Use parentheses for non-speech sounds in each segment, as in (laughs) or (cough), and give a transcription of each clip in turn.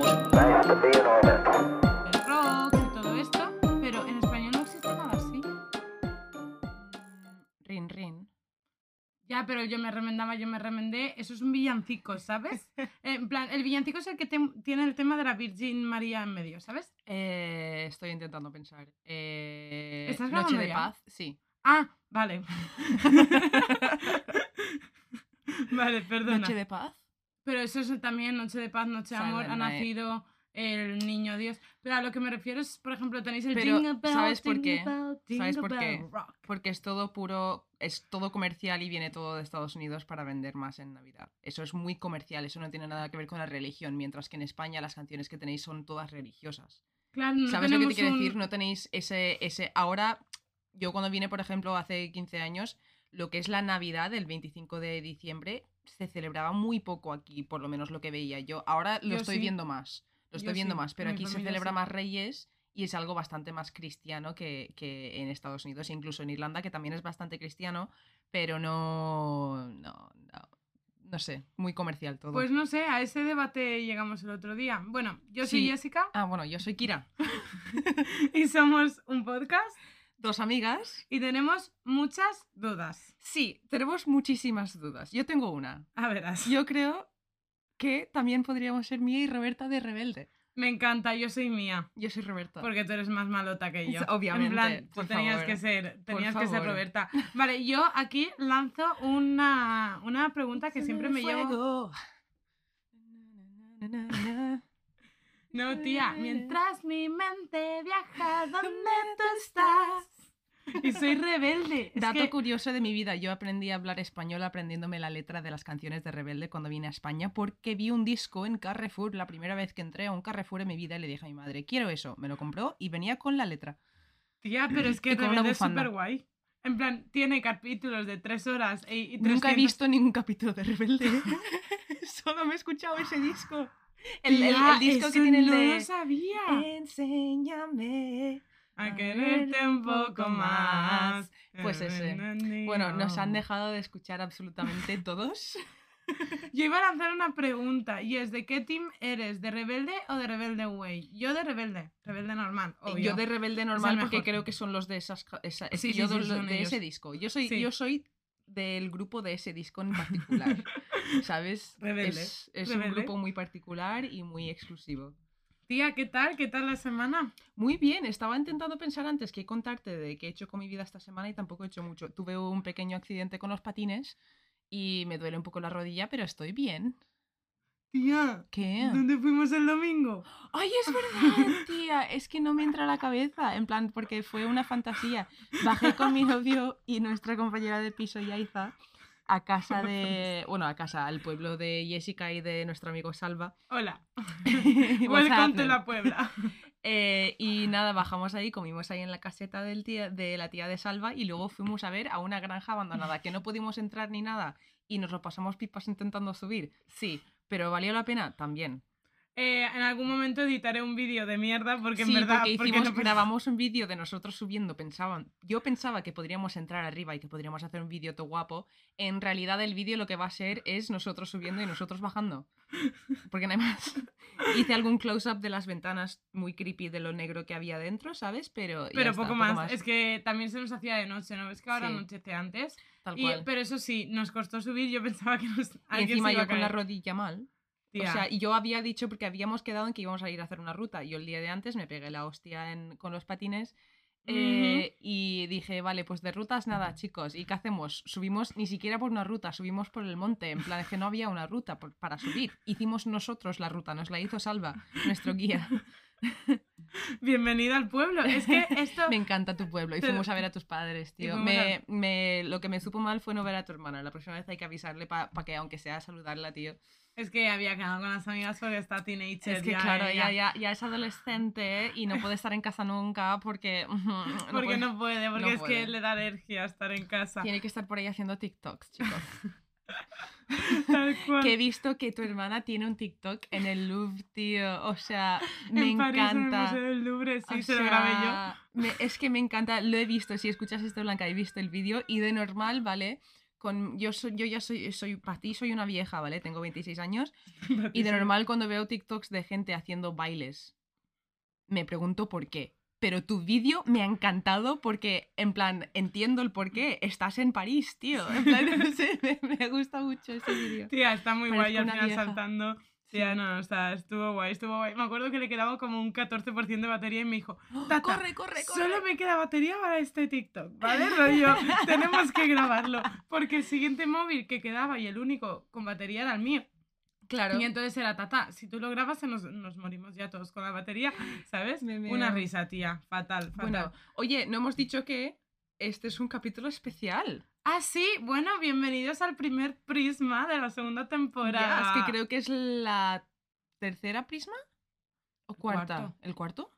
vamos. el rock y todo esto, pero en español no existe nada así. Rin, rin. Ya, pero yo me remendaba, yo me remendé. Eso es un villancico, ¿sabes? (laughs) Eh, en plan, el villancico es el que te- tiene el tema de la Virgin María en medio, ¿sabes? Eh, estoy intentando pensar. Eh, ¿Estás Noche de ya? paz, sí. Ah, vale. (laughs) (laughs) vale, perdona. Noche de paz. Pero eso es también Noche de Paz, Noche de Amor, ha Night. nacido el niño Dios. Pero a lo que me refiero es, por ejemplo, tenéis el Pero, Jingle Bell, ¿sabes por Jingle qué? Bell, ¿Sabes Jingle por qué? Bell Rock. Porque es todo puro, es todo comercial y viene todo de Estados Unidos para vender más en Navidad. Eso es muy comercial, eso no tiene nada que ver con la religión, mientras que en España las canciones que tenéis son todas religiosas. Claro, no ¿Sabes lo que te quiero un- decir? No tenéis ese, ese... Ahora, yo cuando vine, por ejemplo, hace 15 años, lo que es la Navidad, el 25 de diciembre, se celebraba muy poco aquí, por lo menos lo que veía yo. Ahora lo Yo estoy sí. viendo más, lo estoy Yo viendo sí, más, pero mi aquí se celebra sí. más Reyes y es algo bastante más cristiano que, que en Estados Unidos, e incluso en Irlanda, que también es bastante cristiano, pero no... no, no, no sé, muy comercial todo. Pues no sé, a ese debate llegamos el otro día. Bueno, yo soy. Jessica Ah, bueno, yo soy Kira. (laughs) y somos un podcast Dos amigas y tenemos muchas dudas. Sí, tenemos muchísimas dudas. Yo tengo una. A verás. Yo creo que también podríamos ser Mía y Roberta de Rebelde. Me encanta, yo soy mía. Yo soy Roberta. Porque tú eres más malota que yo. Obviamente, En plan, tú por tenías favor. que ser, tenías que ser. Roberta. Vale, yo aquí lanzo una, una pregunta que siempre me llevo. (laughs) No, tía, mientras mi mente viaja donde tú estás. Y soy rebelde. Es Dato que- curioso de mi vida, yo aprendí a hablar español aprendiéndome la letra de las canciones de Rebelde cuando vine a España porque vi un disco en Carrefour la primera vez que entré a un Carrefour en mi vida y le dije a mi madre, quiero eso, me lo compró y venía con la letra. Tía, pero es (clears throat) que Rebelde es súper guay. En plan, tiene capítulos de tres horas y, y 300 Nunca he visto ningún capítulo de Rebelde. (laughs) Solo me he escuchado ese disco. El, el- el disco que tiene el no de... lo sabía. Enséñame A quererte un poco más. Pues ese. Bueno, nos han dejado de escuchar absolutamente (laughs) todos. Yo iba a lanzar una pregunta y es ¿de qué team eres? ¿De Rebelde o de Rebelde Way? Yo de Rebelde, Rebelde normal, obvio. Yo de Rebelde normal porque mejor. creo que son los de esas... esa- es Sí, que sí, yo sí, de, de ese disco. Yo soy, yo soy del grupo de ese disco en particular. (laughs) ¿Sabes? Rebelde, Es, es un grupo muy particular y muy exclusivo. Tía, ¿qué tal? ¿Qué tal la semana? Muy bien, estaba intentando pensar antes que contarte de qué he hecho con mi vida esta semana y tampoco he hecho mucho. Tuve un pequeño accidente con los patines y me duele un poco la rodilla, pero estoy bien. Tía, ¿Qué? ¿dónde fuimos el domingo? Ay, es verdad, (laughs) tía, es que no me entra a la cabeza, en plan, porque fue una fantasía. Bajé con mi novio y nuestra compañera de piso, Yaiza, a casa de, (laughs) bueno, a casa, al pueblo de Jessica y de nuestro amigo Salva. Hola. (laughs) Welcome to la Puebla. Eh, y nada, bajamos ahí, comimos ahí en la caseta del tía- de la tía de Salva y luego fuimos a ver a una granja abandonada, que no pudimos entrar ni nada y nos lo pasamos pipas intentando subir. Sí, pero valió la pena también. Eh, en algún momento editaré un vídeo de mierda porque sí, en verdad... porque porque hicimos, no- grabamos un vídeo de nosotros subiendo, pensaban, yo pensaba que podríamos entrar arriba y que podríamos hacer un vídeo todo guapo. En realidad el vídeo lo que va a ser es nosotros subiendo y nosotros bajando. Porque nada más. (laughs) Hice algún close-up de las ventanas muy creepy de lo negro que había dentro, ¿sabes? Pero, Pero está, poco, más. Es que también se nos hacía de noche, ¿no? Es que ahora Sí. anochece antes. Tal Y- cual. pero eso sí, nos costó subir. Yo pensaba que nos. Y encima yo con la rodilla mal. Tía. O sea, y yo había dicho, porque habíamos quedado en que íbamos a ir a hacer una ruta. Y yo el día de antes me pegué la hostia en- con los patines. eh, Y dije, vale, pues de rutas nada, chicos. ¿Y qué hacemos? Subimos ni siquiera por una ruta, subimos por el monte. En plan, es que no había una ruta por- para subir. Hicimos nosotros la ruta, nos la hizo Salva, nuestro guía. (laughs) Bienvenida al pueblo. Es que esto. (laughs) Me encanta tu pueblo. Y Pero- fuimos a ver a tus padres, tío. Me, me- lo que me supo mal fue no ver a tu hermana. La próxima vez hay que avisarle para que, aunque sea saludarla, tío. Es que había quedado con las amigas porque está teenager. Es que ya, claro, eh, ya, ya, ya es adolescente y no puede estar en casa nunca porque... (laughs) no Porque puede- no puede, porque no es puede. que le da alergia estar en casa. Tiene que estar por ahí haciendo TikToks, chicos. (laughs) Tal cual. que he visto que tu hermana tiene un TikTok en el Louvre, tío. O sea, me en París, en el encanta. Del Louvre, sí, O se lo grabé yo. sea, me- es que me encanta, lo he visto, si escuchas esto Blanca, he visto el vídeo y de normal, ¿vale? Con, yo, soy, yo ya soy, soy, para ti soy una vieja, ¿vale? Tengo 26 años (laughs) y de normal cuando veo TikToks de gente haciendo bailes, me pregunto por qué. Pero tu vídeo me ha encantado porque, en plan, entiendo el por qué. Estás en París, tío. En plan, (laughs) no sé, me, me gusta mucho ese vídeo. Tía, está muy guay Parezco al una final vieja. saltando. Tía, no, o sea, estuvo guay, estuvo guay. Me acuerdo que le quedaba como un 14% de batería y me dijo, Tata, corre, corre, corre. solo me queda batería para este TikTok, ¿vale? Rollo, (laughs) tenemos que grabarlo. Porque el siguiente móvil que quedaba y el único con batería era el mío. Claro. Y entonces era, Tata, si tú lo grabas se nos, nos morimos ya todos con la batería, (laughs) ¿sabes? Me Una meo. risa, tía, fatal, fatal. Bueno, oye, no hemos dicho que este es un capítulo especial. Ah, sí, bueno, bienvenidos al primer prisma de la segunda temporada. Ya, es que creo que es la tercera prisma o cuarta. Cuarto. ¿El cuarto?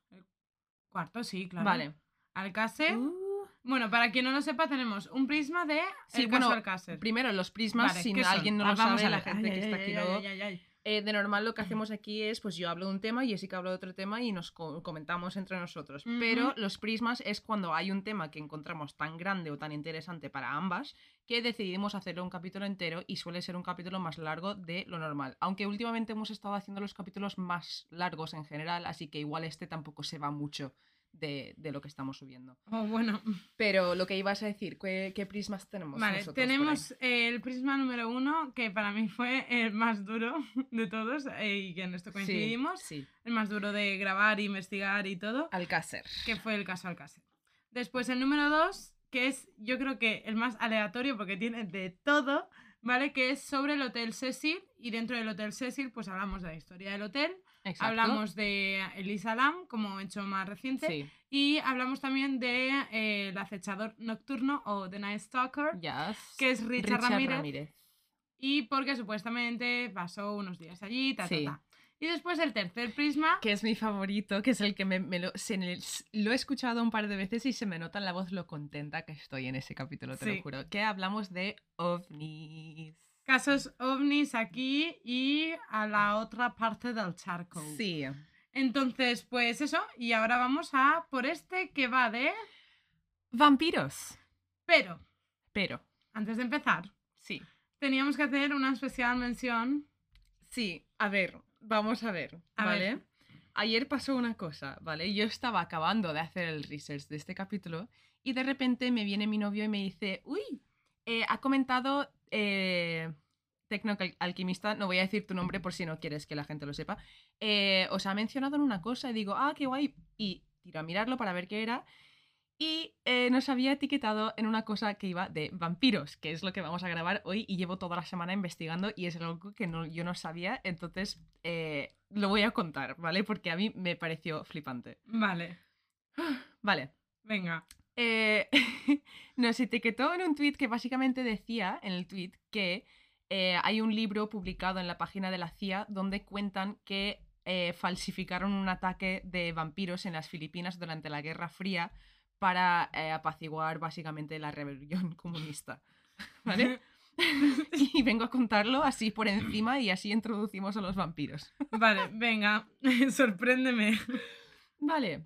Cuarto, sí, claro. Vale. Alcácer. Uh, Bueno, para quien no lo sepa, tenemos un prisma de Sí, el bueno, caso Alcácer. primero los prismas, Vale, si ¿qué son? alguien no Ah, lo vamos sabe, a la gente Ay, que ay, está aquí ay, no. Eh, de normal lo que hacemos aquí es, pues yo hablo de un tema y Jessica habla de otro tema y nos co- comentamos entre nosotros. Ujú. Pero los prismas es cuando hay un tema que encontramos tan grande o tan interesante para ambas que decidimos hacerlo un capítulo entero y suele ser un capítulo más largo de lo normal. Aunque últimamente hemos estado haciendo los capítulos más largos en general, así que igual este tampoco se va mucho de, de lo que estamos subiendo. Oh, bueno, Pero lo que ibas a decir, ¿qué, qué prismas tenemos? vale, nosotros tenemos el prisma número uno, que para mí fue el más duro de todos, eh, y que en esto Sí, coincidimos. Sí, El más duro de grabar, investigar y todo, Alcácer. que fue el caso Alcácer. Después el número dos, que es yo creo que el más aleatorio porque tiene de todo, ¿vale? Que es sobre el Hotel Cecil, y dentro del Hotel Cecil pues hablamos de la historia del hotel, Exacto. hablamos de Elisa Lam como hecho más reciente, Sí, y hablamos también de eh, El acechador nocturno o The Night Stalker, yes. que es Richard, Richard Ramírez, Ramírez. y porque supuestamente pasó unos días allí, ta, ta, Sí. ta. Y después el tercer prisma, que es mi favorito, que es el que me, me lo, se lo he escuchado un par de veces y se me nota en la voz lo contenta que estoy en ese capítulo, te Sí. lo juro. Que hablamos de ovnis. casos ovnis aquí y a la otra parte del charco. Sí. Entonces, pues eso, y ahora vamos a por este que va de... Vampiros. Pero, Pero, antes de empezar, sí. teníamos que hacer una especial mención. Sí, a ver, vamos a ver, A ¿vale? ver. Ayer pasó una cosa, ¿vale? Yo estaba acabando de hacer el research de este capítulo y de repente me viene mi novio y me dice, uy, eh, ha comentado eh, Tecno Alquimista, no voy a decir tu nombre por si no quieres que la gente lo sepa, eh, os ha mencionado en una cosa y digo, ah, qué guay, y tiro a mirarlo para ver qué era. Y eh, nos había etiquetado en una cosa que iba de vampiros, que es lo que vamos a grabar hoy y llevo toda la semana investigando y es algo que no, yo no sabía, entonces eh, lo voy a contar, ¿vale? Porque a mí me pareció flipante. Vale, (gasps) Vale. venga. Eh, (laughs) nos etiquetó en un tweet que básicamente decía, en el tweet, que hay un libro publicado en la página de la CIA donde cuentan que falsificaron un ataque de vampiros en las Filipinas durante la Guerra Fría para eh, apaciguar básicamente la rebelión (laughs) comunista. (laughs) ¿Vale? (laughs) y vengo a contarlo así por encima y así introducimos a los vampiros. Vale, venga, sorpréndeme. Vale.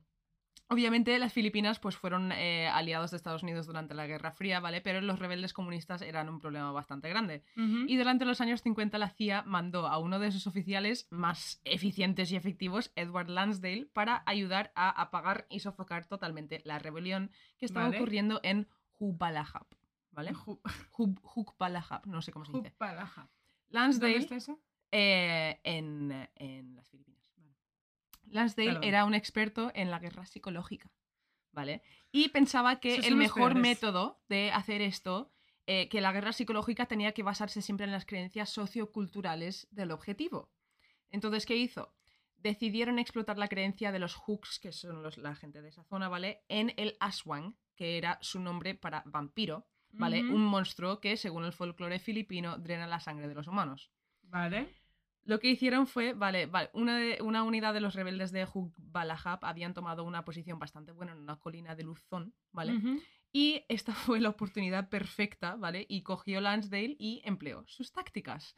Obviamente las Filipinas pues fueron eh, aliados de Estados Unidos durante la Guerra Fría, ¿vale? Pero los rebeldes comunistas eran un problema bastante grande. Y durante los años 50 la CIA mandó a uno de sus oficiales más eficientes y efectivos, Edward Lansdale, para ayudar a apagar y sofocar totalmente la rebelión que estaba Vale. ocurriendo en Jubalajab, ¿vale? Jukbalahap, no sé cómo se dice. Jupalaja. ¿Dónde Lansdale está eso? eh, en, en las Filipinas. Lansdale era un experto en la guerra psicológica, ¿vale? Y pensaba que Esos el mejor peores. método de hacer esto, eh, que la guerra psicológica tenía que basarse siempre en las creencias socioculturales del objetivo. Entonces, ¿qué hizo? Decidieron explotar la creencia de los Hooks, que son los- la gente de esa zona, ¿vale? En el Aswang, que era su nombre para vampiro, ¿vale? Un monstruo que, según el folclore filipino, drena la sangre de los humanos. Vale. Lo que hicieron fue, vale, vale una, de- una unidad de los rebeldes de Hug Balahab habían tomado una posición bastante buena en una colina de Luzón, ¿vale? Y esta (laughs) fue la oportunidad perfecta, ¿vale? Y cogió Lansdale y empleó sus tácticas.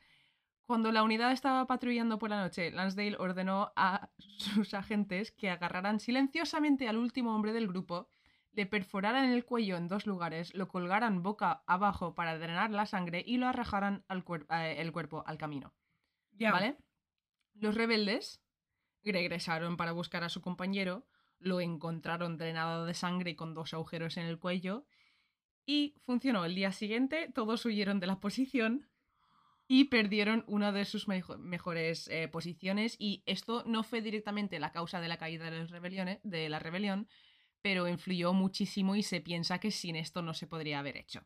Cuando la unidad estaba patrullando por la noche, Lansdale ordenó a sus agentes que agarraran silenciosamente al último hombre del grupo, le perforaran el cuello en dos lugares, lo colgaran boca abajo para drenar la sangre y lo arrojaran al cuer- eh, el cuerpo al camino. Los rebeldes regresaron para buscar a su compañero, lo encontraron drenado de sangre y con dos agujeros en el cuello. Y funcionó. El día siguiente todos huyeron de la posición y perdieron una de sus mejo- mejores eh, posiciones. Y esto no fue directamente la causa de la caída de, rebeliones- de la rebelión, pero influyó muchísimo y se piensa que sin esto no se podría haber hecho.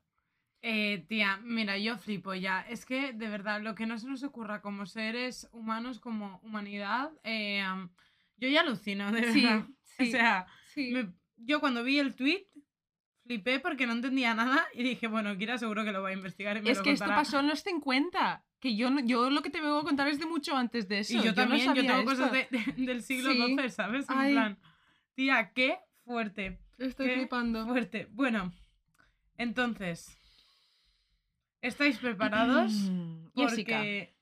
Eh, tía, mira, yo flipo ya. Es que, de verdad, lo que no se nos ocurra como seres humanos, como humanidad, eh, yo ya alucino, de verdad. (laughs) sí, o sea, Sí. me- yo cuando vi el tweet flipé porque no entendía nada y dije, bueno, Kira seguro que lo va a investigar y me Es lo que esto pasó en los 50. Que yo, yo lo que te vengo a contar es de mucho antes de eso. Y yo también, yo, tengo cosas esto. de- de- del siglo. XII, ¿sabes? En Ay. plan, tía, qué fuerte. Estoy qué flipando. Fuerte. Bueno, entonces, ¿estáis preparados? Mm, Jessica, Porque,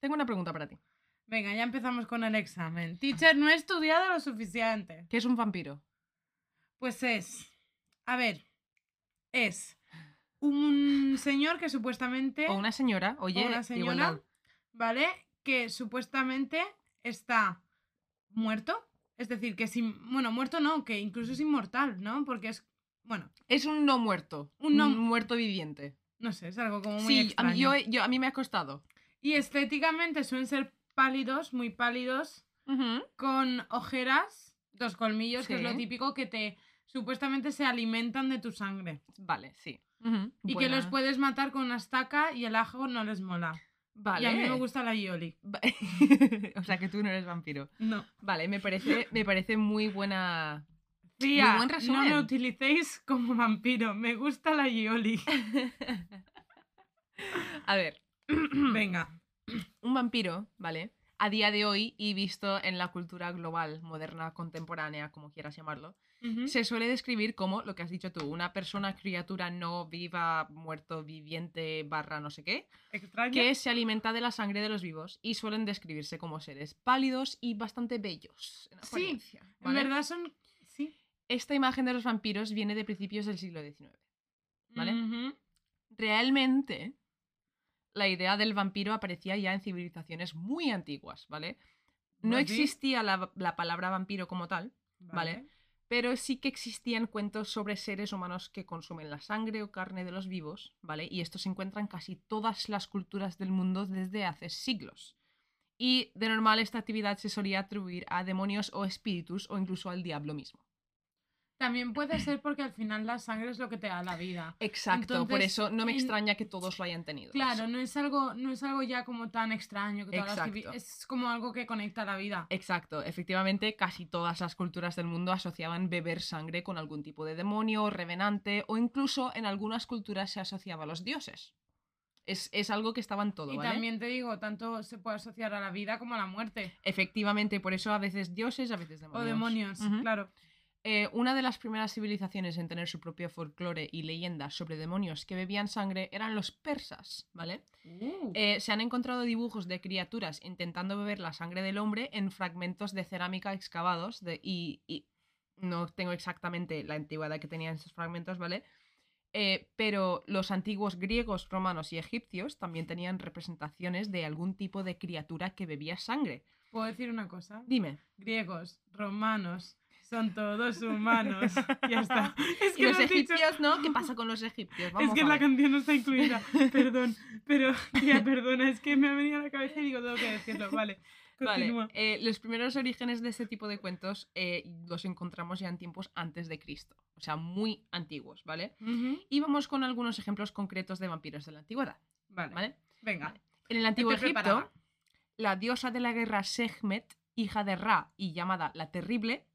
tengo una pregunta para ti. venga, ya empezamos con el examen. Teacher, no he estudiado lo suficiente. ¿Qué es un vampiro? Pues es, a ver, es un señor que supuestamente... O una señora, oye, o una señora, igualdad. ¿vale? Que supuestamente está muerto. Es decir, que sin. Bueno, muerto no, que incluso es inmortal, ¿no? Porque es. Bueno, Es un no muerto. Un no- muerto viviente. No sé, es algo como muy Sí, a extraño. mí, yo, yo- a mí me ha costado. Y estéticamente suelen ser pálidos, muy pálidos, con ojeras, dos colmillos, que es lo típico que te. Supuestamente se alimentan de tu sangre. Vale, sí. Y que los puedes matar con una estaca y el ajo no les mola. Vale. Y a mí me gusta la Yoli. Va- (laughs) o sea que tú no eres vampiro. No. Vale, me parece, me parece muy buena. Tía, buen no me utilicéis como vampiro. Me gusta la Yoli. (laughs) A ver, (clears throat) Venga. un vampiro, ¿vale? A día de hoy y visto en la cultura global, moderna, contemporánea, como quieras llamarlo, se suele describir como, lo que has dicho tú, una persona, criatura no viva, muerto, viviente, barra no sé qué, Extraño. que se alimenta de la sangre de los vivos y suelen describirse como seres pálidos y bastante bellos. En Sí, En verdad son. Esta imagen de los vampiros viene de principios del siglo XIX. ¿Vale? Realmente, la idea del vampiro aparecía ya en civilizaciones muy antiguas, ¿vale? No Pues existía la, la palabra vampiro como tal, ¿vale? Pero sí que existían cuentos sobre seres humanos que consumen la sangre o carne de los vivos, ¿vale? Y esto se encuentra en casi todas las culturas del mundo desde hace siglos. Y de normal esta actividad se solía atribuir a demonios o espíritus o incluso al diablo mismo. También puede ser porque al final la sangre es lo que te da la vida. Exacto, por eso no me en- extraña que todos lo hayan tenido. Claro, no es algo, no es algo ya como tan extraño que todas las Exacto. es como algo que conecta la vida. Exacto, efectivamente, casi todas las culturas del mundo asociaban beber sangre con algún tipo de demonio, revenante, o incluso en algunas culturas se asociaba a los dioses. Es, es algo que estaba en todo, y ¿vale? también te digo, tanto se puede asociar a la vida como a la muerte. Efectivamente, por eso a veces dioses, a veces demonios. O demonios, claro. Eh, una de las primeras civilizaciones en tener su propio folclore y leyendas sobre demonios que bebían sangre eran los persas, ¿vale? Uh, Eh, se han encontrado dibujos de criaturas intentando beber la sangre del hombre en fragmentos de cerámica excavados de, y, y no tengo exactamente la antigüedad que tenían esos fragmentos, ¿vale? Eh, pero los antiguos griegos, romanos y egipcios también tenían representaciones de algún tipo de criatura que bebía sangre. ¿Puedo decir una cosa? Dime. Griegos, romanos, son todos humanos. ya (laughs) está. Es Y los dicho- egipcios, ¿no? ¿Qué pasa con los egipcios? Es que la canción no está incluida. (laughs) Perdón. Pero, tía, (laughs) perdona, es que me ha venido a la cabeza y digo, tengo que decirlo. Vale. Vale, Continúa. eh, los primeros orígenes de este tipo de cuentos eh, los encontramos ya en tiempos antes de Cristo, o sea, muy antiguos, ¿vale? Y vamos con algunos ejemplos concretos de vampiros de la antigüedad, Vale. ¿vale? Venga. Vale. En el antiguo Estoy Egipto, preparada. la diosa de la guerra Sekhmet, hija de Ra y llamada la Terrible,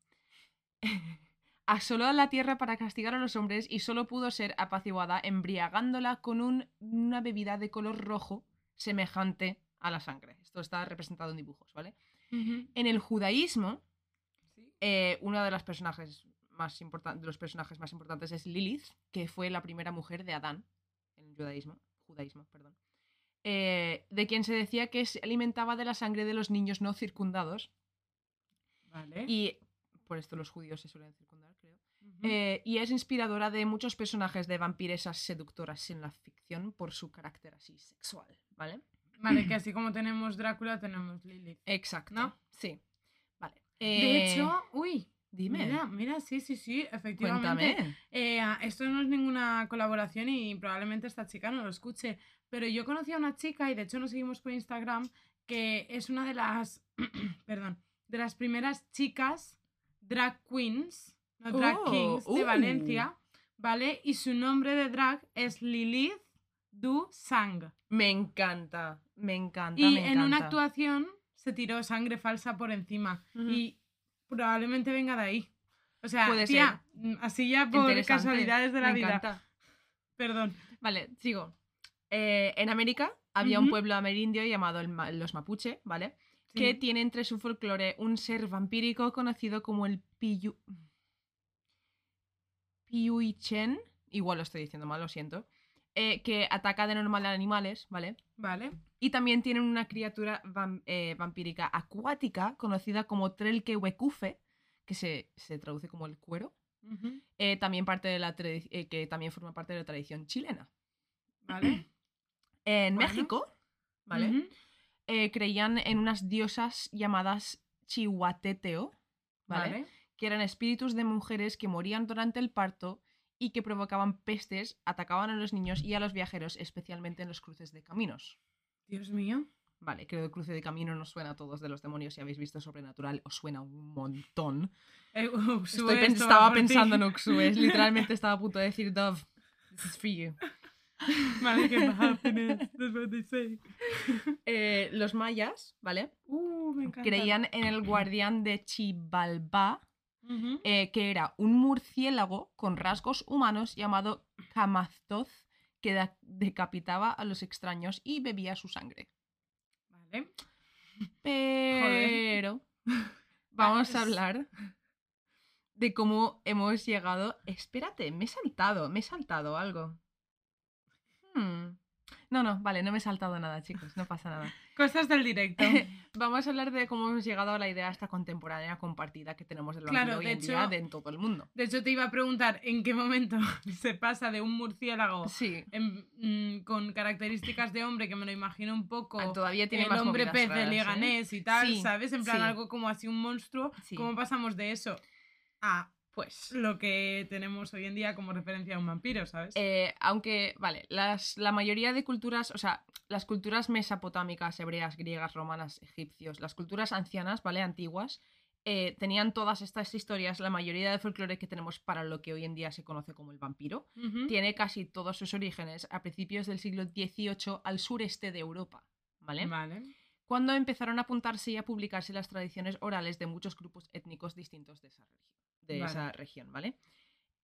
(laughs) asoló a la tierra para castigar a los hombres y solo pudo ser apaciguada embriagándola con un- una bebida de color rojo semejante a la sangre. Esto está representado en dibujos, ¿vale? En el judaísmo, eh, uno de los personajes más importan- de los personajes más importantes es Lilith, que fue la primera mujer de Adán en el judaísmo, judaísmo, perdón. Eh, de quien se decía que se alimentaba de la sangre de los niños no circundados Vale. y por esto los judíos se suelen circundar, creo. Eh, y es inspiradora de muchos personajes de vampiresas seductoras en la ficción por su carácter así sexual, ¿vale? Vale, que (clears throat) así como tenemos Drácula, tenemos Lilith. Exacto. ¿No? Sí. Vale. De Eh, hecho, uy, dime. Mira, mira, sí, sí, sí, efectivamente. Cuéntame. Eh, ah, esto no es ninguna colaboración y probablemente esta chica no lo escuche, pero yo conocí a una chica y de hecho nos seguimos por Instagram que es una de las, (clears throat) perdón, de las primeras chicas drag queens, no drag Oh, kings de uh. Valencia, ¿vale? Y su nombre de drag es Lilith Du Sang. Me encanta. Me encanta. Y me en una actuación se tiró sangre falsa por encima. Y probablemente venga de ahí. O sea, Puede tía, mm, así ya por casualidades de la Me vida. encanta. Perdón. Vale, sigo. Eh, en América había un pueblo amerindio llamado el los Mapuche, ¿vale? Que tiene entre su folclore un ser vampírico conocido como el Piyu... Piyuichen, igual lo estoy diciendo mal, lo siento, eh, que ataca de normal a animales, ¿vale? Vale. Y también tienen una criatura vam- eh, vampírica acuática conocida como Trelkewekufe, que se, se traduce como el cuero, eh, también parte de la que también forma parte de la tradición chilena. Vale. (clears throat) En Bueno. México, ¿vale? Ujú. Eh, creían en unas diosas llamadas Chihuateteo, ¿vale? Vale. Que eran espíritus de mujeres que morían durante el parto y que provocaban pestes, atacaban a los niños y a los viajeros, especialmente en los cruces de caminos. Dios mío. Vale, creo que el cruce de camino nos suena a todos de los demonios. Si habéis visto Sobrenatural, os suena un montón. Eh, (laughs) Estoy estaba pensando en Uxue. (laughs) Literalmente estaba a punto de decir Dove. This is for you. (laughs) (laughs) Eh, los mayas, ¿vale? Uh, me. Creían en el guardián de Chibalba, Ujú. eh, que era un murciélago con rasgos humanos llamado Kamaztoz, que decapitaba a los extraños y bebía su sangre. Vale. (laughs) Pero vamos a hablar de cómo hemos llegado. Espérate, me he saltado, me he saltado algo. Hmm. No, no, vale, no me he saltado nada, chicos, no pasa nada. (laughs) Cosas del directo. (laughs) Vamos a hablar de cómo hemos llegado a la idea esta contemporánea compartida que tenemos del Claro, vampiro hoy de en día hecho- de en todo el mundo. De hecho, te iba a preguntar en qué momento (laughs) se pasa de un murciélago Sí, en- mm, con características de hombre, que me lo imagino un poco. ah, todavía tiene el más hombre pez de ¿eh? Leganés y tal, Sí, ¿sabes? En plan sí. algo como así un monstruo. ¿Cómo pasamos de eso a Pues lo que tenemos hoy en día como referencia a un vampiro, ¿sabes? Eh, aunque, vale, las, la mayoría de culturas, o sea, las culturas mesopotámicas, hebreas, griegas, romanas, egipcios, las culturas ancianas, ¿vale? Antiguas, eh, tenían todas estas historias, la mayoría del folclore que tenemos para lo que hoy en día se conoce como el vampiro, tiene casi todos sus orígenes a principios del siglo XVIII al sureste de Europa, ¿vale? Vale. Cuando empezaron a apuntarse y a publicarse las tradiciones orales de muchos grupos étnicos distintos de esa, regi- de Vale. esa región, ¿vale?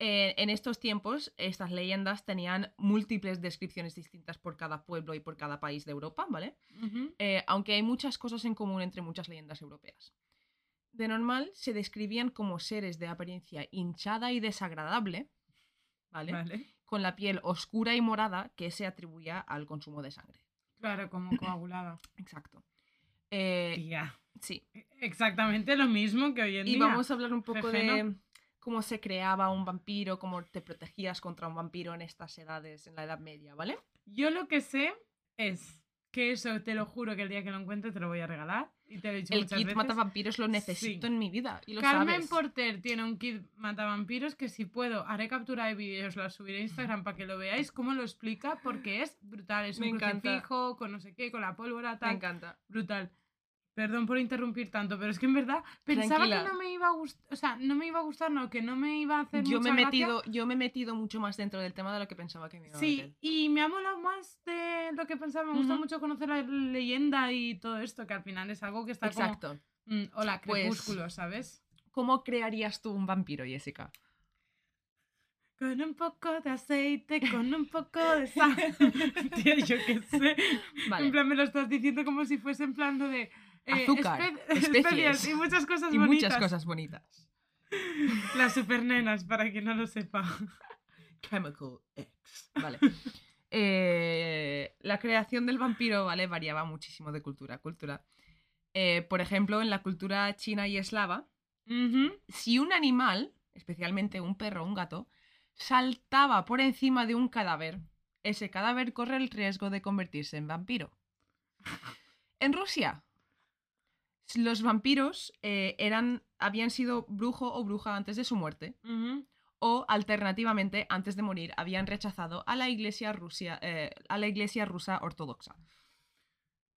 Eh, en estos tiempos, estas leyendas tenían múltiples descripciones distintas por cada pueblo y por cada país de Europa, ¿vale? Eh, aunque hay muchas cosas en común entre muchas leyendas europeas. De normal, se describían como seres de apariencia hinchada y desagradable, ¿vale? Vale. Con la piel oscura y morada que se atribuía al consumo de sangre. Claro, como (coughs) coagulada. Exacto. Eh, sí, Exactamente lo mismo que hoy en Y día. vamos a hablar un poco Jeje, de cómo se creaba un vampiro, cómo te protegías contra un vampiro en estas edades, en la Edad Media, ¿vale? Yo lo que sé es que eso te lo juro que el día que lo encuentre te lo voy a regalar. Y te lo he dicho El muchas kit veces. matavampiros lo necesito Sí. en mi vida. Y lo Carmen sabes. Porter tiene un kit matavampiros que si puedo haré captura de vídeos, la subiré a Instagram para que lo veáis cómo lo explica porque es brutal. Es un Me encanta. crucifijo con no sé qué, con la pólvora Me tal. encanta. Brutal. Perdón por interrumpir tanto, pero es que en verdad pensaba Tranquila. que no me iba a gustar, o sea, no me iba a gustar, no, que no me iba a hacer Yo me, he mucha gracia. metido, yo me he metido mucho más dentro del tema de lo que pensaba que me iba a Sí, meter. y me ha molado más de lo que pensaba. Me gusta mucho conocer la leyenda y todo esto, que al final es algo que está Exacto. como. mm, hola, Pues- crepúsculo, ¿sabes? ¿Cómo crearías tú un vampiro, Jessica? Con un poco de aceite, con un poco de sal. (laughs) Tía, yo qué sé. (laughs) Vale. En plan, me lo estás diciendo como si fuese en plan de... eh, Azúcar, espe- (laughs) especies. y muchas cosas y bonitas. muchas cosas bonitas. (laughs) Las supernenas, para quien no lo sepa. (laughs) Chemical X. Vale. Eh, la creación del vampiro, ¿vale? Variaba muchísimo de cultura a cultura. Eh, por ejemplo, en la cultura china y eslava, si un animal, especialmente un perro o un gato, saltaba por encima de un cadáver, ese cadáver corre el riesgo de convertirse en vampiro. En Rusia, los vampiros eh, eran, habían sido brujo o bruja antes de su muerte, o alternativamente, antes de morir, habían rechazado a la iglesia, Rusia, eh, a la iglesia rusa ortodoxa.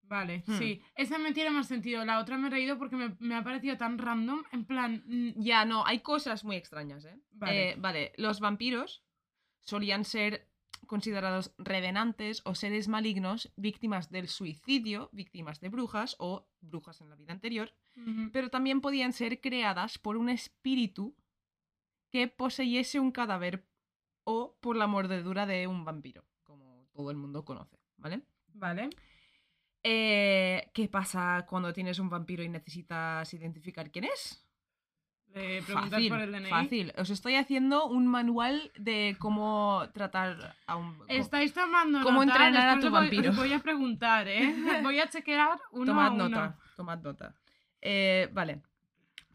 Vale, Hmm. sí. Esa me tiene más sentido. La otra me he reído porque me, me ha parecido tan random. En plan, mm, Ya, no, hay cosas muy extrañas, ¿eh? Vale. Eh, vale, los vampiros solían ser considerados revenantes o seres malignos, víctimas del suicidio, víctimas de brujas o brujas en la vida anterior, pero también podían ser creadas por un espíritu que poseyese un cadáver o por la mordedura de un vampiro, como todo el mundo conoce, ¿vale? Vale. Eh, ¿Qué pasa cuando tienes un vampiro y necesitas identificar quién es? Le preguntas Fácil, por el DNI. fácil. Os estoy haciendo un manual de cómo tratar a un... Estáis tomando ¿Cómo nota. entrenar a tu voy- vampiro? os Voy a preguntar, ¿eh? (laughs) Voy a chequear uno tomad a uno. nota, tomad nota. Eh, vale.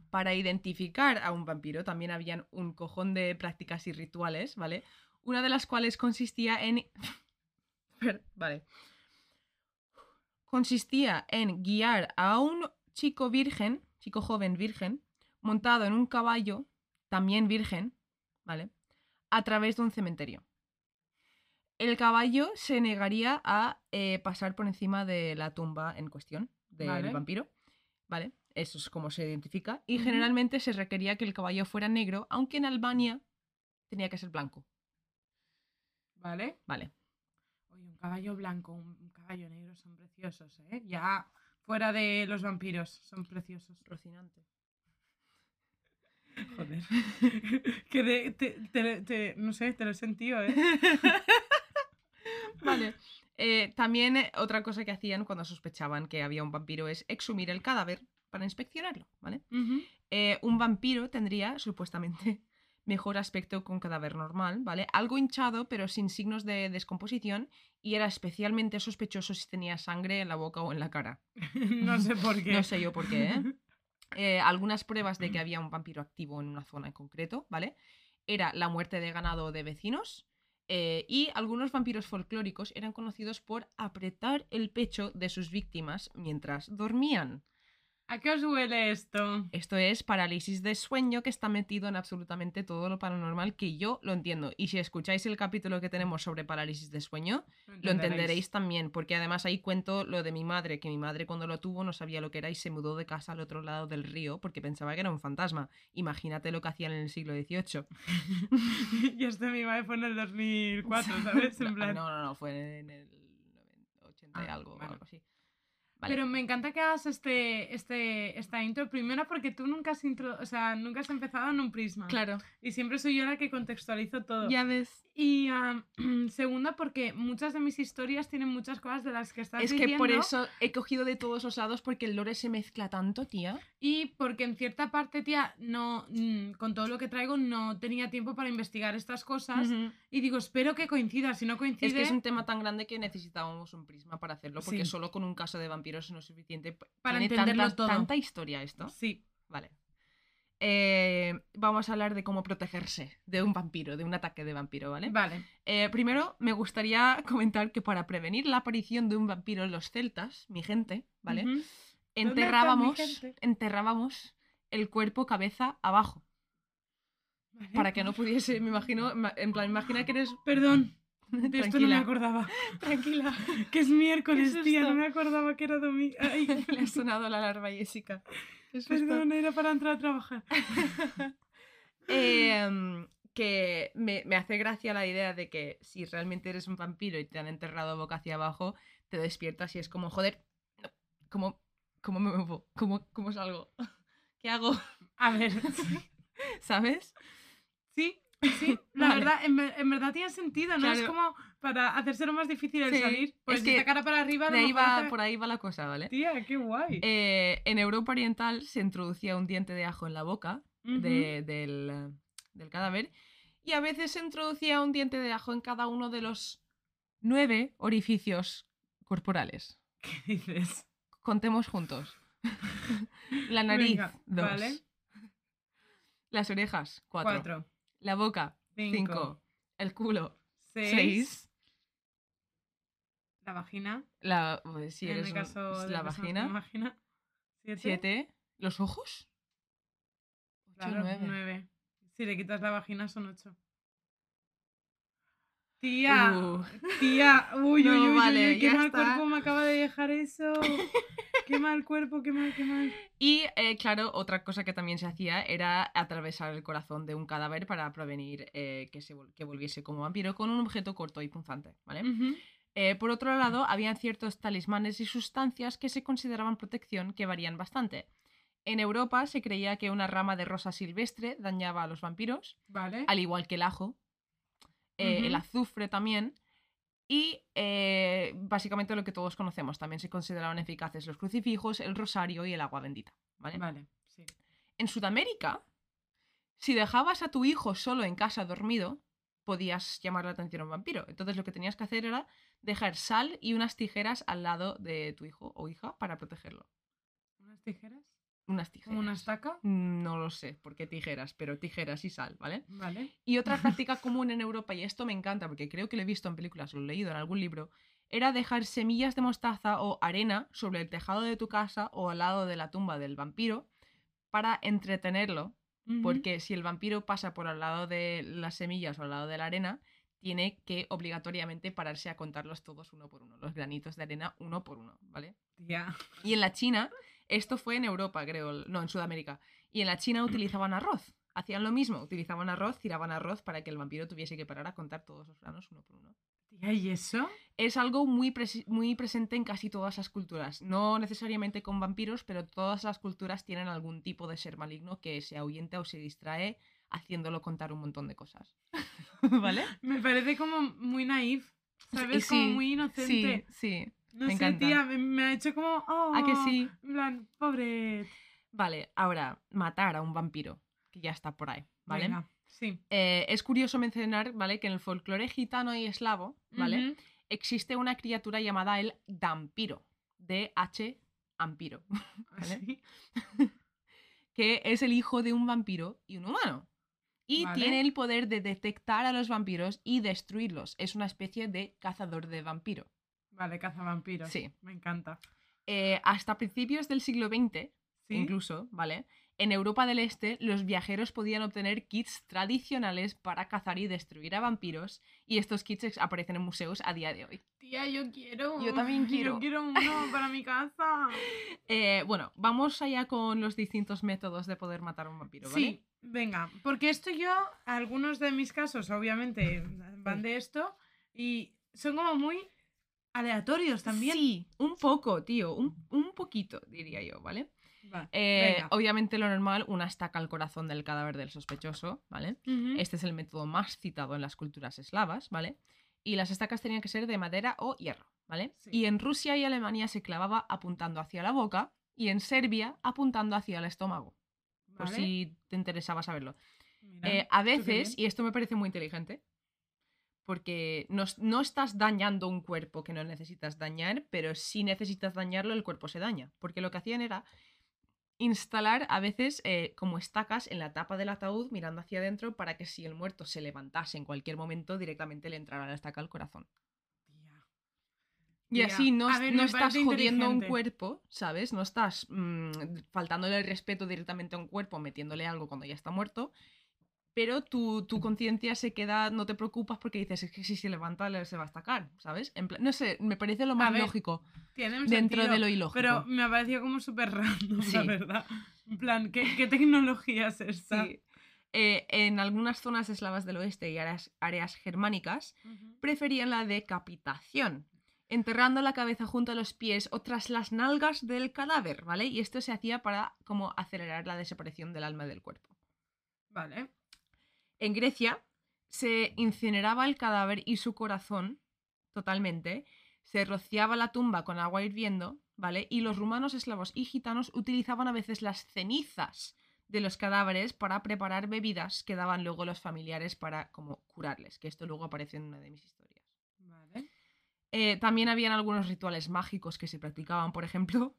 Para identificar a un vampiro también habían un cojón de prácticas y rituales, ¿vale? Una de las cuales consistía en... (laughs) Vale. Consistía en guiar a un chico virgen, chico joven virgen, montado en un caballo, también virgen, ¿vale? A través de un cementerio. El caballo se negaría a eh, pasar por encima de la tumba en cuestión del Vale. vampiro, ¿vale? Eso es como se identifica. Y generalmente se requería que el caballo fuera negro, aunque en Albania tenía que ser blanco, Vale. ¿vale? Oye, un caballo blanco, un un caballo negro son preciosos, ¿eh? Ya fuera de los vampiros, son preciosos. Rocinante. (laughs) Joder. (laughs) que te, te- te- no sé, te lo he sentido, ¿eh? (laughs) Vale. Eh, también eh, otra cosa que hacían cuando sospechaban que había un vampiro es exhumir el cadáver para inspeccionarlo, ¿vale? Eh, un vampiro tendría supuestamente mejor aspecto que un cadáver normal, ¿vale? Algo hinchado, pero sin signos de descomposición, y era especialmente sospechoso si tenía sangre en la boca o en la cara. no sé por qué. No sé yo por qué, ¿eh? Eh, algunas pruebas de que había un vampiro activo en una zona en concreto, ¿vale? Era la muerte de ganado de vecinos eh, y algunos vampiros folclóricos eran conocidos por apretar el pecho de sus víctimas mientras dormían. ¿A qué os huele esto? Esto es parálisis de sueño que está metido en absolutamente todo lo paranormal que yo lo entiendo. Y si escucháis el capítulo que tenemos sobre parálisis de sueño, lo entenderéis también, porque además ahí cuento lo de mi madre, que mi madre cuando lo tuvo no sabía lo que era y se mudó de casa al otro lado del río porque pensaba que era un fantasma. Imagínate lo que hacían en el siglo XVIII. (laughs) y esto mi madre fue en el 2004, ¿sabes? En (laughs) plan... no, no, no, fue en el 80 y Ah, algo, vale. algo así. Vale. Pero me encanta que hagas este, este, esta intro. Primero porque tú nunca has, intro, o sea, nunca has empezado en un prisma. Claro, Y siempre soy yo la que contextualizo todo. ya ves. Y am, (clears throat) segunda porque muchas de mis historias tienen muchas cosas de las que estás Es que por diciendo, eso he cogido de todos los lados porque el lore se mezcla tanto, tía. Y porque en cierta parte, tía, no, mm, con todo lo que traigo, no tenía tiempo para investigar estas cosas. Y digo, espero que coincida. Si no coincide... Es que es un tema tan grande que necesitábamos un prisma para hacerlo, porque Sí. solo con un caso de vampiros no es suficiente. Para Tiene entenderlo tanta, todo. tanta historia esto. Sí. Vale. Eh, vamos a hablar de cómo protegerse de un vampiro, de un ataque de vampiro, ¿vale? Vale. Eh, primero, me gustaría comentar que para prevenir la aparición de un vampiro en los celtas, mi gente, ¿vale? Enterrábamos, gente? enterrábamos el cuerpo cabeza abajo, Vale. para que no pudiese, me imagino, ma- en plan, imagina que eres... Perdón. De (laughs) esto no me Tranquila. acordaba. (laughs) Tranquila. Que es miércoles, tía. No me acordaba que era domingo. Ay, (laughs) Le ha sonado la alarma Jessica. Susto. perdón, era para entrar a trabajar. Em, que me, me hace gracia la idea de que si realmente eres un vampiro y te han enterrado boca hacia abajo, te despiertas y es como, joder, ¿cómo, cómo me muevo? ¿Cómo, ¿Cómo salgo? ¿Qué hago? A ver. ¿Sabes? Sí, (laughs) la Vale. verdad, en, en verdad tiene sentido, ¿no? Es como para hacérselo más difícil el Sí, salir. Pues es que está cara para arriba, De ahí va, hace- por ahí va la cosa, ¿vale? Tía, qué guay. Eh, en Europa Oriental se introducía un diente de ajo en la boca de- del, del cadáver y a veces se introducía un diente de ajo en cada uno de los nueve orificios corporales. (laughs) ¿Qué dices? Contemos juntos. (laughs) la nariz, Venga, dos. vale. Las orejas, cuatro. Cuatro, La boca, cinco, cinco. El culo, seis, seis. La vagina. La, pues, si en eres el un- caso la de vagina. Siete. siete. Los ojos, ocho, Claro, nueve. nueve. Si le quitas la vagina son ocho. Tía, Uh. tía, uy, (laughs) No, uy, uy, uy, vale, uy, qué mal está. cuerpo me acaba de dejar eso. (laughs) qué mal cuerpo, qué mal, qué mal. Y eh, claro, otra cosa que también se hacía era atravesar el corazón de un cadáver para prevenir eh, que, se vol- que volviese como vampiro con un objeto corto y punzante, ¿vale? Eh, por otro lado, habían ciertos talismanes y sustancias que se consideraban protección que varían bastante. En Europa se creía que una rama de rosa silvestre dañaba a los vampiros, Vale. al igual que el ajo, eh, el azufre también, y eh, básicamente lo que todos conocemos. También se consideraban eficaces los crucifijos, el rosario y el agua bendita. ¿vale? Vale, sí. En Sudamérica, si dejabas a tu hijo solo en casa dormido, podías llamar la atención a un vampiro. Entonces lo que tenías que hacer era dejar sal y unas tijeras al lado de tu hijo o hija para protegerlo. ¿Unas tijeras? Unas tijeras. ¿Como una estaca? No lo sé por qué tijeras, pero tijeras y sal, ¿vale? Vale. Y otra (laughs) práctica común en Europa, y esto me encanta porque creo que lo he visto en películas, lo he leído en algún libro, era dejar semillas de mostaza o arena sobre el tejado de tu casa o al lado de la tumba del vampiro para entretenerlo, porque si el vampiro pasa por al lado de las semillas o al lado de la arena, tiene que obligatoriamente pararse a contarlos todos uno por uno, los granitos de arena uno por uno, ¿vale? Tía. Y en la China, esto fue en Europa, creo, no, en Sudamérica. Y en la China utilizaban arroz. Hacían lo mismo, utilizaban arroz, tiraban arroz para que el vampiro tuviese que parar a contar todos los granos uno por uno. ¿y eso? Es algo muy, muy presente en casi todas las culturas. No necesariamente con vampiros, pero todas las culturas tienen algún tipo de ser maligno que se ahuyenta o se distrae haciéndolo contar un montón de cosas. (laughs) ¿Vale? Me parece como muy naif. ¿Sabes? Sí, como muy inocente. Sí, sí. No me sé, encanta. tía, me, me ha hecho como. Oh, ¿A que sí? En plan, pobre. Vale, ahora, matar a un vampiro, que ya está por ahí, ¿vale? Venga, sí. Eh, es curioso mencionar, ¿vale? Que en el folclore gitano y eslavo, ¿vale? Existe una criatura llamada el dampiro, D-H ampiro, (laughs) ¿vale? Sí. (laughs) que es el hijo de un vampiro y un humano. Y Vale. tiene el poder de detectar a los vampiros y destruirlos. Es una especie de cazador de vampiro. Vale, cazavampiros. Sí. Me encanta. Eh, hasta principios del siglo XX, Sí. incluso, ¿vale? En Europa del Este, los viajeros podían obtener kits tradicionales para cazar y destruir a vampiros, y estos kits aparecen en museos a día de hoy. Tía, yo quiero. Yo también (laughs) quiero. Yo quiero uno para mi casa. (laughs) Eh, bueno, vamos allá con los distintos métodos de poder matar a un vampiro, ¿vale? Sí, venga. Porque esto yo, algunos de mis casos, obviamente, (laughs) van de esto. Y son como muy aleatorios también. Sí, un poco, tío, un, un poquito, diría yo, ¿vale? Va, Eh, obviamente lo normal, una estaca al corazón del cadáver del sospechoso, ¿vale? Este es el método más citado en las culturas eslavas, ¿vale? Y las estacas tenían que ser de madera o hierro, ¿vale? Sí. Y en Rusia y Alemania se clavaba apuntando hacia la boca y en Serbia apuntando hacia el estómago, por si te interesaba saberlo. Mira, Eh, a veces, y esto me parece muy inteligente, porque no, no estás dañando un cuerpo que no necesitas dañar, pero si necesitas dañarlo, el cuerpo se daña. Porque lo que hacían era instalar a veces eh, como estacas en la tapa del ataúd mirando hacia adentro para que si el muerto se levantase en cualquier momento, directamente le entrara la estaca al corazón. Tía. Y así no, ver, no estás jodiendo a un cuerpo, ¿sabes? No estás mm, faltándole el respeto directamente a un cuerpo, metiéndole algo cuando ya está muerto. Pero tu, tu conciencia se queda, no te preocupas porque dices, es que si se levanta le- se va a estacar, ¿sabes? En plan- no sé, me parece lo más ver, lógico dentro sentido, de lo ilógico. Pero me ha parecido como súper random, la verdad. En plan, ¿qué, qué tecnología es esta? Sí. Eh, en algunas zonas eslavas del oeste y áreas, áreas germánicas preferían la decapitación, enterrando la cabeza junto a los pies o tras las nalgas del cadáver, ¿vale? Y esto se hacía para como acelerar la desaparición del alma del cuerpo. Vale. En Grecia se incineraba el cadáver y su corazón totalmente, se rociaba la tumba con agua hirviendo, ¿vale? Y los rumanos, eslavos y gitanos utilizaban a veces las cenizas de los cadáveres para preparar bebidas que daban luego los familiares para como curarles, que esto luego aparece en una de mis historias. Vale. Eh, también habían algunos rituales mágicos que se practicaban, por ejemplo.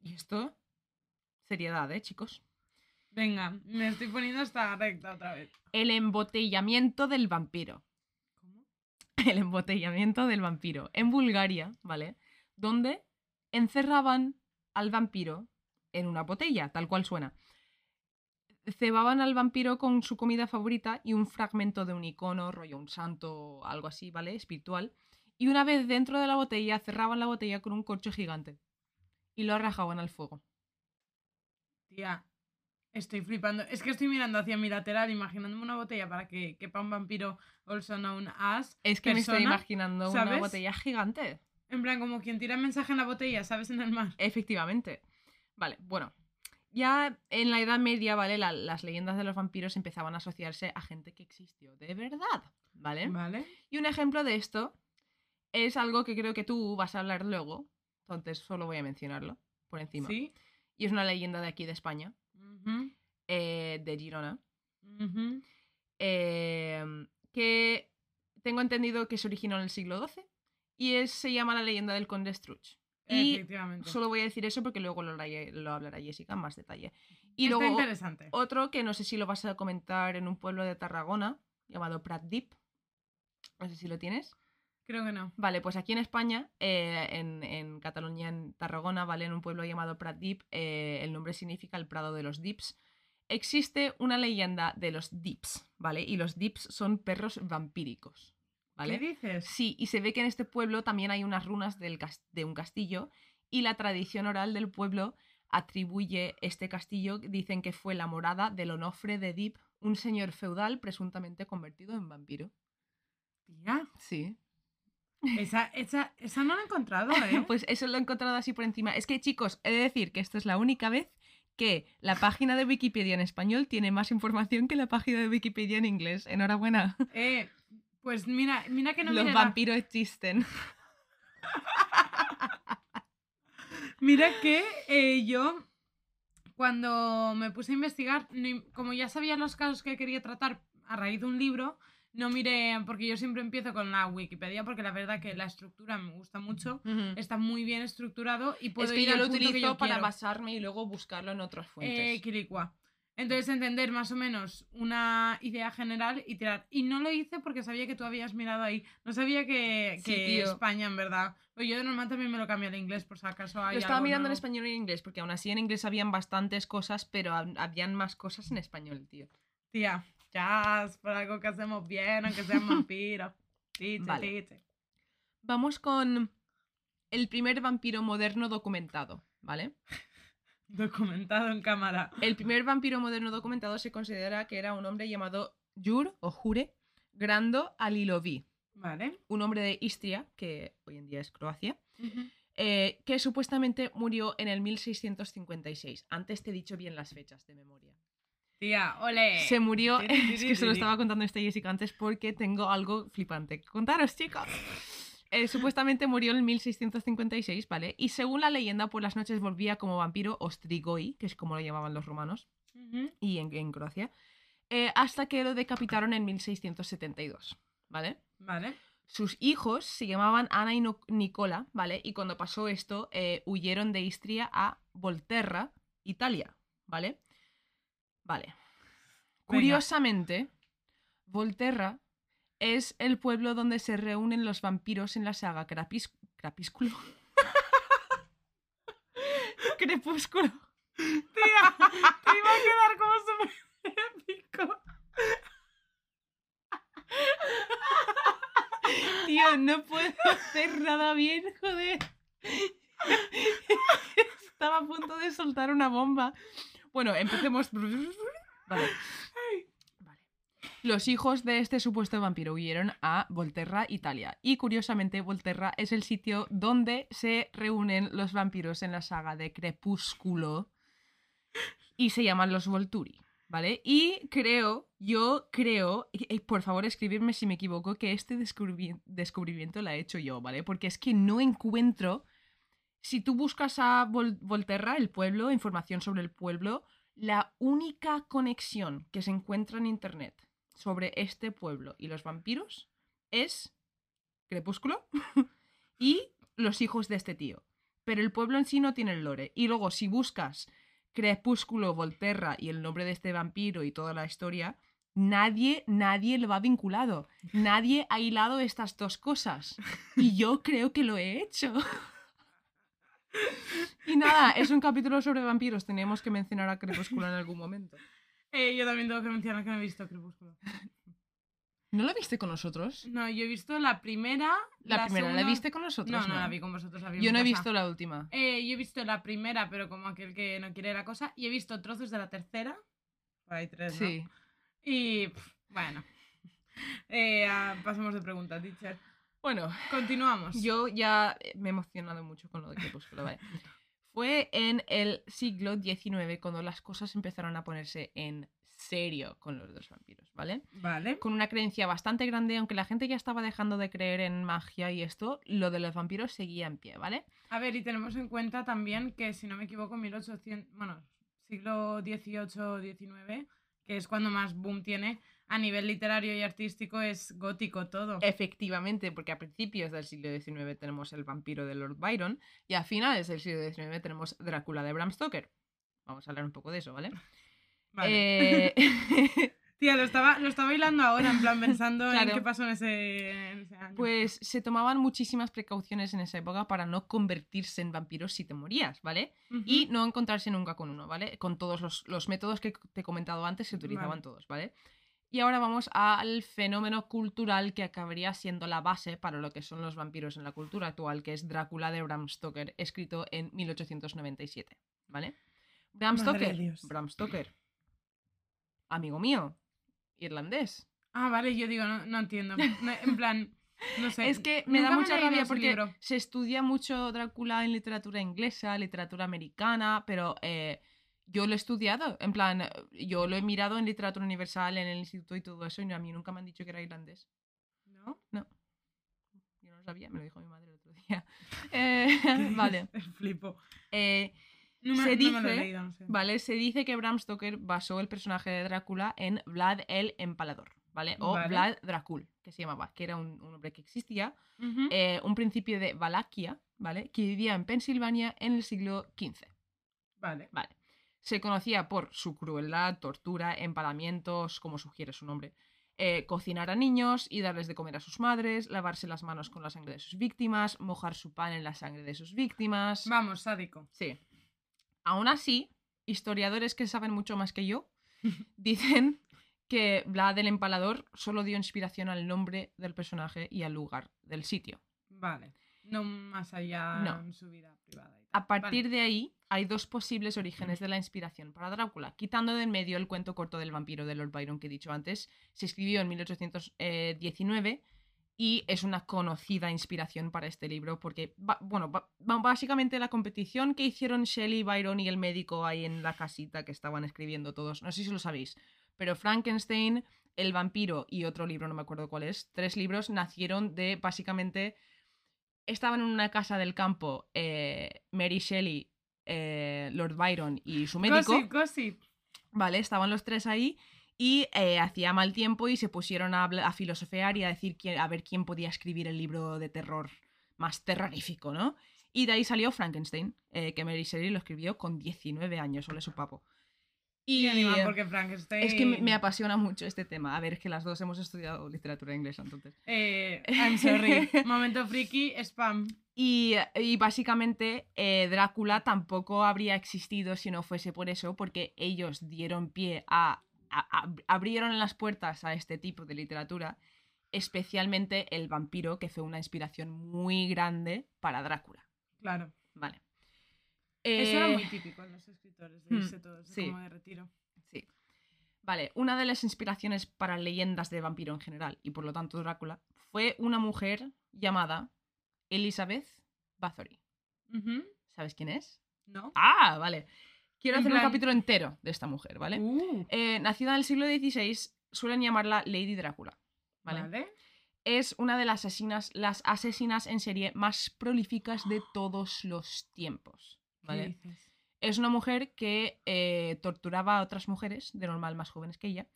Y esto, seriedad, ¿eh, chicos? Venga, me estoy poniendo esta recta otra vez. El embotellamiento del vampiro. ¿Cómo? (laughs) El embotellamiento del vampiro. En Bulgaria, ¿vale? Donde encerraban al vampiro en una botella, tal cual suena. Cebaban al vampiro con su comida favorita y un fragmento de un icono, rollo un santo, algo así, ¿vale? Espiritual. Y una vez dentro de la botella, cerraban la botella con un corcho gigante. Y lo arrajaban al fuego. Tía, estoy flipando. Es que estoy mirando hacia mi lateral, imaginándome una botella para que quepa un vampiro also known as. Es que me estoy imaginando una botella gigante. En plan, como quien tira mensaje en la botella, ¿sabes? En el mar. Efectivamente. Vale, bueno. Ya en la Edad Media, ¿vale? La- las leyendas de los vampiros empezaban a asociarse a gente que existió de verdad, ¿vale? Vale. Y un ejemplo de esto es algo que creo que tú vas a hablar luego, entonces solo voy a mencionarlo por encima. ¿Sí? Y es una leyenda de aquí de España, Eh, de Girona, eh, que tengo entendido que se originó en el siglo XII y es, se llama la leyenda del conde Struch. Y. Solo voy a decir eso porque luego lo, hablará- lo hablará Jessica en más detalle. Y Está luego interesante. otro que no sé si lo vas a comentar en un pueblo de Tarragona llamado Pratdip. No sé si lo tienes. Creo que no. Vale, pues aquí en España, eh, en, en Cataluña, en Tarragona, ¿vale? En un pueblo llamado Pratdip, eh, el nombre significa el Prado de los Dips. Existe una leyenda de los Dips, ¿vale? Y los Dips son perros vampíricos, ¿vale? ¿Qué dices? Sí, y se ve que en este pueblo también hay unas runas del de un castillo y la tradición oral del pueblo atribuye este castillo, dicen que fue la morada del Onofre de Dip, un señor feudal presuntamente convertido en vampiro. Tía, Sí. Esa, esa, esa no la he encontrado, (laughs) ¿eh? Pues eso lo he encontrado así por encima. Es que, chicos, he de decir que esto es la única vez que la página de Wikipedia en español tiene más información que la página de Wikipedia en inglés. Enhorabuena. Eh, pues mira, mira que no Los la- vampiros existen. (laughs) Mira que eh, yo, cuando me puse a investigar, como ya sabía los casos que quería tratar a raíz de un libro, no miré, porque yo siempre empiezo con la Wikipedia, porque la verdad que la estructura me gusta mucho, está muy bien estructurado y puedo es que ir yo al lo punto que utilizo yo para quiero. basarme y luego buscarlo en otras fuentes. Eh, Quilicua. Entonces entender más o menos una idea general y tirar. Y no lo hice porque sabía que tú habías mirado ahí. No sabía que, Sí, que. España, en verdad. Pues yo de normal también me lo cambio al inglés, por si acaso hay Lo estaba algo mirando en español y en inglés, porque aún así en inglés habían bastantes cosas, pero hab- habían más cosas en español, tío. Tía, ya, por algo que hacemos bien, aunque sean (laughs) vampiros. Vale. Vamos con el primer vampiro moderno documentado, ¿vale? (laughs) Documentado en cámara. El primer vampiro moderno documentado se considera que era un hombre llamado Jur o Jure Grando Alilovi, Vale. un hombre de Istria, que hoy en día es Croacia, eh, que supuestamente murió en el 1656. Antes te he dicho bien las fechas de memoria. Tía, ole. Se murió, (laughs) es que se lo estaba contando esta Jessica antes porque tengo algo flipante que contaros, chicos. Eh, supuestamente murió en 1656, ¿vale? Y según la leyenda, por las noches volvía como vampiro Ostrigoi, que es como lo llamaban los romanos, y en, en Croacia, eh, hasta que lo decapitaron en 1672, ¿vale? Vale. Sus hijos se llamaban Ana y No- Nicola, ¿vale? Y cuando pasó esto, eh, huyeron de Istria a Volterra, Italia, ¿vale? Vale. Curiosamente, Volterra es el pueblo donde se reúnen los vampiros en la saga Crapis- Crapísculo. (laughs) Crepúsculo. Tía, te iba a quedar como súper épico. Tío, no puedo hacer nada bien, joder. Estaba a punto de soltar una bomba. Bueno, empecemos. (laughs) Vale. Vale. Los hijos de este supuesto vampiro huyeron a Volterra, Italia. Y curiosamente, Volterra es el sitio donde se reúnen los vampiros en la saga de Crepúsculo. Y se llaman los Volturi. ¿Vale? Y creo, yo creo, y- por favor escribirme si me equivoco, que este descubri- descubrimiento lo he hecho yo, ¿vale? Porque es que no encuentro, si tú buscas a Vol- Volterra, el pueblo, información sobre el pueblo, la única conexión que se encuentra en Internet sobre este pueblo y los vampiros es Crepúsculo (laughs) y los hijos de este tío. Pero el pueblo en sí no tiene el lore. Y luego, si buscas Crepúsculo, Volterra y el nombre de este vampiro y toda la historia, nadie, nadie lo va vinculado. (laughs) Nadie ha hilado estas dos cosas. Y yo creo que lo he hecho. (laughs) Y nada, es un capítulo sobre vampiros. Tenemos que mencionar a Crepúsculo en algún momento. Eh, yo también tengo que mencionar que no he visto Crepúsculo. ¿No lo viste con nosotros? No, yo he visto la primera. La, primera, ¿la segunda- viste con nosotros? No, no, la vi con vosotros. La vi Yo no he casa. visto la última. Eh, yo he visto la primera, pero como aquel que no quiere la cosa. Y he visto trozos de la tercera. Hay tres, ¿no? Sí. Y pff, bueno. (laughs) Eh, ah, pasemos de pregunta, teacher. Bueno, Continuamos. Yo ya eh, me he emocionado mucho con lo de Crepúsculo, ¿vale? (laughs) Fue en el siglo XIX cuando las cosas empezaron a ponerse en serio con los dos vampiros, ¿vale? Vale. Con una creencia bastante grande, aunque la gente ya estaba dejando de creer en magia y esto, lo de los vampiros seguía en pie, ¿vale? A ver, y tenemos en cuenta también que, si no me equivoco, 1800, bueno, siglo XVIII, XIX, que es cuando más boom tiene, a nivel literario y artístico es gótico todo. Efectivamente, porque a principios del siglo XIX tenemos el vampiro de Lord Byron y a finales del siglo XIX tenemos Drácula de Bram Stoker. Vamos a hablar un poco de eso, ¿vale? (laughs) Vale. Eh, (laughs) Tía, lo estaba, lo estaba hilando ahora, en plan, pensando en qué pasó en ese, en ese año. Pues se tomaban muchísimas precauciones en esa época para no convertirse en vampiros si te morías, ¿vale? Y no encontrarse nunca con uno, ¿vale? Con todos los, los métodos que te he comentado antes se utilizaban Vale. todos, ¿vale? Y ahora vamos al fenómeno cultural que acabaría siendo la base para lo que son los vampiros en la cultura actual, que es Drácula de Bram Stoker, escrito en 1897, ¿vale? Bram Stoker. Bram Stoker, amigo mío, irlandés. Ah, vale, yo digo, no, no entiendo. No, en plan, no sé. Es que me da mucha rabia porque libro. se estudia mucho Drácula en literatura inglesa, literatura americana, pero eh, yo lo he estudiado. En plan, eh, yo lo he mirado en literatura universal, en el instituto y todo eso, y a mí nunca me han dicho que era irlandés. ¿No? Yo no lo sabía, me lo dijo mi madre el otro día. (laughs) Eh, (laughs) vale. (laughs) Flipo. Eh, No me, Se no me lo he dice- leído, no sé. Vale, se dice que Bram Stoker basó el personaje de Drácula en Vlad el Empalador, ¿vale? O Vale. Vlad Dracul, que se llamaba, que era un, un hombre que existía, eh, un principio de Valaquia, ¿vale? Que vivía en Pensilvania en el siglo XV, Vale. ¿vale? Se conocía por su crueldad, tortura, empalamientos, como sugiere su nombre, eh, cocinar a niños y darles de comer a sus madres, lavarse las manos con la sangre de sus víctimas, mojar su pan en la sangre de sus víctimas. Vamos, sádico. Sí. Aún así, historiadores que saben mucho más que yo (laughs) dicen que Vlad el Empalador solo dio inspiración al nombre del personaje y al lugar del sitio. Vale. No más allá No. en su vida privada. y tal. A partir Vale. de ahí, hay dos posibles orígenes de la inspiración para Drácula. Quitando de en medio el cuento corto del vampiro de Lord Byron que he dicho antes, se escribió en 1819 y es una conocida inspiración para este libro porque, bueno, básicamente la competición que hicieron Shelley, Byron y el médico ahí en la casita que estaban escribiendo todos, no sé si lo sabéis, pero Frankenstein, el vampiro y otro libro, no me acuerdo cuál es, tres libros nacieron de básicamente estaban en una casa del campo eh, Mary Shelley, eh, Lord Byron y su médico. Gossip, gossip. Vale, estaban los tres ahí y eh, hacía mal tiempo y se pusieron a, a filosofear y a decir quién- a ver quién podía escribir el libro de terror más terrorífico, ¿no? Y de ahí salió Frankenstein, eh, que Mary Shelley lo escribió con 19 años, ole su papo. Y, Y animal eh, porque Frankenstein. es que me, me apasiona mucho este tema. A ver, es que las dos hemos estudiado literatura inglesa, entonces. Eh, I'm sorry. (laughs) Momento friki, spam. Y, y básicamente eh, Drácula tampoco habría existido si no fuese por eso, porque ellos dieron pie a, a- a- abrieron las puertas a este tipo de literatura, especialmente el vampiro, que fue una inspiración muy grande para Drácula. Claro. Vale. Eso era Eh, muy típico de hmm, irse todos sí. como de retiro. Sí. Vale, una de las inspiraciones para leyendas de vampiro en general, y por lo tanto Drácula, fue una mujer llamada Elizabeth Bathory. ¿Sabes quién es? ¿No? Ah, vale. Quiero hacer plan- un capítulo entero de esta mujer, ¿vale? Uh, Eh, nacida en el siglo XVI, suelen llamarla Lady Drácula, ¿vale? vale. Es una de las asesinas, las asesinas en serie más prolíficas de todos los tiempos, ¿Qué ¿vale? dices? Es una mujer que eh, torturaba a otras mujeres, de normal más jóvenes que ella.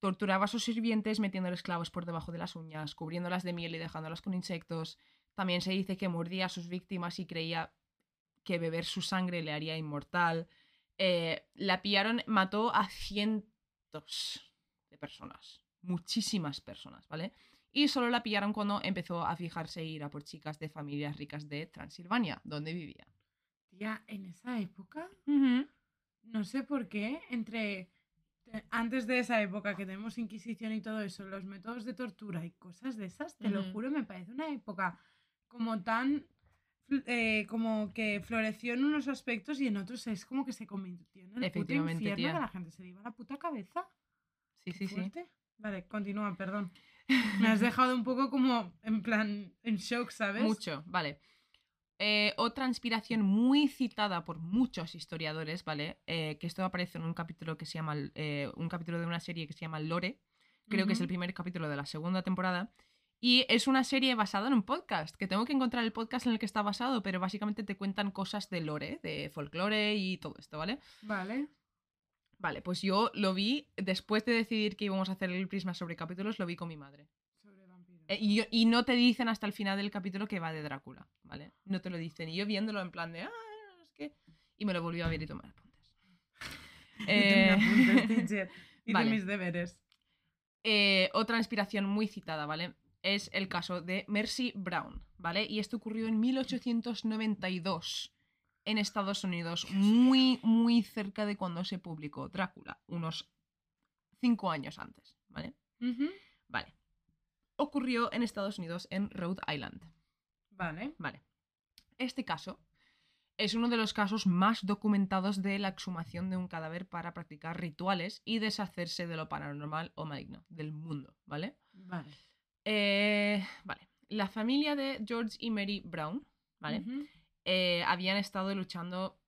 Torturaba a sus sirvientes metiéndoles clavos por debajo de las uñas, cubriéndolas de miel y dejándolas con insectos. También se dice que mordía a sus víctimas y creía que beber su sangre le haría inmortal. Eh, la pillaron, mató a cientos de personas, muchísimas personas, ¿vale? Y solo la pillaron cuando empezó a fijarse e ir a por chicas de familias ricas de Transilvania, donde vivía. Tía, en esa época, no sé por qué, entre te- antes de esa época que tenemos Inquisición y todo eso, los métodos de tortura y cosas de esas, te lo Ujú. juro, me parece una época como tan eh, como que floreció en unos aspectos y en otros es como que se convirtió en el puto infierno tía. que la gente se le iba a la puta cabeza. Sí, sí, sí. Vale, continúa, perdón. Me has dejado un poco como en plan en shock, ¿sabes? (laughs) Mucho, vale. Eh, otra inspiración muy citada por muchos historiadores, ¿vale? Eh, que esto aparece en un capítulo que se llama. eh, un capítulo de una serie que se llama Lore. Creo que es el primer capítulo de la segunda temporada. Y es una serie basada en un podcast, que tengo que encontrar el podcast en el que está basado, pero básicamente te cuentan cosas de lore, de folclore y todo esto, ¿vale? Vale. Vale, pues yo lo vi, después de decidir que íbamos a hacer el prisma sobre capítulos, lo vi con mi madre. Eh, y, y no te dicen hasta el final del capítulo que va de Drácula, ¿vale? No te lo dicen. Y yo viéndolo en plan de, ah, no sé qué. Y me lo volví a ver y tomar apuntes. (laughs) Y Eh, (laughs) teacher. Hice vale. mis deberes. eh, otra inspiración muy citada, ¿vale? Es el caso de Mercy Brown, ¿vale? Y esto ocurrió en 1892 en Estados Unidos, muy, muy cerca de cuando se publicó Drácula, unos cinco años antes, ¿vale? Vale. Ocurrió en Estados Unidos, en Rhode Island. Vale. Vale. Este caso es uno de los casos más documentados de la exhumación de un cadáver para practicar rituales y deshacerse de lo paranormal o maligno del mundo, ¿vale? Vale. Eh, vale. La familia de George y Mary Brown, ¿vale? Eh, habían estado luchando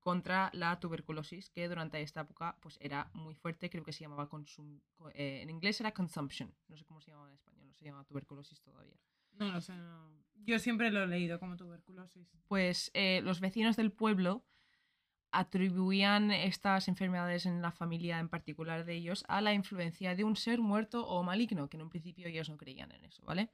contra la tuberculosis, que durante esta época pues, era muy fuerte, creo que se llamaba consum co- eh, en inglés era consumption, no sé cómo se llamaba en español, no se llama tuberculosis todavía. No lo sé. no. Yo siempre lo he leído como tuberculosis. pues eh, los vecinos del pueblo atribuían estas enfermedades en la familia en particular de ellos a la influencia de un ser muerto o maligno, que en un principio ellos no creían en eso, ¿vale?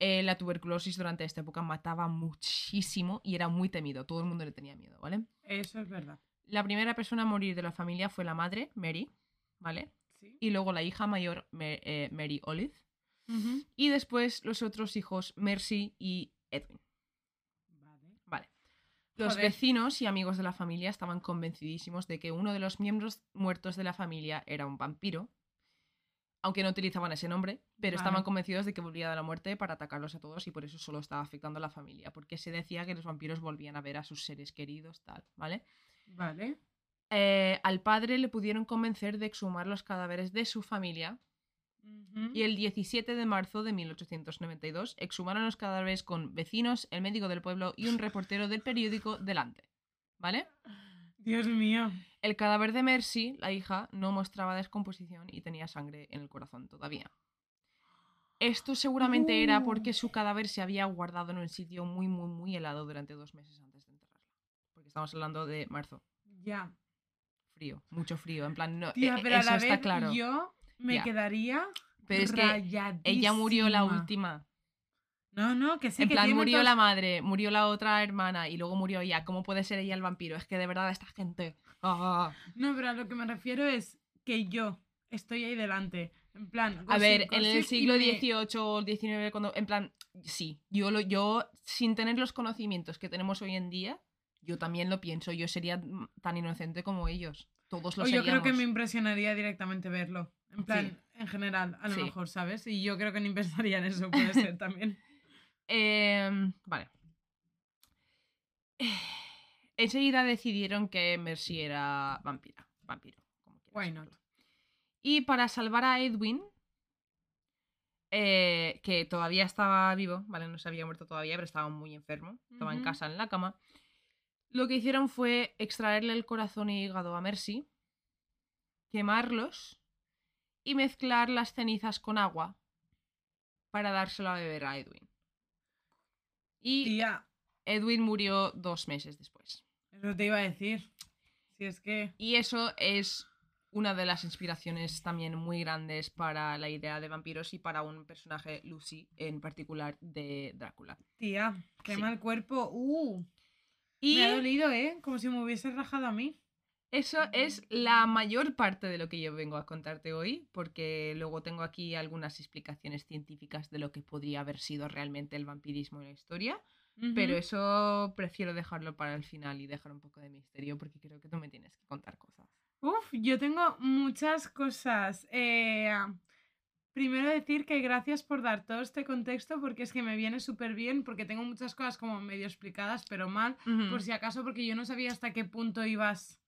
Eh, la tuberculosis durante esta época mataba muchísimo y era muy temido, todo el mundo le tenía miedo, ¿vale? Eso es verdad. La primera persona a morir de la familia fue la madre, Mary, ¿vale? Sí. Y luego la hija mayor, Ma- eh, Mary Olive, y después los otros hijos, Mercy y Edwin. Los Joder. vecinos y amigos de la familia estaban convencidísimos de que uno de los miembros muertos de la familia era un vampiro, aunque no utilizaban ese nombre, pero estaban convencidos de que volvía de la muerte para atacarlos a todos y por eso solo estaba afectando a la familia, porque se decía que los vampiros volvían a ver a sus seres queridos, tal, ¿vale? Vale. Eh, al padre le pudieron convencer de exhumar los cadáveres de su familia. Y el 17 de marzo de 1892 exhumaron los cadáveres con vecinos, el médico del pueblo y un reportero del periódico delante. ¿Vale? Dios mío. El cadáver de Mercy, la hija, no mostraba descomposición y tenía sangre en el corazón todavía. Esto seguramente era porque su cadáver se había guardado en un sitio muy, muy, muy helado durante dos meses antes de enterrarla. Porque estamos hablando de marzo. Ya. Frío, mucho frío. En plan, no, Tía, e- pero a eso la está vez claro. yo me quedaría. Pero es que Ella murió la última. No, no, que sí. en que plan, tiene murió la madre, murió la otra hermana y luego murió ella. ¿Cómo puede ser ella el vampiro? Es que de verdad esta gente. ah. No, pero a lo que me refiero es que yo estoy ahí delante. En plan. A ver, en el siglo me- XVIII o XIX, cuando, en plan, sí, yo, lo, yo sin tener los conocimientos que tenemos hoy en día, yo también lo pienso. Yo sería tan inocente como ellos. Todos lo O yo creo que me impresionaría directamente verlo. En plan, en general, a lo Sí. mejor, ¿sabes? Y yo creo que pensaría en eso, puede ser (laughs) también. Em, vale. (sighs) Enseguida decidieron que Mercy era vampira. Vampiro. Como quieras Why not? Y para salvar a Edwin, eh, que todavía estaba vivo, ¿vale? No se había muerto todavía, pero estaba muy enfermo. Estaba en casa, en la cama. Lo que hicieron fue extraerle el corazón y hígado a Mercy, quemarlos y mezclar las cenizas con agua para dárselo a beber a Edwin. Y Tía, Edwin murió dos meses después. eso te iba a decir. Si es que. Y eso es una de las inspiraciones también muy grandes para la idea de vampiros y para un personaje, Lucy, en particular de Drácula. Tía, qué Sí. mal cuerpo. Uh, Y me ha dolido, ¿eh? Como si me hubiese rajado a mí. eso es la mayor parte de lo que yo vengo a contarte hoy, porque luego tengo aquí algunas explicaciones científicas de lo que podría haber sido realmente el vampirismo en la historia, pero eso prefiero dejarlo para el final y dejar un poco de misterio porque creo que tú me tienes que contar cosas. Uf, yo tengo muchas cosas. Eh, primero decir que gracias por dar todo este contexto porque es que me viene súper bien porque tengo muchas cosas como medio explicadas pero mal. Por si acaso porque yo no sabía hasta qué punto ibas.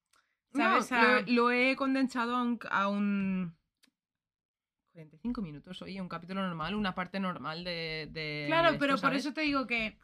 No, ¿Sabes? A- lo, lo he condensado a un, a un 45 minutos, oye, un capítulo normal, una parte normal de... de- Claro, de pero por eso te digo que,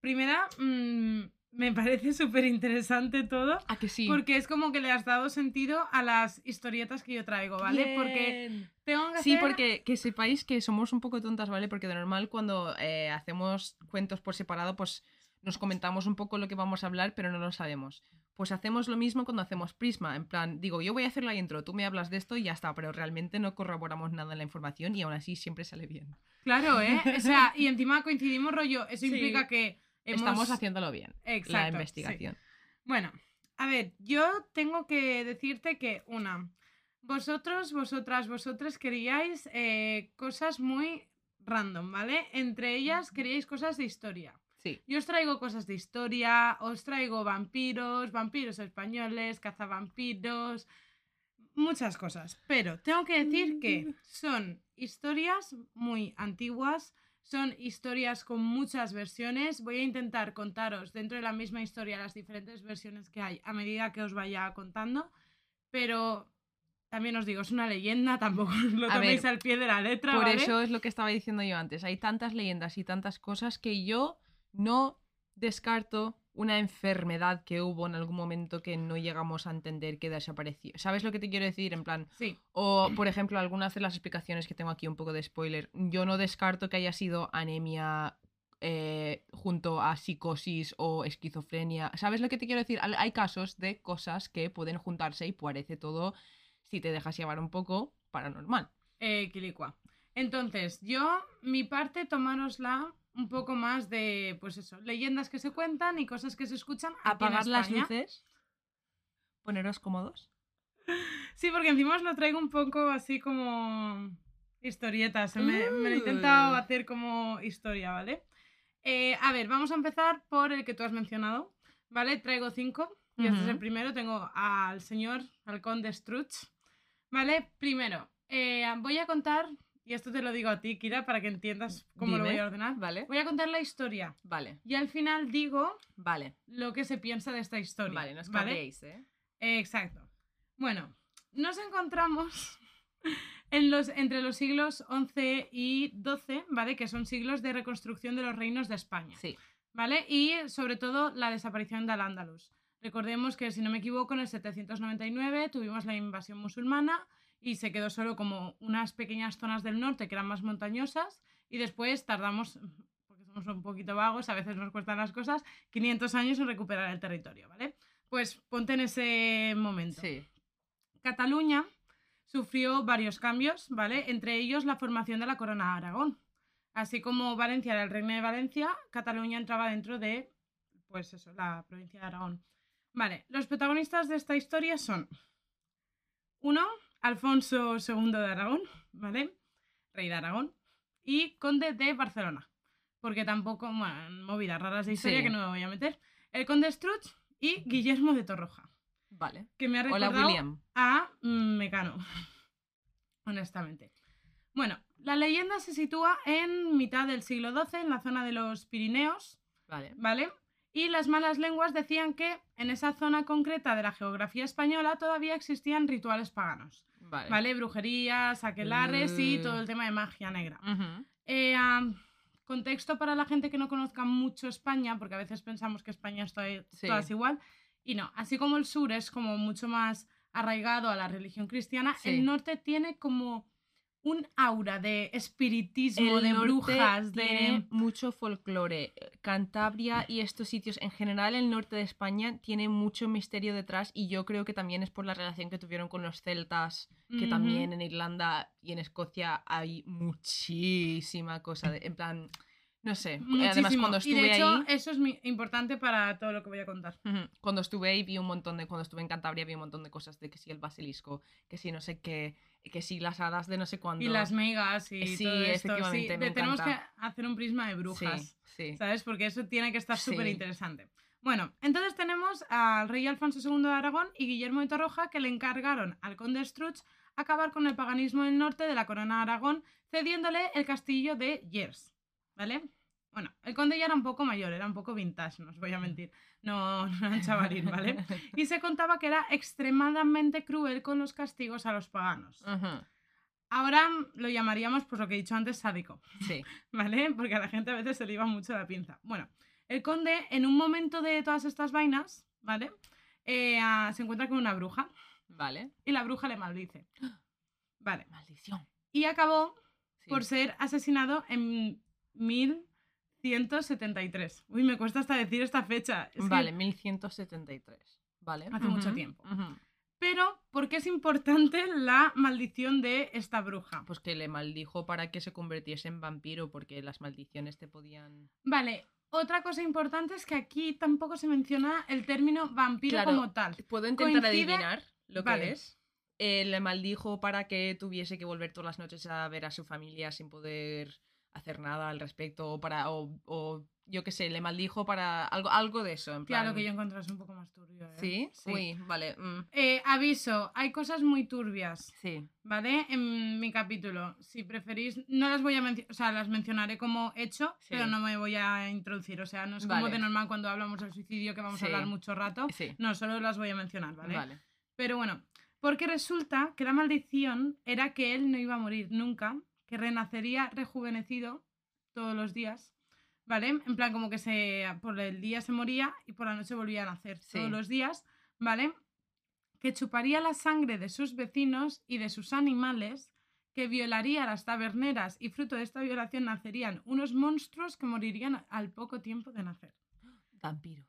primera, mm, me parece súper interesante todo, ¿A que sí? porque es como que le has dado sentido a las historietas que yo traigo, ¿vale? Porque tengo que Sí, hacer- porque que sepáis que somos un poco tontas, ¿vale? Porque de normal cuando eh, hacemos cuentos por separado, pues nos comentamos un poco lo que vamos a hablar, pero no lo sabemos. Pues hacemos lo mismo cuando hacemos Prisma, en plan, digo, yo voy a hacer la intro, tú me hablas de esto y ya está, pero realmente no corroboramos nada en la información y aún así siempre sale bien. Claro, ¿eh? O sea, y encima coincidimos rollo, eso Sí. implica que hemos... Estamos haciéndolo bien, Exacto, la sí. investigación. Bueno, a ver, yo tengo que decirte que, una, vosotros, vosotras, vosotros queríais eh, cosas muy random, ¿vale? Entre ellas queríais cosas de historia. Sí. Yo os traigo cosas de historia, os traigo vampiros, vampiros españoles, cazavampiros, muchas cosas. Pero tengo que decir que (laughs) son historias muy antiguas, son historias con muchas versiones. Voy a intentar contaros dentro de la misma historia las diferentes versiones que hay a medida que os vaya contando, pero también os digo, es una leyenda, (laughs) tampoco lo toméis ver, al pie de la letra. Por ¿vale? eso es lo que estaba diciendo yo antes. Hay tantas leyendas y tantas cosas que yo no descarto una enfermedad que hubo en algún momento que no llegamos a entender que desapareció. ¿Sabes lo que te quiero decir? En plan, Sí, o por ejemplo, algunas de las explicaciones que tengo aquí, un poco de spoiler, yo no descarto que haya sido anemia eh, junto a psicosis o esquizofrenia. ¿Sabes lo que te quiero decir? Hay casos de cosas que pueden juntarse y parece todo, si te dejas llevar un poco, paranormal. eh, Quilicua. Entonces, yo, mi parte, tomárosla un poco más de, pues eso, leyendas que se cuentan y cosas que se escuchan. apagar las luces, poneros cómodos. Sí, porque encima os lo traigo un poco así como historietas. Me, me lo he intentado Uh. hacer como historia, ¿vale? Eh, a ver, vamos a empezar por el que tú has mencionado, ¿vale? Traigo cinco. Y este es el primero. Tengo al señor, al conde Struch. ¿Vale? Primero, eh, voy a contar, y esto te lo digo a ti, Kira, para que entiendas cómo lo voy a ordenar. Vale. Voy a contar la historia. Vale, Y al final digo vale. lo que se piensa de esta historia. Vale, no os ¿vale? cabréis, ¿eh? Exacto. Bueno, nos encontramos (laughs) en los, entre los siglos XI y XII, ¿vale? Que son siglos de reconstrucción de los reinos de España, Sí. ¿vale? Y sobre todo la desaparición del Andalus. Recordemos que, si no me equivoco, en el 799 tuvimos la invasión musulmana y se quedó solo como unas pequeñas zonas del norte que eran más montañosas y después tardamos, porque somos un poquito vagos, a veces nos cuestan las cosas, 500 años en recuperar el territorio, ¿vale? Pues ponte en ese momento. Sí. Cataluña sufrió varios cambios, ¿vale? Entre ellos la formación de la Corona de Aragón. Así como Valencia era el reino de Valencia, Cataluña entraba dentro de, pues eso, la provincia de Aragón. Vale, los protagonistas de esta historia son uno, Alfonso II de Aragón, ¿vale? Rey de Aragón. Y conde de Barcelona. Porque tampoco, bueno, movidas raras de historia Sí. que no me voy a meter. El conde Struch y Guillermo de Torroja. Vale. Que me ha Hola, recordado William. a mm, Mecano. (laughs) Honestamente. Bueno, la leyenda se sitúa en mitad del siglo XII, en la zona de los Pirineos, Vale. ¿vale? Y las malas lenguas decían que en esa zona concreta de la geografía española todavía existían rituales paganos, Vale. ¿vale? Brujerías, aquelarres y Uh. todo el tema de magia negra. Eh, contexto para la gente que no conozca mucho España, porque a veces pensamos que España es Sí. todas igual, y no, así como el sur es como mucho más arraigado a la religión cristiana, Sí. el norte tiene como un aura de espiritismo, El de norte brujas, tiene de... mucho folclore. Cantabria y estos sitios, en general el norte de España, tiene mucho misterio detrás y yo creo que también es por la relación que tuvieron con los celtas, que también en Irlanda y en Escocia hay muchísima cosa, de- en plan, no sé. Además, Muchísimo. cuando y estuve de hecho, ahí... eso es mi- importante para todo lo que voy a contar. Cuando estuve ahí vi un montón de, cuando estuve en Cantabria vi un montón de cosas de que si el basilisco, que si no sé qué, que si las hadas de no sé cuándo. Y las megas y Sí, todo esto. efectivamente, sí, me tenemos que hacer un prisma de Sí, brujas. sí. ¿Sabes? Porque eso tiene que estar Sí. súper interesante. Bueno, entonces tenemos al rey Alfonso II de Aragón y Guillermo de Torroja que le encargaron al conde Struch acabar con el paganismo del norte de la corona de Aragón, cediéndole el castillo de Yers. ¿Vale? Bueno, el conde ya era un poco mayor, era un poco vintage, no os voy a mentir. No, no era un chavalín, ¿vale? (laughs) Y se contaba que era extremadamente cruel con los castigos a los paganos. Ujú. Ahora lo llamaríamos, pues lo que he dicho antes, sádico. Sí. (laughs) ¿vale? Porque a la gente a veces se le iba mucho la pinza. Bueno, el conde, en un momento de todas estas vainas, ¿vale? Eh, se encuentra con una bruja Vale. y la bruja le maldice. (gasps) Vale. Maldición. Y acabó Sí. por ser asesinado en 1173. Uy, me cuesta hasta decir esta fecha. Es que- Vale, 1173. Vale. Hace mucho tiempo. Pero, ¿por qué es importante la maldición de esta bruja? Pues que le maldijo para que se convirtiese en vampiro, porque las maldiciones te podían. Vale, otra cosa importante es que aquí tampoco se menciona el término vampiro Claro. como tal. ¿Puedo intentar Coincide- adivinar lo que Vale. es? Eh, le maldijo para que tuviese que volver todas las noches a ver a su familia sin poder hacer nada al respecto. O para. O, o yo qué sé, le maldijo para. Algo, algo de eso. En plan... Claro que yo encontré es un poco más turbio. ¿eh? ¿Sí? Sí. Uy, vale. mm, Eh, aviso, hay cosas muy turbias, sí. ¿vale? En mi capítulo. Si preferís, no las voy a mencionar, o sea, las mencionaré como hecho, Sí. pero no me voy a introducir. O sea, no es como de normal cuando hablamos del suicidio que vamos Sí. a hablar mucho rato. Sí. No, solo las voy a mencionar, ¿vale? Vale. Pero bueno, porque resulta que la maldición era que él no iba a morir nunca, que renacería rejuvenecido todos los días, ¿vale? En plan como que se por el día se moría y por la noche volvía a nacer Sí. todos los días, ¿vale? Que chuparía la sangre de sus vecinos y de sus animales, que violaría a las taberneras y fruto de esta violación nacerían unos monstruos que morirían al poco tiempo de nacer. Vampiros.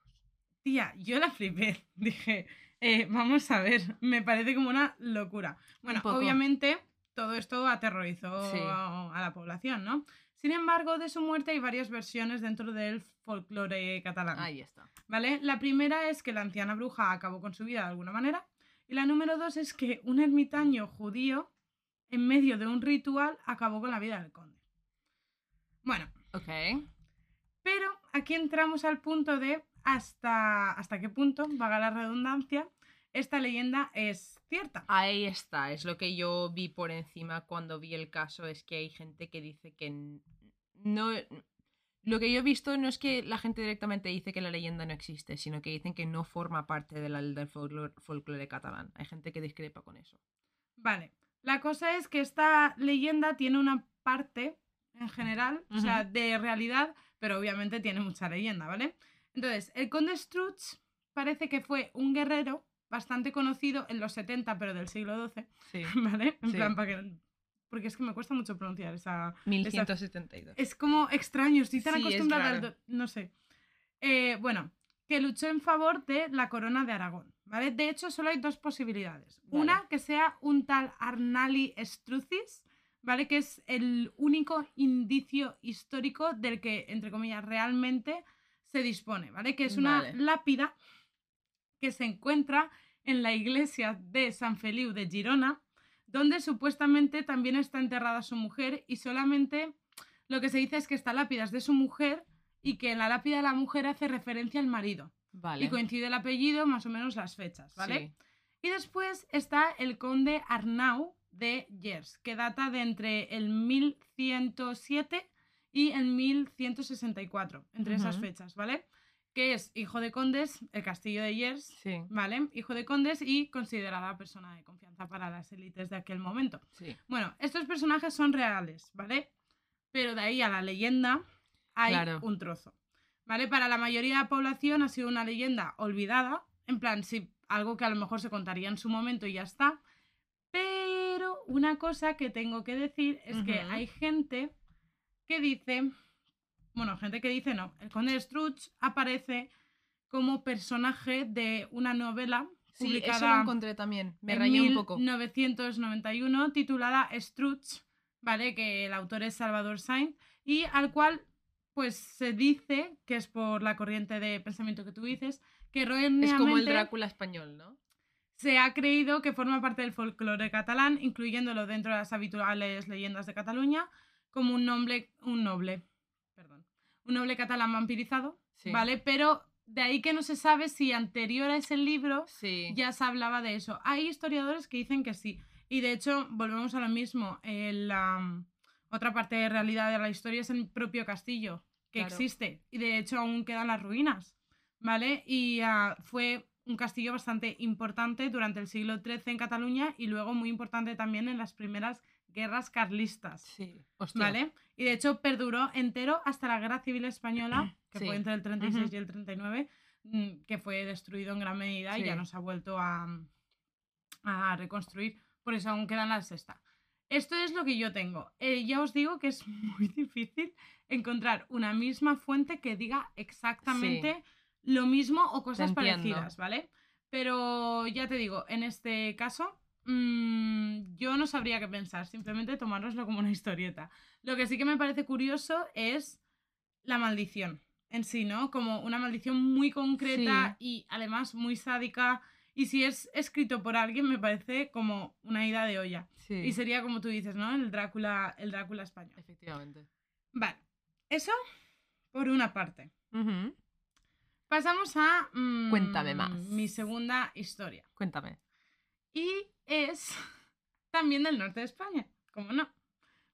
Tía, yo la flipé. (laughs) Dije, eh, vamos a ver, me parece como una locura. Bueno, obviamente todo esto aterrorizó Sí. a, a la población, ¿no? Sin embargo, de su muerte hay varias versiones dentro del folclore catalán. Ahí está. ¿Vale? La primera es que la anciana bruja acabó con su vida de alguna manera. Y la número dos es que un ermitaño judío, en medio de un ritual, acabó con la vida del conde. Bueno, Ok. pero aquí entramos al punto de hasta, hasta qué punto, vaga la redundancia, esta leyenda es cierta. Ahí está, es lo que yo vi por encima cuando vi el caso, es que hay gente que dice que no... Lo que yo he visto no es que la gente directamente dice que la leyenda no existe, sino que dicen que no forma parte de la- del folclore, folclore catalán. Hay gente que discrepa con eso. Vale, la cosa es que esta leyenda tiene una parte en general, o sea, de realidad, pero obviamente tiene mucha leyenda, ¿vale? Entonces, el conde Struch parece que fue un guerrero bastante conocido en los 70, pero del siglo XII, Sí. (laughs) ¿vale? En Sí. plan, para que... Porque es que me cuesta mucho pronunciar esa, 1172. Es como extraño, estoy tan Sí, es acostumbrada al... do- No sé. Eh, bueno, que luchó en favor de la corona de Aragón, ¿vale? De hecho, solo hay dos posibilidades. Vale. Una, que sea un tal Arnali Strucis, ¿vale? Que es el único indicio histórico del que, entre comillas, realmente se dispone, ¿vale? Que es una Vale. lápida que se encuentra en la iglesia de San Feliu de Girona, donde supuestamente también está enterrada su mujer y solamente lo que se dice es que esta lápida es de su mujer y que en la lápida de la mujer hace referencia al marido. Vale. Y coincide el apellido, más o menos las fechas, ¿vale? Sí. Y después está el conde Arnau de Gers, que data de entre el 1107 y el 1164, entre esas fechas, ¿vale? Que es hijo de condes, el castillo de Gers, Sí. ¿vale? Hijo de condes y considerada persona de confianza para las élites de aquel momento. Sí. Bueno, estos personajes son reales, ¿vale? Pero de ahí a la leyenda, hay Claro. un trozo. ¿Vale? Para la mayoría de la población ha sido una leyenda olvidada, en plan, sí, algo que a lo mejor se contaría en su momento y ya está. Pero una cosa que tengo que decir es que hay gente que dice, bueno, gente que dice no, el conde de Struch aparece como personaje de una novela Sí, eso lo publicada encontré también. Me en rayé un poco. 1991 titulada Struch, ¿vale? Que el autor es Salvador Sainz y al cual pues se dice que es por la corriente de pensamiento que tú dices que Es como el Drácula español, ¿no? se ha creído que forma parte del folclore catalán, incluyéndolo dentro de las habituales leyendas de Cataluña, como un noble, un noble, un noble catalán vampirizado, Sí. ¿vale? Pero de ahí que no se sabe si anterior a ese libro Sí. ya se hablaba de eso. Hay historiadores que dicen que sí. Y de hecho, volvemos a lo mismo. el, am, otra parte de realidad de la historia es el propio castillo, que Claro. existe. Y de hecho aún quedan las ruinas. ¿Vale? Y ah, fue un castillo bastante importante durante el siglo XIII en Cataluña y luego muy importante también en las primeras guerras carlistas. Sí. Hostia. ¿Vale? Y de hecho perduró entero hasta la Guerra Civil Española, (clears throat) que Sí. fue entre el 36 Ujú. y el 39, mm, que fue destruido en gran medida y ya no se ha vuelto a, a reconstruir. Por eso aún quedan las sexta. Esto es lo que yo tengo. Eh, ya os digo que es (laughs) muy difícil encontrar una misma fuente que diga exactamente lo mismo o cosas parecidas, ¿vale? Pero ya te digo, en este caso, mm, yo no sabría qué pensar, simplemente tomárnoslo como una historieta. Lo que sí que me parece curioso es la maldición en sí, ¿no? Como una maldición muy concreta y además muy sádica. Y si es escrito por alguien, me parece como una ida de olla. Sí. Y sería como tú dices, ¿no? El Drácula, el Drácula español. Efectivamente. Vale, eso por una parte. Pasamos a mm, Cuéntame más. mi segunda historia. Cuéntame. Y es (laughs) también del norte de España, como no.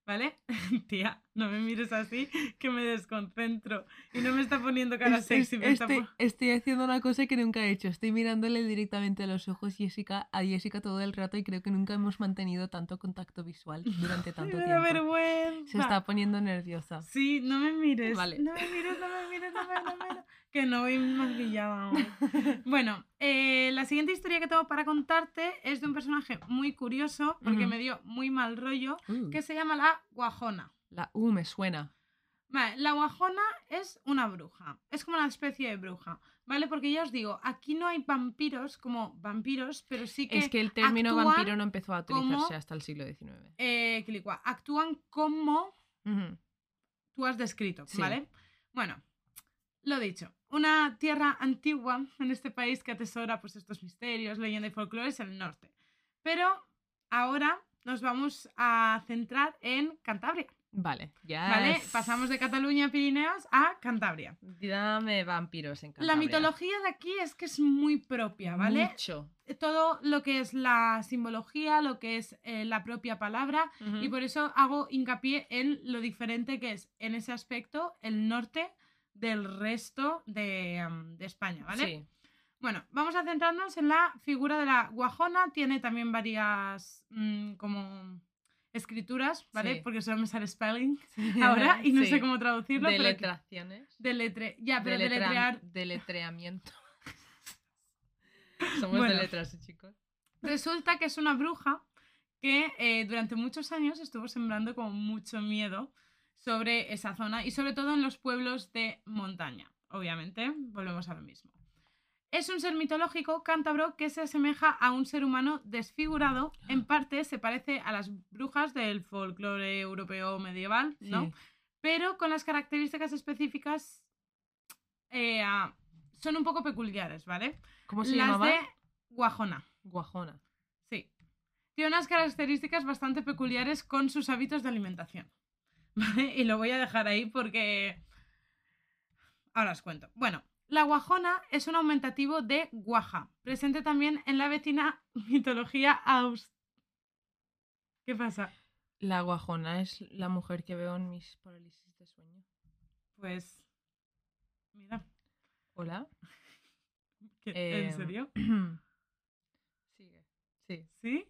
¿Vale? (laughs) Tía, no me mires así que me desconcentro. Y no me está poniendo cara sexy. me estoy, haciendo una cosa que nunca he hecho. Estoy mirándole directamente a los ojos Jessica, a Jessica todo el rato y creo que nunca hemos mantenido tanto contacto visual durante tanto (laughs) Me tiempo. vergüenza. Se está poniendo nerviosa. Sí, no me mires. Vale. No me mires, no me mires, no me, no me- Que no hoy. (laughs) Bueno, eh, la siguiente historia que tengo para contarte es de un personaje muy curioso, porque me dio muy mal rollo, Uh, que se llama la Guajona. La U me suena. Vale, la Guajona es una bruja. Es como una especie de bruja. ¿Vale? Porque ya os digo, aquí no hay vampiros como vampiros, pero sí que. Es que el término vampiro no empezó a utilizarse como- hasta el siglo XIX. eh, actúan como tú has descrito, Sí. ¿vale? Bueno, lo dicho, una tierra antigua en este país que atesora pues estos misterios, leyenda y folclore es el norte. Pero ahora nos vamos a centrar en Cantabria, Vale, ya. ¿vale? Pasamos de Cataluña a Pirineos a Cantabria. Dame vampiros en La Cantabria. mitología de aquí es que es muy propia, ¿vale? Mucho. Todo lo que es la simbología, lo que es eh, la propia palabra, y por eso hago hincapié en lo diferente que es en ese aspecto el norte del resto de, de España, ¿vale? Sí. Bueno, vamos a centrarnos en la figura de la guajona. Tiene también varias mm, como escrituras, ¿vale? Sí. Porque solo me sale spelling (laughs) ahora y no Sí. sé cómo traducirlo. pero Deletraciones. Deletre... Ya, pero Deletra- deletrear Deletreamiento. (laughs) Somos Bueno. de letras, ¿eh, chicos. Resulta que es una bruja que eh, durante muchos años estuvo sembrando como mucho miedo sobre esa zona y sobre todo en los pueblos de montaña. Obviamente, volvemos a lo mismo. Es un ser mitológico cántabro que se asemeja a un ser humano desfigurado. En parte se parece a las brujas del folclore europeo medieval, ¿no? Sí. Pero con las características específicas eh, ah, son un poco peculiares, ¿vale? ¿Cómo se las llamaba? de Guajona. Guajona. Sí. Tiene unas características bastante peculiares con sus hábitos de alimentación. (laughs) ¿Vale? Y lo voy a dejar ahí porque... Ahora os cuento. Bueno, la guajona es un aumentativo de guaja, presente también en la vecina (laughs) mitología aus... ¿Qué pasa? La guajona es la mujer que veo en mis parálisis de sueño. Pues... Mira, Hola. (laughs) ¿qué- Eh, ¿en serio? (clears throat) Sigue. Sí, ¿Sí?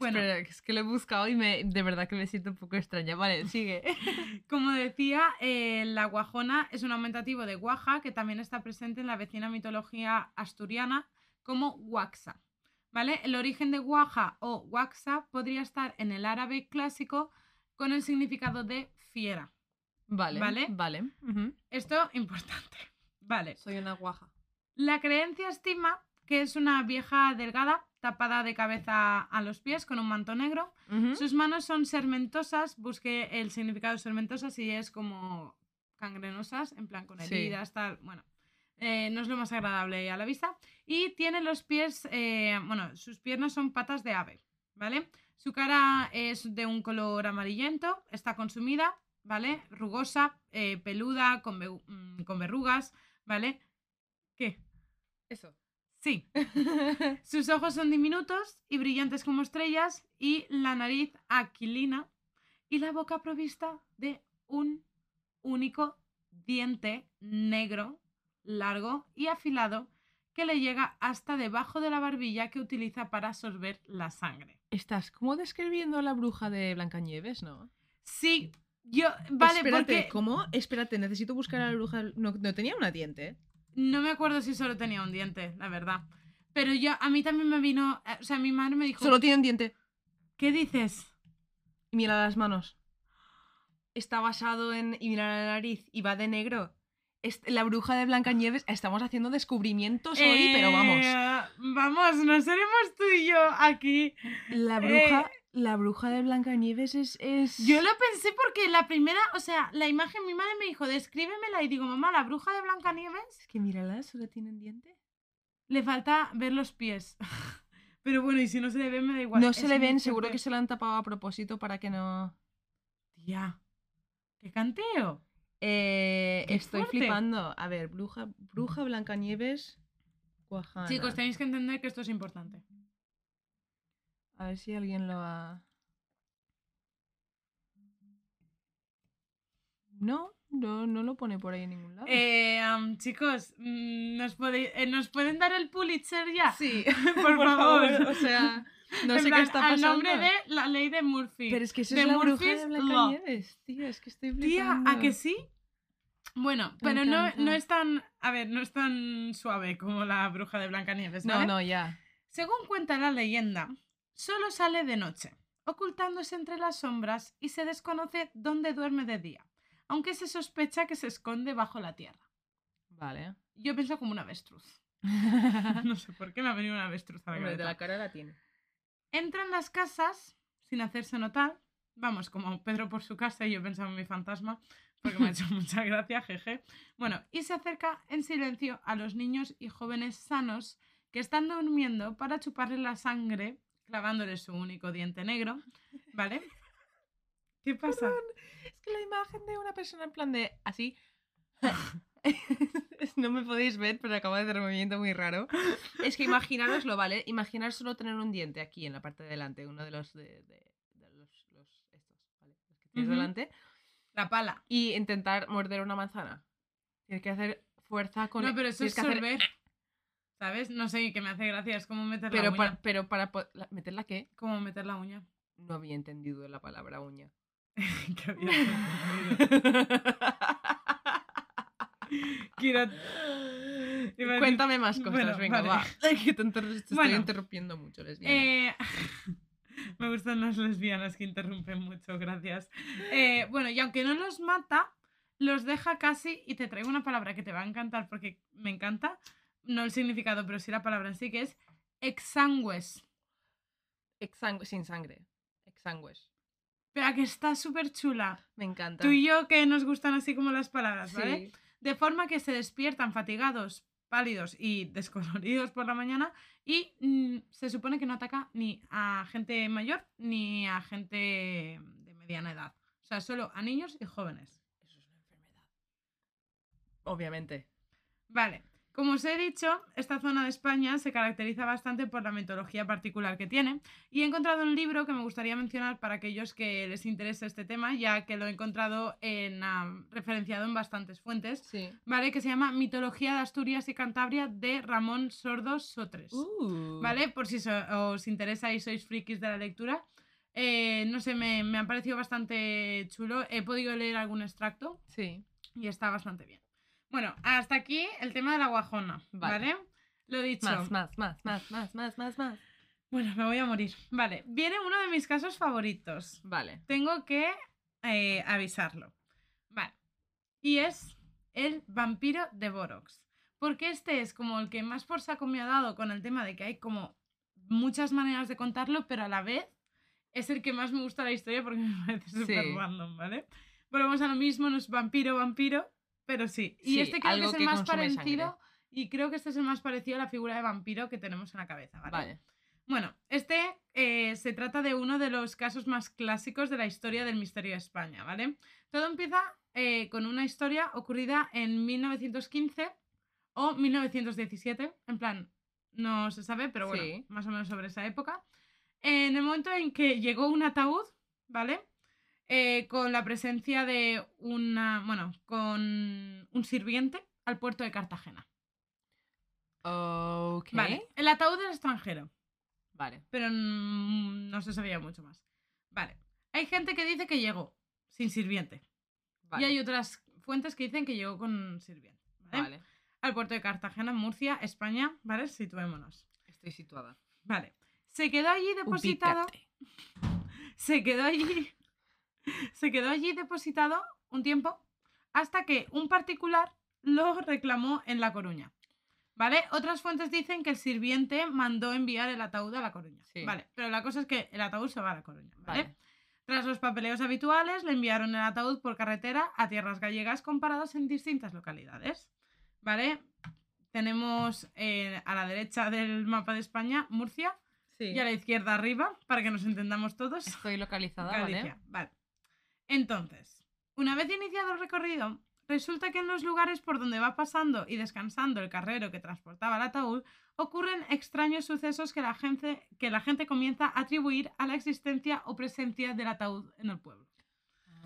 Bueno, es que lo he buscado y me, de verdad que me siento un poco extraña. Vale, sigue. (laughs) como decía, eh, la guajona es un aumentativo de guaja que también está presente en la vecina mitología asturiana como Waxa. ¿Vale? El origen de guaja o Waxa podría estar en el árabe clásico con el significado de fiera. Vale, Vale. vale. ujú. Esto importante. Vale. Soy una guaja. La creencia estima que es una vieja delgada, tapada de cabeza a los pies con un manto negro. Sus manos son sermentosas, busqué el significado de sermentosas y es como cangrenosas, en plan con Sí. heridas, tal. Bueno, eh, no es lo más agradable a la vista. Y tiene los pies, eh, bueno, sus piernas son patas de ave, ¿vale? Su cara es de un color amarillento, está consumida, ¿vale? Rugosa, eh, peluda, con, mm, con verrugas, ¿vale? ¿Qué? Eso. Sí. (laughs) Sus ojos son diminutos y brillantes como estrellas y la nariz aquilina y la boca provista de un único diente negro, largo y afilado que le llega hasta debajo de la barbilla que utiliza para absorber la sangre. Estás como describiendo a la bruja de Blancanieves, ¿no? Sí, yo, vale, Espérate, porque ¿cómo? Espérate, necesito buscar a la bruja. No, no tenía una diente. No me acuerdo si solo tenía un diente, la verdad. Pero yo, a mí también me vino, eh, o sea, mi madre me dijo, Solo tiene un diente. ¿qué dices? Y mira las manos. Está basado en. Y mira la nariz. Y va de negro. Es- la bruja de Blancanieves. Estamos haciendo descubrimientos hoy, pero vamos. Eh, Vamos, no seremos tú y yo aquí. La bruja. La bruja de Blancanieves es. es... Yo lo pensé porque la primera, o sea, la imagen, mi madre me dijo, descríbemela y digo, mamá, la bruja de Blancanieves Es que mírala, solo tiene un diente. le falta ver los pies. (laughs) Pero bueno, y si no se le ven, me da igual. no es se le ven, seguro que se la han tapado a propósito para que no. Tía, qué canteo. Eh, Qué estoy fuerte. flipando. A ver, bruja, bruja Blancanieves. Guajana. Chicos, tenéis que entender que esto es importante. A ver si alguien lo ha. No, no, no lo pone por ahí en ningún lado. Eh, chicos, mm, ¿nos, podéis- eh, ¿nos pueden dar el Pulitzer ya? sí, (laughs) por, (laughs) favor. O sea, (laughs) no En sé plan, qué está Al pasando. nombre de la ley de Murphy. Pero es que esa de es la bruja de. Blancanieves, tío. Es que estoy Tía, flipando. ¿a que sí? Bueno, Me pero no, no es tan. A ver, no es tan suave como la bruja de Blancanieves. No, ¿vale? no, ya. Según cuenta la leyenda, solo sale de noche, ocultándose entre las sombras y se desconoce dónde duerme de día, aunque se sospecha que se esconde bajo la tierra. Vale. Yo pienso como un avestruz. (laughs) No sé por qué me ha venido un avestruz a la Hombre, de la cara la tiene. Entra en las casas sin hacerse notar. Vamos, como Pedro por su casa y yo pensaba en mi fantasma, porque me ha hecho (laughs) mucha gracia, jeje. Bueno, y se acerca en silencio a los niños y jóvenes sanos que están durmiendo para chuparle la sangre, clavándole su único diente negro, ¿vale? (laughs) ¿Qué pasa? Es que la imagen de una persona en plan de así. (laughs) no me podéis ver, pero acabo de hacer un movimiento muy raro. Es que imaginaroslo, ¿vale? Imaginar solo tener un diente aquí en la parte de delante, uno de los de, de- de los, los estos, ¿vale? Los que tienes delante. La pala. Y intentar morder una manzana. Tienes que hacer fuerza con No, pero eso es que hacer- sorber. ¿Sabes? No sé, que me hace gracia, es como meter la Pero uña. para, pero para po- la- meterla qué? Como meter la uña. No había entendido la palabra uña. (laughs) Que había (laughs) entendido. Quiero... Cuéntame más cosas, Bueno, venga, vale. va. (laughs) Que te, estoy Bueno. interrumpiendo mucho, lesbiana. Eh, me gustan las lesbianas que interrumpen mucho, gracias. Eh, bueno, y aunque no los mata, los deja casi, y te traigo una palabra que te va a encantar porque me encanta, no el significado, pero sí la palabra en sí, que es exangües. Exangu- sin sangre. Exangües. Pero que está súper chula. Me encanta. Tú y yo que nos gustan así como las palabras, ¿vale? Sí. De forma que se despiertan fatigados, pálidos y (laughs) descoloridos por la mañana y mm, se supone que no ataca ni a gente mayor ni a gente de mediana edad. O sea, solo a niños y jóvenes. Eso es una enfermedad. Obviamente. Vale. Como os he dicho, esta zona de España se caracteriza bastante por la mitología particular que tiene y he encontrado un libro que me gustaría mencionar para aquellos que les interese este tema, ya que lo he encontrado en, referenciado en bastantes fuentes, Sí. ¿vale? Que se llama Mitología de Asturias y Cantabria de Ramón Sordos Sotres. Uh. ¿Vale? Por si so- os interesa y sois frikis de la lectura. Eh, no sé, me, me ha parecido bastante chulo. He podido leer algún extracto Sí. y está bastante bien. Bueno, hasta aquí el tema de la guajona, ¿vale? Vale. Lo dicho. Más, más, más, más, más, más, más, más. Bueno, me voy a morir. Vale, viene uno de mis casos favoritos. Vale. Tengo que eh, avisarlo. Vale. Y es el vampiro de Borox. Porque este es como el que más por saco me ha dado con el tema de que hay como muchas maneras de contarlo, pero a la vez es el que más me gusta la historia porque (laughs) me parece súper Sí. random, ¿vale? Volvemos a lo mismo, no es vampiro, vampiro, pero sí. Y Sí, este creo que es el que más parecido. sangre. Y creo que este es el más parecido a la figura de vampiro que tenemos en la cabeza, ¿vale? Vale. Bueno, este eh, se trata de uno de los casos más clásicos de la historia del misterio de España, ¿vale? Todo empieza eh, con una historia ocurrida en 1915 o 1917, en plan, no se sabe, pero bueno, Sí. más o menos sobre esa época. En el momento en que llegó un ataúd, ¿vale? Eh, con la presencia de una, bueno, con un sirviente al puerto de Cartagena. Ok. Vale, el ataúd era extranjero. Vale. pero no se sabía mucho más. Vale. Hay gente que dice que llegó sin sirviente. Vale. Y hay otras fuentes que dicen que llegó con sirviente. ¿vale? Vale. Al puerto de Cartagena, Murcia, España. ¿Vale? Situémonos. Estoy situada. Vale. Se quedó allí depositado. Ubícate. (laughs) Se quedó allí. (laughs) Se quedó allí depositado un tiempo hasta que un particular lo reclamó en La Coruña. ¿Vale? Otras fuentes dicen que el sirviente mandó enviar el ataúd a La Coruña. Sí. Vale, pero la cosa es que el ataúd se va a La Coruña. ¿vale? Vale. Tras los papeleos habituales, le enviaron el ataúd por carretera a tierras gallegas comparadas en distintas localidades. ¿Vale? Tenemos eh, a la derecha del mapa de España Murcia Sí. y a la izquierda arriba, para que nos entendamos todos. Estoy localizada, Galicia. ¿vale? Vale. Entonces, una vez iniciado el recorrido, resulta que en los lugares por donde va pasando y descansando el carrero que transportaba el ataúd, ocurren extraños sucesos que la gente, que la gente comienza a atribuir a la existencia o presencia del ataúd en el pueblo.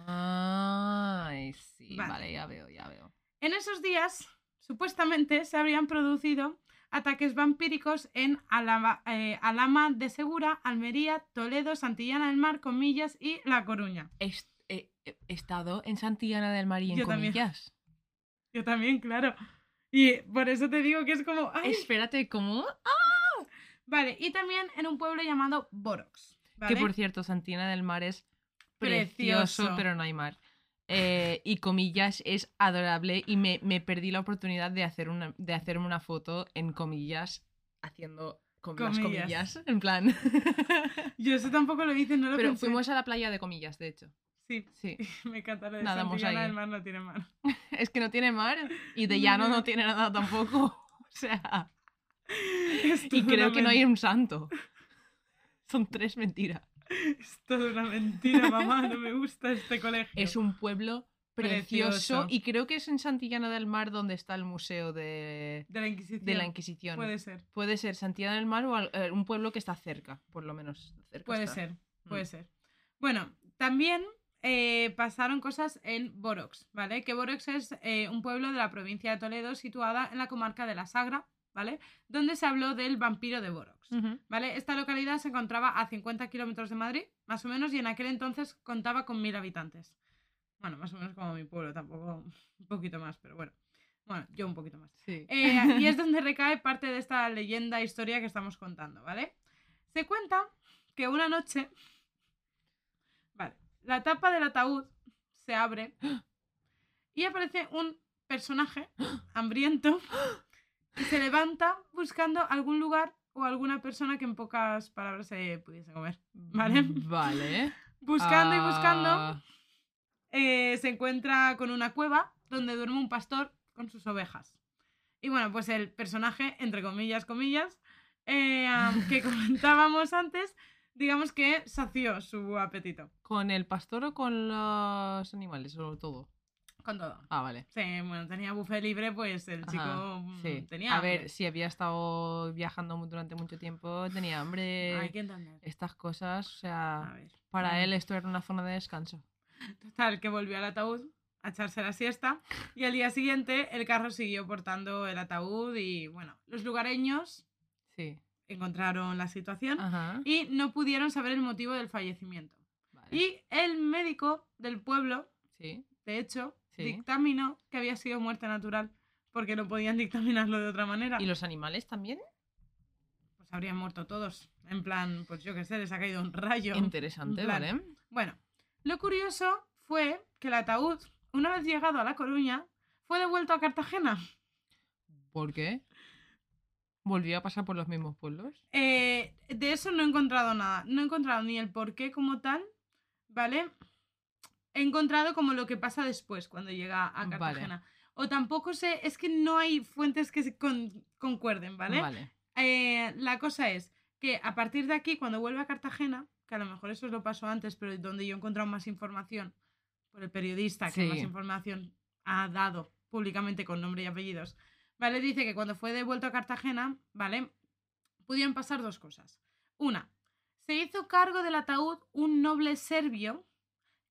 Ay, sí, Vale. vale. ya veo, ya veo. En esos días, supuestamente, se habrían producido ataques vampíricos en Alama, eh, Alama de Segura, Almería, Toledo, Santillana del Mar, Comillas y La Coruña. Est- He estado en Santillana del Mar y en Yo también. comillas. Yo también, claro. Y por eso te digo que es como... ¡ay! Espérate, ¿cómo? Vale, y también en un pueblo llamado Borox. ¿vale? Que por cierto, Santillana del Mar es precioso, Precioso. pero no hay mar. Eh, y comillas es adorable y me, me perdí la oportunidad de, hacer una, de hacerme una foto en comillas haciendo com- las Comillas. comillas, en plan. Yo eso tampoco lo hice, no lo pero pensé. fuimos a la playa de comillas, de hecho. Sí, Sí. (laughs) me encanta lo de Santillana del Mar no tiene mar. (laughs) Es que no tiene mar y de llano no tiene nada tampoco. (laughs) O sea, Es y creo que no hay un santo. Son tres mentiras. Es toda una mentira, mamá, no me gusta este colegio. Es un pueblo precioso, Precioso. y creo que es en Santillana del Mar donde está el museo de, De la Inquisición. de la Inquisición. Puede ser, Puede ser Santillana del Mar o al- eh, un pueblo que está cerca, por lo menos. cerca puede está. ser, puede Mm. ser. Bueno, también eh, pasaron cosas en Borox, ¿vale? Que Borox es eh, un pueblo de la provincia de Toledo situada en la comarca de la Sagra, ¿vale? Donde se habló del vampiro de Borox. ¿Vale? Esta localidad se encontraba a 50 kilómetros de Madrid, más o menos, y en aquel entonces contaba con mil habitantes. Bueno, más o menos como mi pueblo, tampoco un poquito más, pero bueno. Bueno, yo un poquito más. Sí. Eh, y es donde recae parte de esta leyenda, historia que estamos contando, ¿vale? Se cuenta que una noche, la tapa del ataúd se abre y aparece un personaje hambriento que se levanta buscando algún lugar o alguna persona que en pocas palabras se pudiese comer. ¿Vale? Vale. Buscando y buscando, Ah, eh, se encuentra con una cueva donde duerme un pastor con sus ovejas. Y bueno, pues el personaje, entre comillas, comillas, eh, que (laughs) comentábamos antes, digamos que sació su apetito. ¿Con el pastor o con los animales? O todo. Con todo. Ah, vale. Sí, bueno, tenía buffet libre, pues el chico Ajá, mm, sí. tenía A ver, si había estado viajando durante mucho tiempo, tenía hambre. Hay que entender. Estas cosas, o A sea, para mm. él esto era una zona de descanso. Total, que volvió al ataúd a echarse la siesta y al día siguiente el carro siguió portando el ataúd y bueno, los lugareños Sí. Encontraron la situación Ajá. y no pudieron saber el motivo del fallecimiento. Vale. Y el médico del pueblo, Sí. de hecho, Sí. dictaminó que había sido muerte natural porque no podían (laughs) dictaminarlo de otra manera. ¿Y los animales también? Pues habrían muerto todos. En plan, pues yo qué sé, les ha caído un rayo. Interesante, ¿vale? Bueno, lo curioso fue que el ataúd, una vez llegado a La Coruña, fue devuelto a Cartagena. ¿Por qué? ¿Volvió a pasar por los mismos pueblos? Eh, de eso no he encontrado nada. No he encontrado ni el por qué como tal, ¿vale? He encontrado como lo que pasa después cuando llega a Vale. Cartagena. O tampoco sé, es que no hay fuentes que se con- concuerden, ¿vale? Vale. Eh, la cosa es que a partir de aquí, cuando vuelve a Cartagena, que a lo mejor eso os lo pasó antes, pero donde yo he encontrado más información por el periodista que Sí. más información ha dado públicamente con nombre y apellidos, ¿vale? Dice que cuando fue devuelto a Cartagena, ¿vale? Pudieron pasar dos cosas. Una, se hizo cargo del ataúd un noble serbio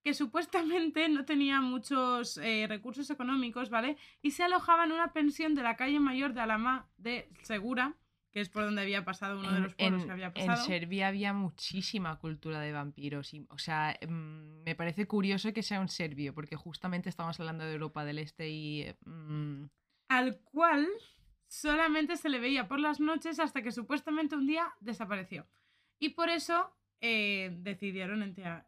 que (laughs) supuestamente no tenía muchos eh, recursos económicos, ¿vale? Y se alojaba en una pensión de la calle mayor de Alama de Segura, que es por donde había pasado uno de En- los pueblos en- que había En pasado. Serbia había muchísima cultura de vampiros. Y, o sea, mm, me parece curioso que sea un serbio, porque justamente estamos hablando de Europa del Este y. mm, Al cual solamente se le veía por las noches hasta que supuestamente un día desapareció. Y por eso eh, decidieron enterrar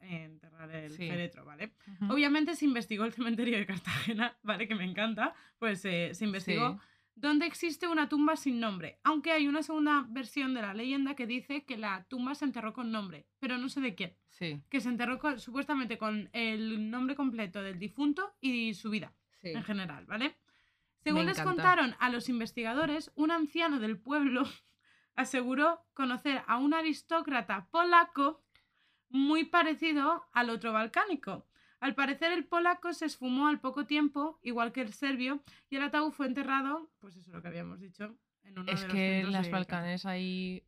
el Sí. féretro, ¿vale? Obviamente se investigó el cementerio de Cartagena, (laughs) ¿vale? Que me encanta. Pues eh, se investigó. Sí. donde existe una tumba sin nombre, aunque hay una segunda versión de la leyenda que dice que la tumba se enterró con nombre, pero no sé de quién, Sí. que se enterró con- supuestamente con el nombre completo del difunto y su vida en general, ¿vale? Según les contaron a los investigadores, un anciano del pueblo (laughs) aseguró conocer a un aristócrata polaco muy parecido al otro balcánico. Al parecer el polaco se esfumó al poco tiempo, igual que el serbio, y el ataúd fue enterrado, pues eso es lo que habíamos dicho, en uno Es de los que en las Balcanes hay.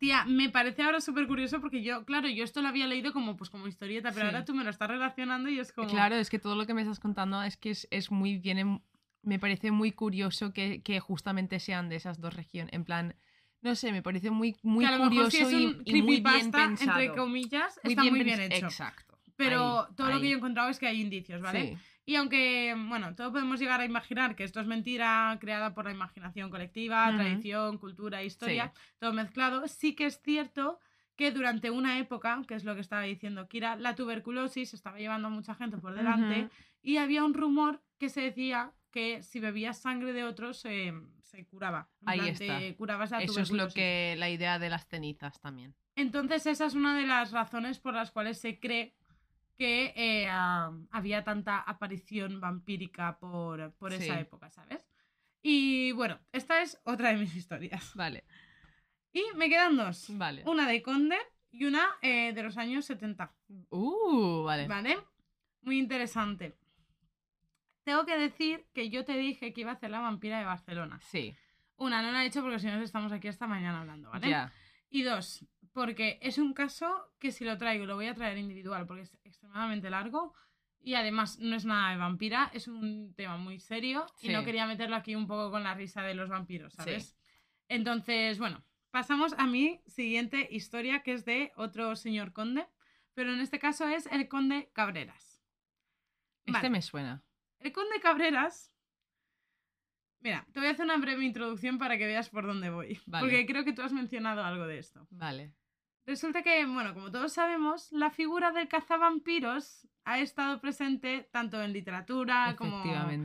Tía, me parece ahora súper curioso porque yo, claro, yo esto lo había leído como, pues, como historieta, pero Sí. ahora tú me lo estás relacionando y es como... Claro, es que todo lo que me estás contando es que es, es muy bien. Me parece muy curioso que, que justamente sean de esas dos regiones. En plan, no sé, me parece muy, muy que a lo mejor curioso si es y- un y, muy bien pensado. entre comillas, está muy bien hecho. Exacto. Pero ahí, todo lo que ahí. yo he encontrado es que hay indicios, ¿vale? Sí. Y aunque, bueno, todos podemos llegar a imaginar que esto es mentira creada por la imaginación colectiva, Ujú. tradición, cultura, historia, todo mezclado, sí que es cierto que durante una época, que es lo que estaba diciendo Kira, la tuberculosis estaba llevando a mucha gente por delante Ujú. y había un rumor que se decía que si bebías sangre de otros eh, se curaba. En Ahí plan, está. Te curabas la Eso es lo que. La idea de las cenizas también. Entonces esa es una de las razones por las cuales se cree que eh, ah, había tanta aparición vampírica por, por esa época, ¿sabes? Y bueno, esta es otra de mis historias. Vale, Y me quedan dos. vale. Una de Conde y una eh, de los años 70. Uh, vale. ¿Vale? Muy interesante. Tengo que decir que yo te dije que iba a hacer la vampira de Barcelona. Sí, Una, no la he hecho porque si no estamos aquí hasta mañana hablando, ¿vale? ya. Y dos, porque es un caso que si lo traigo lo voy a traer individual porque es extremadamente largo y además no es nada de vampira, es un tema muy serio y no Sí. quería meterlo aquí un poco con la risa de los vampiros, Sí. ¿sabes? Entonces, bueno, pasamos a mi siguiente historia que es de otro señor conde, pero en este caso es el conde Cabreras. Este Vale. me suena. El conde Cabreras. Mira, te voy a hacer una breve introducción para que veas por dónde voy. Vale. Porque creo que tú has mencionado algo de esto. Vale. Resulta que, bueno, como todos sabemos, la figura del cazavampiros ha estado presente tanto en literatura como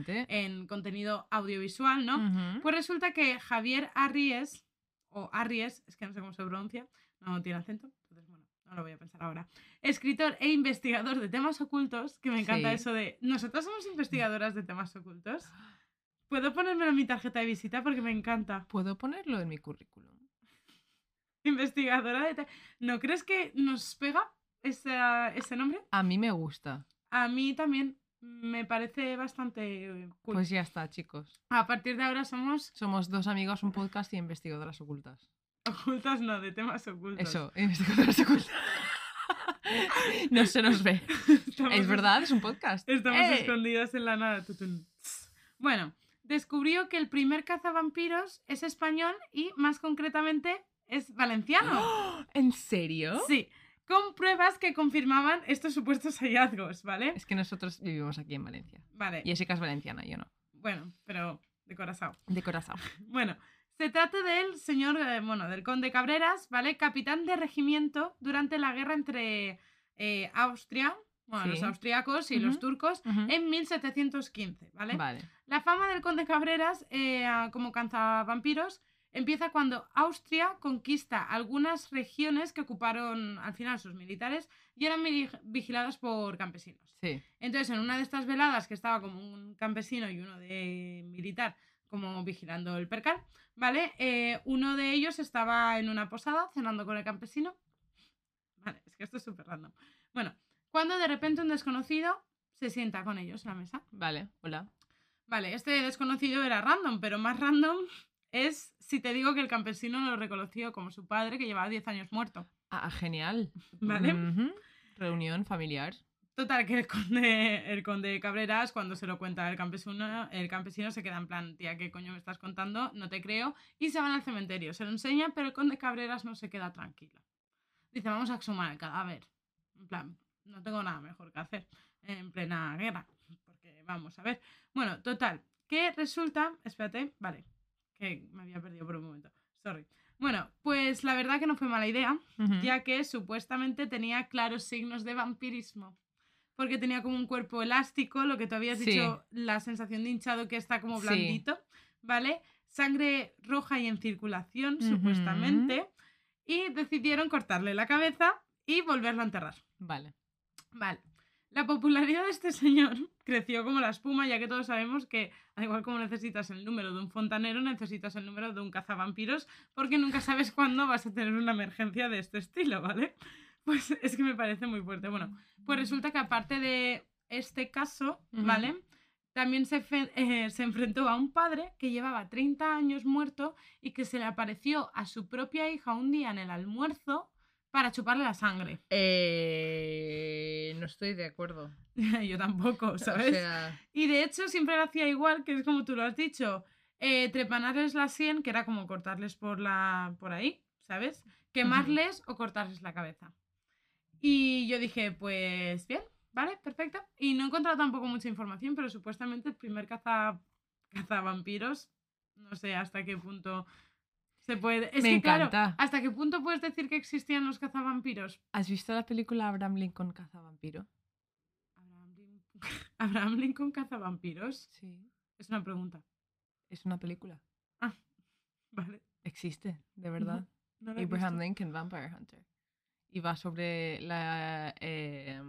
en contenido audiovisual, ¿no? Pues resulta que Javier Arries, o Arries, es que no sé cómo se pronuncia, no tiene acento, no lo voy a pensar ahora. Escritor e investigador de temas ocultos, que me encanta Sí. eso de, nosotros somos investigadoras de temas ocultos. (gasps) ¿Puedo ponérmelo en mi tarjeta de visita? Porque me encanta. ¿Puedo ponerlo en mi currículum? (laughs) Investigadora de... te- ¿No crees que nos pega esa- ese nombre? A mí me gusta. A mí también. me parece bastante cool. Pues ya está, chicos. A partir de ahora somos Somos dos amigos, un podcast y investigadoras ocultas. Ocultas, no, de temas ocultos. Eso, investigadoras ocultas. (laughs) no se nos ve. Estamos Es verdad, es un podcast. Estamos ¡Eh! escondidas en la nada. Bueno, descubrió que el primer cazavampiros es español y más concretamente es valenciano. (gasps) ¿En serio? Sí, con pruebas que confirmaban estos supuestos hallazgos, ¿vale? Es que nosotros vivimos aquí en Valencia. Vale, Jessica es valenciana, yo no. bueno, pero de corazón. De corazón. (laughs) Bueno, se trata del señor, eh, bueno, del conde Cabreras, ¿vale? Capitán de regimiento durante la guerra entre eh, Austria, bueno, los austriacos y los turcos, en 1715, ¿vale? Vale. La fama del conde Cabreras eh, como cazavampiros empieza cuando Austria conquista algunas regiones que ocuparon al final sus militares y eran vigiladas por campesinos. Sí. Entonces, en una de estas veladas que estaba como un campesino y uno de militar como vigilando el percal, ¿vale? Eh, uno de ellos estaba en una posada cenando con el campesino. Vale, es que esto es súper random. Bueno, cuando de repente un desconocido se sienta con ellos en la mesa. Vale, hola. Vale, este desconocido era random, pero más random es si te digo que el campesino lo reconoció como su padre que llevaba 10 años muerto. Ah, genial. (laughs) ¿Vale? Reunión familiar. Total, que el conde, el conde Cabreras, cuando se lo cuenta el campesino, el campesino se queda en plan, tía, ¿qué coño me estás contando? No te creo. Y se van al cementerio. Se lo enseñan, pero el conde Cabreras no se queda tranquilo. Dice, vamos a exhumar el cadáver. En plan, no tengo nada mejor que hacer en plena guerra. Porque vamos a ver. Bueno, total, que resulta. Espérate, vale. Que me había perdido por un momento. Sorry. Bueno, pues la verdad que no fue mala idea ya que supuestamente tenía claros signos de vampirismo. Porque tenía como un cuerpo elástico, lo que tú habías Sí. dicho, la sensación de hinchado que está como Sí. blandito, ¿vale? Sangre roja y en circulación, supuestamente. Y decidieron cortarle la cabeza y volverlo a enterrar. Vale. Vale. La popularidad de este señor (laughs) creció como la espuma, ya que todos sabemos que, al igual como necesitas el número de un fontanero, necesitas el número de un cazavampiros, porque nunca sabes (laughs) cuándo vas a tener una emergencia de este estilo, ¿vale? Pues (laughs) es que me parece muy fuerte. Bueno, pues resulta que aparte de este caso. ¿vale? También se, (laughs) eh, se enfrentó a un padre que llevaba 30 años muerto y que se le apareció a su propia hija un día en el almuerzo para chuparle la sangre. Eh, no estoy de acuerdo. (laughs) Yo tampoco, ¿sabes? O sea, Y de hecho siempre lo hacía igual, que es como tú lo has dicho, eh, trepanarles la sien, que era como cortarles por la por ahí, ¿sabes? Quemarles o cortarles la cabeza. Y yo dije, pues bien, vale, perfecto. Y no he encontrado tampoco mucha información, pero supuestamente el primer caza cazavampiros, no sé hasta qué punto se puede... Es Me que, claro, encanta. ¿hasta qué punto puedes decir que existían los cazavampiros? ¿has visto la película Abraham Lincoln Cazavampiro? Abraham Lincoln, (laughs) Abraham Lincoln cazavampiros. Sí. Es una pregunta. Es una película. (laughs) Vale. Existe, de verdad. no Abraham. Lincoln Vampire Hunter. Y va sobre la. eh,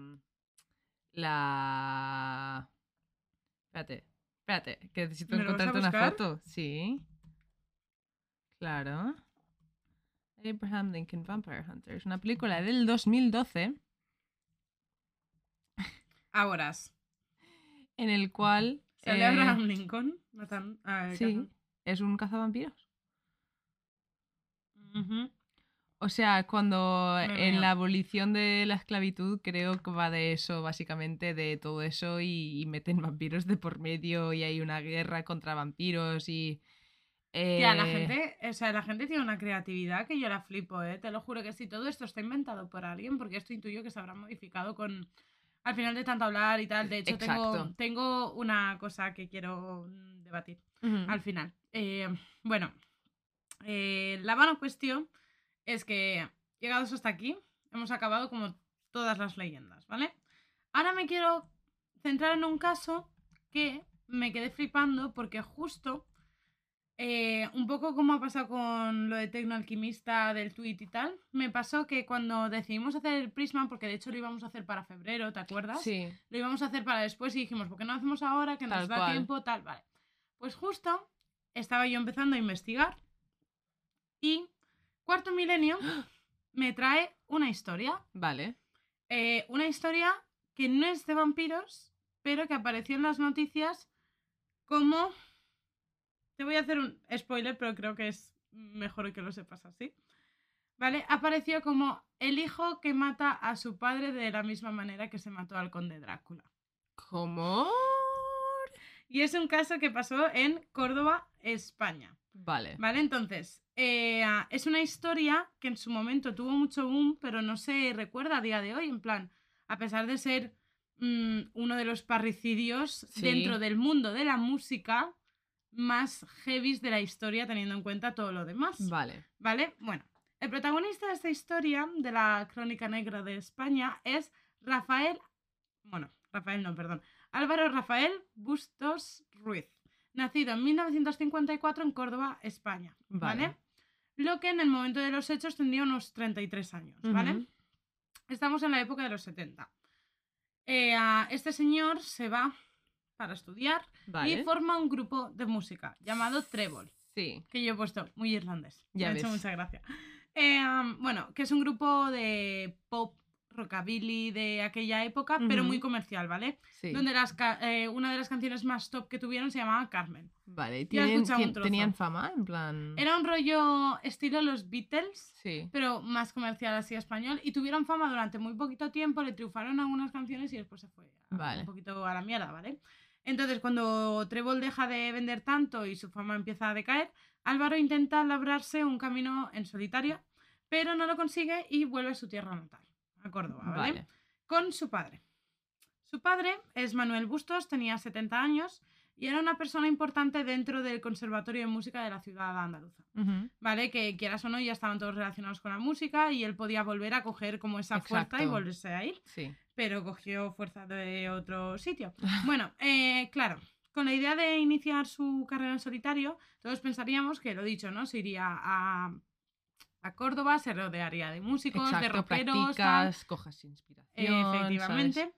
la. Espérate, espérate, que necesito ¿Me lo vas a encontrarte una foto. Sí. Claro. Abraham Lincoln Vampire Hunter. Es una película del 2012 Ahora. en el cual. ¿Sale eh, Abraham Lincoln? Matan a Sí, es un cazavampiros. Ujú. O sea, cuando en la abolición de la esclavitud creo que va de eso, básicamente, de todo eso y, y meten vampiros de por medio y hay una guerra contra vampiros y... Tía, la eh, gente, o sea, la gente tiene una creatividad que yo la flipo, ¿eh? Te lo juro que si todo esto está inventado por alguien, porque esto intuyo que se habrá modificado con... Al final de tanto hablar y tal, de hecho tengo, tengo una cosa que quiero mm, debatir. ujú. al final. Eh, bueno, eh, la mala cuestión es que llegados hasta aquí, hemos acabado como todas las leyendas, ¿vale? Ahora me quiero centrar en un caso que me quedé flipando porque justo, eh, un poco como ha pasado con lo de Tecnoalquimista del tweet y tal, me pasó que cuando decidimos hacer el Prisma, porque de hecho lo íbamos a hacer para febrero, ¿te acuerdas? Sí, lo íbamos a hacer para después y dijimos, ¿por qué no lo hacemos ahora? Que nos Tal da cual. tiempo, tal, vale. Pues justo estaba yo empezando a investigar y Cuarto Milenio me trae una historia. vale. eh, una historia que no es de vampiros, pero que apareció en las noticias como... Te voy a hacer un spoiler, pero creo que es mejor que lo sepas así. ¿Vale? Apareció como el hijo que mata a su padre de la misma manera que se mató al conde Drácula. ¿Cómo? Y es un caso que pasó en Córdoba, España. Vale. ¿Vale? Entonces, eh, es una historia que en su momento tuvo mucho boom, pero no se recuerda a día de hoy. En plan, a pesar de ser mm, uno de los parricidios Sí. dentro del mundo de la música más heavies de la historia, teniendo en cuenta todo lo demás. Vale. ¿Vale? Bueno, el protagonista de esta historia, de la Crónica Negra de España, es Rafael. Bueno, Rafael no, perdón. Álvaro Rafael Bustos Ruiz, nacido en 1954 en Córdoba, España. ¿Vale? Vale. Lo que en el momento de los hechos tendría unos 33 años, ¿vale? Estamos en la época de los 70. Eh, este señor se va para estudiar Vale. y forma un grupo de música llamado Trébol Sí. que yo he puesto muy irlandés. Ya me ha hecho ves. mucha gracia. Eh, bueno, que es un grupo de pop, rockabilly de aquella época, pero muy comercial, ¿vale? Sí. Donde las eh, una de las canciones más top que tuvieron se llamaba Carmen. Vale. He ¿Tienen- un. ¿Tenían fama? En plan. Era un rollo estilo los Beatles, Sí. pero más comercial así español, y tuvieron fama durante muy poquito tiempo, le triunfaron algunas canciones y después se fue a- Vale. un poquito a la mierda, ¿vale? Entonces, cuando Trébol deja de vender tanto y su fama empieza a decaer, Álvaro intenta labrarse un camino en solitario, pero no lo consigue y vuelve a su tierra natal, a Córdoba, ¿vale? Vale. Con su padre. Su padre es Manuel Bustos, tenía 70 años y era una persona importante dentro del Conservatorio de Música de la ciudad andaluza. ¿vale? Que quieras o no, ya estaban todos relacionados con la música y él podía volver a coger como esa fuerza y volverse a ir, Sí. pero cogió fuerza de otro sitio. (laughs) Bueno, eh, claro, con la idea de iniciar su carrera en solitario, todos pensaríamos que, lo dicho, ¿no? Se iría a, a Córdoba, se rodearía de músicos, de rockeros, tal. Practicas, cojas inspiración. Efectivamente. ¿sabes?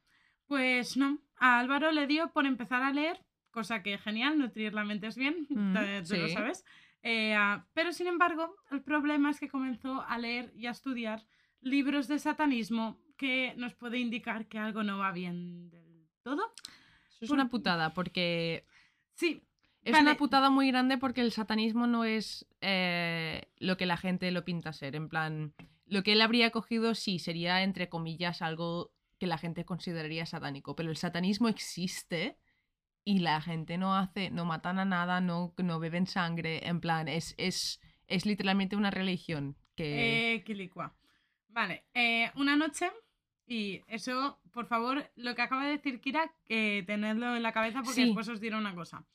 Pues no, a Álvaro le dio por empezar a leer, cosa que genial, nutrir la mente es bien, Mm, tú lo sabes. Eh, pero sin embargo, el problema es que comenzó a leer y a estudiar libros de satanismo que nos puede indicar que algo no va bien del todo. Eso es Por- una putada porque Sí, Es Vale. una putada muy grande porque el satanismo no es eh, lo que la gente lo pinta ser. En plan, lo que él habría cogido sí sería, entre comillas, algo que la gente consideraría satánico. Pero el satanismo existe y la gente no hace, no matan a nada, no, no beben sangre. En plan, es, es, es literalmente una religión que... Eh, quilicua. Vale, eh, una noche, y eso, por favor, lo que acaba de decir Kira, que tenedlo en la cabeza porque Sí. después os diré una cosa.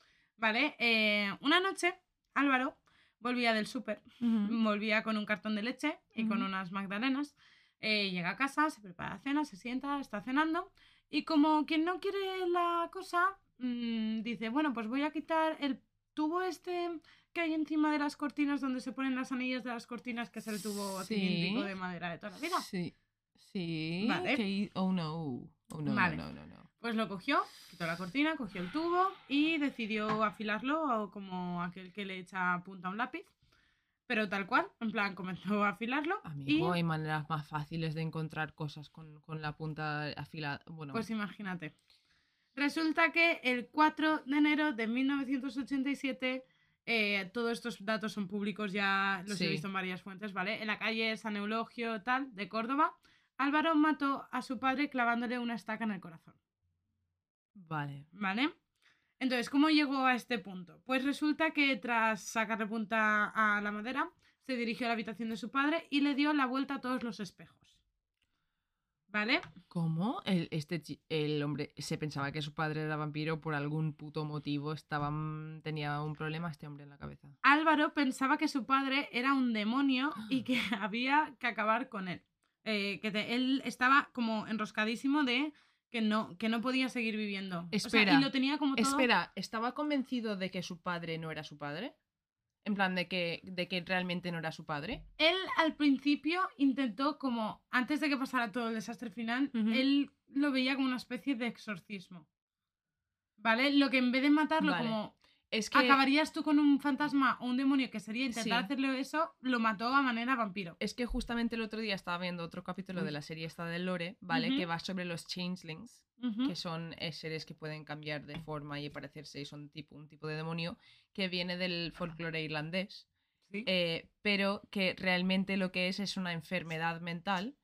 Vale, eh, una noche, Álvaro volvía del súper, volvía con un cartón de leche y con unas magdalenas. eh, llega a casa, se prepara la cena, se sienta, está cenando. Y como quien no quiere la cosa, mm, dice, bueno, pues voy a quitar el tubo este que hay encima de las cortinas donde se ponen las anillas de las cortinas, que es el tubo Sí. cilíndrico de madera de toda la vida. Sí. Sí. Vale. que- Oh no. Oh no, Vale. no, no, no, no. Pues lo cogió, quitó la cortina, cogió el tubo y decidió afilarlo como aquel que le echa punta a un lápiz. Pero tal cual, en plan, comenzó a afilarlo. Amigo, y hay maneras más fáciles de encontrar cosas con, con la punta afilada. Bueno, Pues imagínate. Resulta que el 4 de enero de 1987, eh, todos estos datos son públicos, ya los he visto en varias fuentes, ¿vale? En la calle San Eulogio, tal, de Córdoba, Álvaro mató a su padre clavándole una estaca en el corazón, vale. ¿vale? Entonces, ¿cómo llegó a este punto? Pues resulta que tras sacarle punta a la madera, se dirigió a la habitación de su padre y le dio la vuelta a todos los espejos. ¿Vale? ¿Cómo? El, este, el hombre se pensaba que su padre era vampiro por algún puto motivo. Estaba, mm, tenía un problema este hombre en la cabeza. Álvaro pensaba que su padre era un demonio y (gasps) que había que acabar con él. Eh, que te- él estaba como enroscadísimo de que no, que no podía seguir viviendo. O sea, Espera, y lo tenía como todo. Espera, ¿estaba convencido de que su padre no era su padre? En plan, de que, de que realmente no era su padre. Él al principio intentó como, antes de que pasara todo el desastre final, él lo veía como una especie de exorcismo. ¿Vale? Lo que en vez de matarlo Vale. como Es que, acabarías tú con un fantasma o un demonio que sería intentar Sí. hacerle eso, lo mató a manera vampiro. es que justamente el otro día estaba viendo otro capítulo de Uy. la serie esta de Lore, ¿vale? Que va sobre los changelings, que son eh, seres que pueden cambiar de forma y parecerse y son tipo, un tipo de demonio que viene del folclore irlandés. Sí. eh, pero que realmente lo que es es una enfermedad mental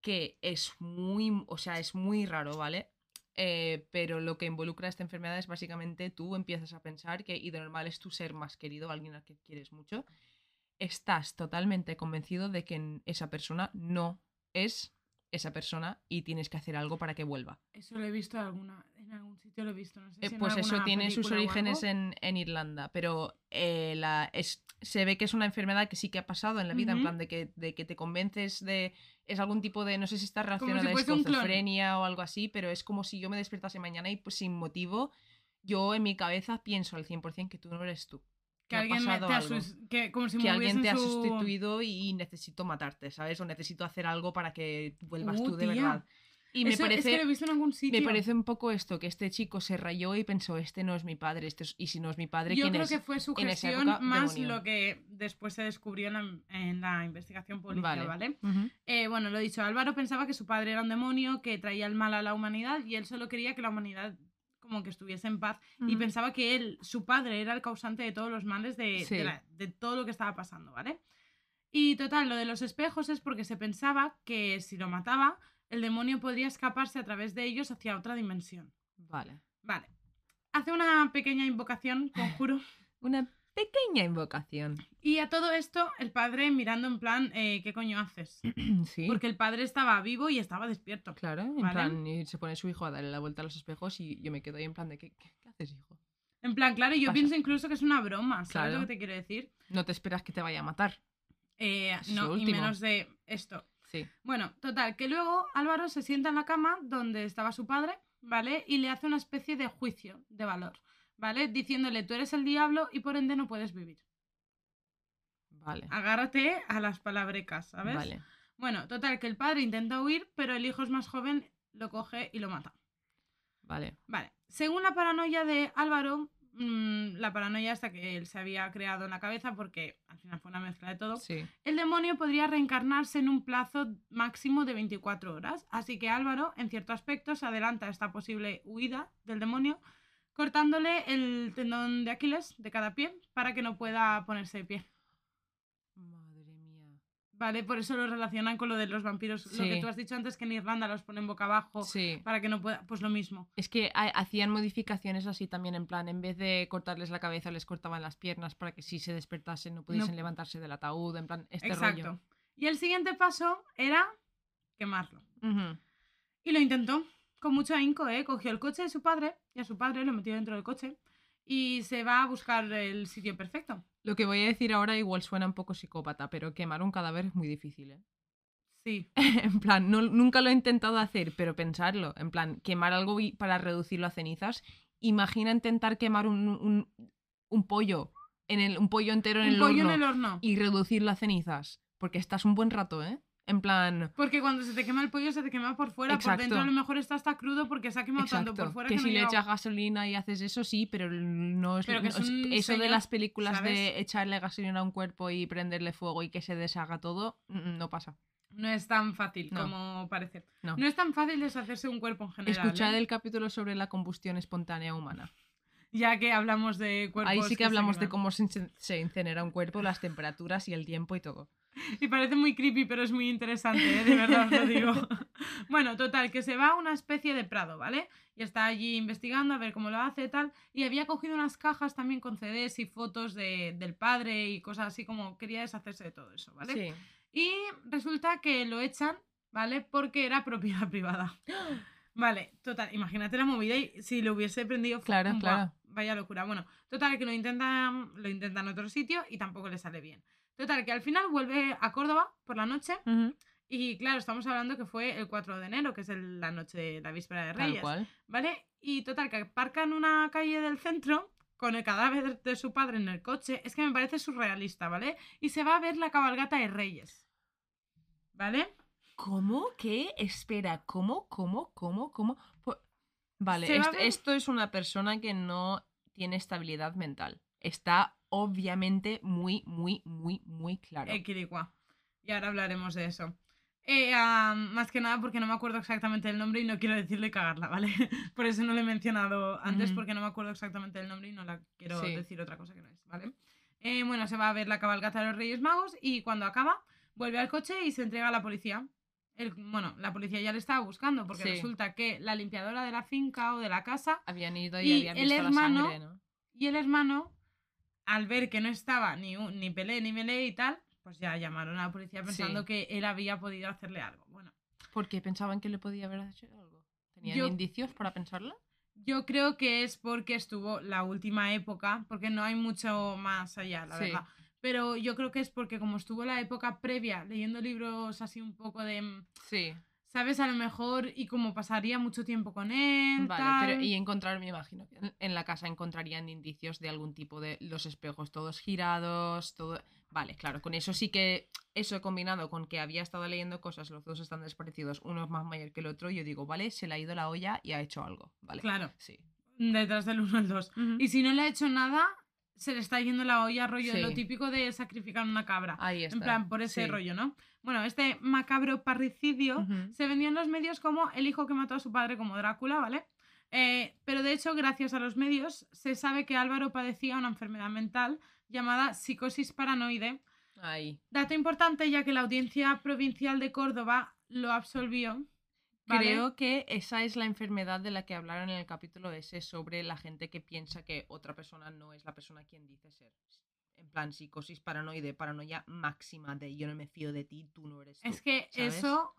que es muy, o sea, es muy raro, ¿vale? Eh, pero lo que involucra esta enfermedad es básicamente tú empiezas a pensar que y de normal es tu ser más querido, alguien al que quieres mucho, estás totalmente convencido de que esa persona no es esa persona y tienes que hacer algo para que vuelva. Eso lo he visto en, alguna, en algún sitio, lo he visto. No sé Eh, si en pues eso tiene sus orígenes en, en Irlanda, pero eh, la, es, se ve que es una enfermedad que sí que ha pasado en la vida, en plan de que, de que te convences de... Es algún tipo de, no sé si está relacionado si a esquizofrenia o algo así, pero es como si yo me despertase mañana y pues sin motivo, yo en mi cabeza pienso al 100% que tú no eres tú. Que alguien te ha algo. sus- que como si que alguien te ha moviesen su- sustituido y necesito matarte, ¿sabes? O necesito hacer algo para que vuelvas Uh, tú de tía. verdad. Y me Eso parece... Es que lo he visto en algún sitio. Me parece un poco esto, que este chico se rayó y pensó, este no es mi padre, este es- y si no es mi padre, Yo ¿quién creo es? que fue su gestión más demonio. lo que después se descubrió en la, en la investigación policial, ¿vale? Eh, bueno, lo dicho, Álvaro pensaba que su padre era un demonio que traía el mal a la humanidad y él solo quería que la humanidad como que estuviese en paz y pensaba que él, su padre, era el causante de todos los males de, Sí. de la- de todo lo que estaba pasando, ¿vale? Y total, lo de los espejos es porque se pensaba que si lo mataba, el demonio podría escaparse a través de ellos hacia otra dimensión. Vale. Vale. Hace una pequeña invocación, conjuro. (laughs) Una pequeña invocación. Y a todo esto, el padre mirando en plan, eh, ¿qué coño haces? (clears throat) sí. Porque el padre estaba vivo y estaba despierto. Claro, en ¿Vale? plan, y se pone su hijo a darle la vuelta a los espejos y yo me quedo ahí en plan de, ¿qué, qué, qué haces, hijo? En plan, claro, yo Pasa. pienso incluso que es una broma, ¿sabes Claro. lo que te quiero decir? No te esperas que te vaya a matar. Eh, no, y menos de esto. Sí. Bueno, total, que luego Álvaro se sienta en la cama donde estaba su padre, ¿vale? Y le hace una especie de juicio de valor, ¿vale? Diciéndole, tú eres el diablo y por ende no puedes vivir. Vale. Agárrate a las palabrecas, ¿sabes? Vale. Bueno, total, que el padre intenta huir, pero el hijo es más joven, lo coge y lo mata. Vale. Vale. Según la paranoia de Álvaro, mm, la paranoia hasta que él se había creado en la cabeza, porque al final fue una mezcla de todo, Sí. el demonio podría reencarnarse en un plazo máximo de 24 horas. Así que Álvaro, en cierto aspecto, se adelanta a esta posible huida del demonio, cortándole el tendón de Aquiles de cada pie para que no pueda ponerse de pie. Madre mía. Vale, por eso lo relacionan con lo de los vampiros. Lo que tú has dicho antes que en Irlanda los ponen boca abajo Sí. para que no pueda. Pues lo mismo. Es que ha- hacían modificaciones así también, en plan, en vez de cortarles la cabeza, les cortaban las piernas para que si se despertasen no pudiesen levantarse del ataúd, en plan, este Exacto. rollo. Y el siguiente paso era quemarlo. Y lo intentó. Con mucho ahínco, ¿eh? Cogió el coche de su padre y a su padre lo metió dentro del coche y se va a buscar el sitio perfecto. Lo que voy a decir ahora igual suena un poco psicópata, pero quemar un cadáver es muy difícil, ¿eh? Sí. (laughs) en plan, no- nunca lo he intentado hacer, pero pensarlo, en plan, quemar algo y- para reducirlo a cenizas. Imagina intentar quemar un, un, un pollo, en el, un pollo entero en Un el pollo horno en el horno. y reducirlo a cenizas, porque estás un buen rato, ¿eh? En plan, Porque cuando se te quema el pollo se te quema por fuera. Exacto. Por dentro a lo mejor está hasta crudo porque se ha quemado tanto exacto, por fuera que que, si no le echas gasolina y haces eso, sí, pero no es, Pero que es eso de señor, las películas ¿sabes? de echarle gasolina a un cuerpo y prenderle fuego y que se deshaga todo, mm, no pasa. No es tan fácil No. como parece. No. No. es tan fácil deshacerse un cuerpo en general. Escuchad ¿eh? el capítulo sobre la combustión espontánea humana. Ya que hablamos de cuerpos. Ahí sí que se hablamos de cómo se incinera un cuerpo, las temperaturas y el tiempo y todo. (laughs) Y parece muy creepy, pero es muy interesante, ¿eh? de verdad os lo digo. (laughs) bueno, total, que se va a una especie de prado, ¿vale? Y está allí investigando a ver cómo lo hace y tal. Y había cogido unas cajas también con CDs y fotos de- del padre y cosas así como quería deshacerse de todo eso, ¿vale? Sí. Y resulta que lo echan, ¿vale? Porque era propiedad (laughs) privada. Vale, total, imagínate la movida y si lo hubiese prendido. Claro, ¡buah! claro. Vaya locura. Bueno, total, que lo intentan, lo intentan en otro sitio y tampoco le sale bien. Total, que al final vuelve a Córdoba por la noche y claro, estamos hablando que fue el 4 de enero, que es el- la noche de la víspera de Tal Reyes. cual. ¿Vale? Y total, que aparca en una calle del centro con el cadáver de su padre en el coche. Es que me parece surrealista, ¿vale? Y se va a ver la cabalgata de Reyes. ¿Vale? ¿Cómo? ¿Qué? Espera, ¿cómo? ¿Cómo? ¿Cómo? ¿Cómo? Vale, ver- esto es una persona que no tiene estabilidad mental. Está obviamente muy, muy, muy, muy claro. Equiricua. Y ahora hablaremos de eso. Eh, ah, más que nada porque no me acuerdo exactamente el nombre y no quiero decirle cagarla, ¿vale? (laughs) Por eso no lo he mencionado antes porque no me acuerdo exactamente el nombre y no la quiero Sí. decir otra cosa que no es, ¿vale? Eh, bueno, se va a ver la cabalgata de los Reyes Magos y cuando acaba vuelve al coche y se entrega a la policía. El- bueno, la policía ya le estaba buscando porque Sí. resulta que la limpiadora de la finca o de la casa Habían ido y, Y habían el visto hermano- la sangre, ¿no? y el hermano, al ver que no estaba ni, ni Pelé ni Melé y tal, pues ya llamaron a la policía pensando Sí. que él había podido hacerle algo. Bueno, Porque pensaban que le podía haber hecho algo. ¿Tenían Yo- indicios para pensarlo? yo creo que es porque estuvo la última época, porque no hay mucho más allá, la Sí. verdad. Pero yo creo que es porque como estuvo la época previa leyendo libros así un poco de, mm, Sí. ¿Sabes? A lo mejor y como pasaría mucho tiempo con él, Vale, tal. pero y encontrar, me imagino que en- la casa encontrarían indicios de algún tipo de los espejos todos girados, todo. Vale, claro, con eso sí que eso combinado con que había estado leyendo cosas, los dos están desaparecidos, uno es más mayor que el otro, yo digo, vale, se le ha ido la olla y ha hecho algo, vale. Claro, Sí. detrás del uno al dos. Y si no le ha hecho nada, se le está yendo la olla, rollo, Sí. lo típico de sacrificar una cabra. Ahí está. En plan, por ese sí. rollo, ¿no? Bueno, este macabro parricidio se vendió en los medios como el hijo que mató a su padre como Drácula, ¿vale? Eh, pero de hecho, gracias a los medios, se sabe que Álvaro padecía una enfermedad mental llamada psicosis paranoide. Ahí. Dato importante, ya que la Audiencia Provincial de Córdoba lo absolvió. ¿vale? Creo que esa es la enfermedad de la que hablaron en el capítulo ese sobre la gente que piensa que otra persona no es la persona quien dice ser. En plan, psicosis paranoide, paranoia máxima de yo no me fío de ti, tú no eres tú. Es que ¿sabes? eso,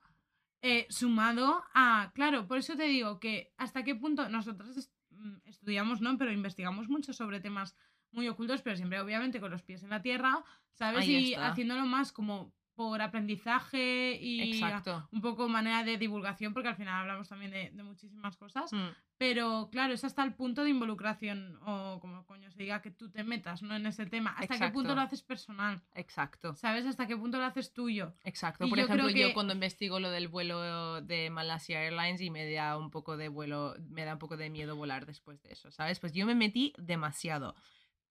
eh, sumado a. Claro, por eso te digo que hasta qué punto nosotros est- mm, estudiamos, ¿no? Pero investigamos mucho sobre temas muy ocultos, pero siempre, obviamente, con los pies en la tierra, ¿sabes? Ahí y está. haciéndolo más como por aprendizaje y Exacto. un poco manera de divulgación, porque al final hablamos también de, de muchísimas cosas. Mm, Pero claro, es hasta el punto de involucración, o como coño se diga, que tú te metas ¿no? en ese tema. ¿Hasta qué punto lo haces personal? Exacto. ¿Sabes? ¿Hasta qué punto lo haces tuyo? Exacto. Y Por yo ejemplo, yo cuando investigo lo del vuelo de Malaysia Airlines y me da un poco de vuelo, me da un poco de miedo volar después de eso, ¿sabes? Pues yo me metí demasiado,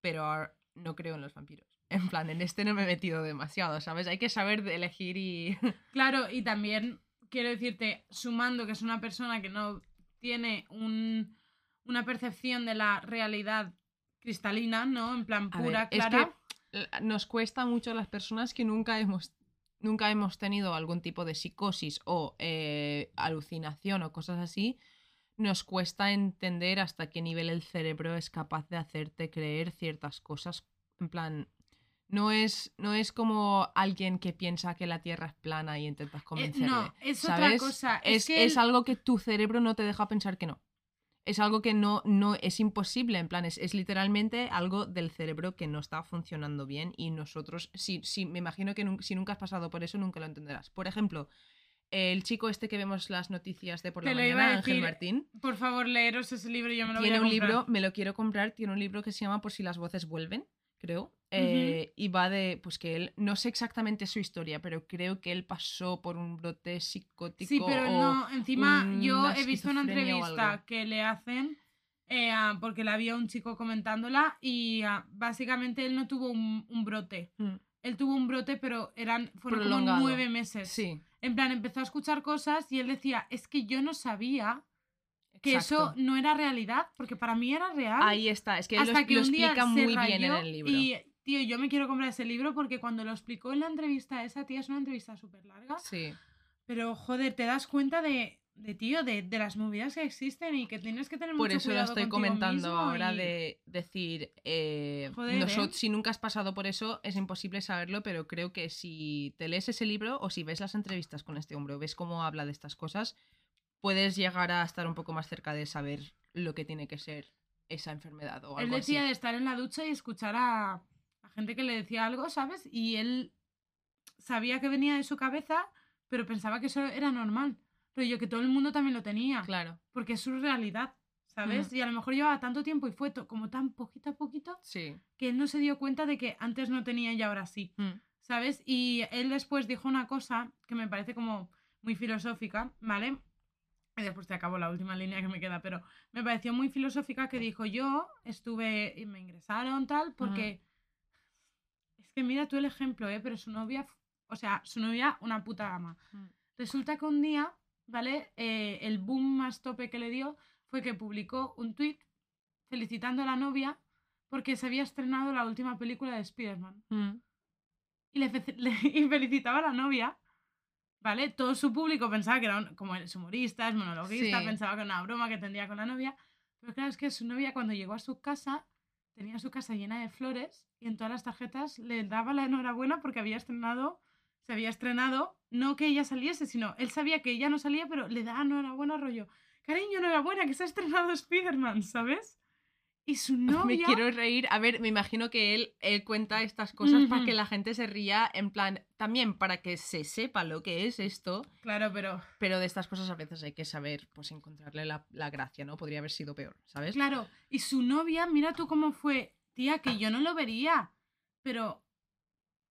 pero no creo en los vampiros. En plan, en este no me he metido demasiado, ¿sabes? Hay que saber de elegir y... (laughs) Claro, y también quiero decirte, sumando que es una persona que no tiene un- una percepción de la realidad cristalina, ¿no? En plan ver, pura, es clara. que l- nos cuesta mucho a las personas que nunca hemos nunca hemos tenido algún tipo de psicosis o eh, alucinación o cosas así, nos cuesta entender hasta qué nivel el cerebro es capaz de hacerte creer ciertas cosas. En plan, no es, no es como alguien que piensa que la Tierra es plana y intentas Eh, convencerle. no, es otra ¿sabes? cosa. Es, Es, que es el- algo que tu cerebro no te deja pensar que no. Es algo que no, no es imposible, en plan, es, es literalmente algo del cerebro que no está funcionando bien y nosotros, si, si, me imagino que nun- si nunca has pasado por eso, nunca lo entenderás. Por ejemplo, el chico este que vemos las noticias de por la mañana, Ángel Martín, Por favor, leeros ese libro, yo me lo tiene voy un a comprar. libro, me lo quiero comprar, tiene un libro que se llama Por si las voces vuelven, creo. eh, y va de, pues que él, no sé exactamente su historia, pero creo que él pasó por un brote psicótico. Sí, pero o- no, encima yo he visto una entrevista que le hacen eh, porque la había un chico comentándola y ah, básicamente él no tuvo un, un brote. Mm, Él tuvo un brote, pero eran fueron como nueve meses. Sí, En plan, empezó a escuchar cosas y él decía, es que yo no sabía que exacto. eso no era realidad, porque para mí era real. Ahí está, es que hasta lo, que lo explica muy bien en el libro. Y, tío, yo me quiero comprar ese libro porque cuando lo explicó en la entrevista, esa tía es una entrevista súper larga, Sí, pero joder, te das cuenta de, de tío, de, de las movidas que existen y que tienes que tener por mucho eso lo cuidado estoy comentando ahora y- de decir, eh, Joder, nosot- ¿eh? si nunca has pasado por eso es imposible saberlo, pero creo que si te lees ese libro o si ves las entrevistas con este hombre o ves cómo habla de estas cosas, puedes llegar a estar un poco más cerca de saber lo que tiene que ser esa enfermedad o Él algo decía así. de estar en la ducha y escuchar a, a gente que le decía algo, ¿sabes? Y él sabía que venía de su cabeza, pero pensaba que eso era normal. Pero yo que todo el mundo también lo tenía. Claro, Porque es su realidad, ¿sabes? Ujú. Y a lo mejor llevaba tanto tiempo y fue como tan poquito a poquito sí. que él no se dio cuenta de que antes no tenía y ahora sí, Mm, ¿sabes? Y él después dijo una cosa que me parece como muy filosófica, ¿vale? Y después te acabo la última línea que me queda, pero me pareció muy filosófica que dijo, yo estuve, y me ingresaron tal, porque... Es que mira tú el ejemplo, ¿eh? Pero su novia, o sea, su novia una puta ama. Mm. Resulta que un día, ¿vale? Eh, el boom más tope que le dio fue que publicó un tweet felicitando a la novia porque se había estrenado la última película de Spider-Man. Mm. Y, le- (laughs) y felicitaba a la novia, ¿vale? Todo su público pensaba que era, un- como es humorista, es monologuista, Sí. pensaba que era una broma que tendría con la novia. Pero claro, es que su novia cuando llegó a su casa, tenía su casa llena de flores y en todas las tarjetas le daba la enhorabuena porque había estrenado, se había estrenado, no que ella saliese, sino él sabía que ella no salía, pero le daba enhorabuena rollo. Cariño, enhorabuena, que se ha estrenado Spider-Man, ¿sabes? Y su (laughs) novia... Me quiero reír. A ver, me imagino que él, él cuenta estas cosas para que la gente se ría, en plan, también para que se sepa lo que es esto, Claro, pero... pero de estas cosas a veces hay que saber, pues, encontrarle la, la gracia, ¿no? Podría haber sido peor, ¿sabes? Claro, y su novia, mira tú cómo fue, tía, que yo no lo vería, pero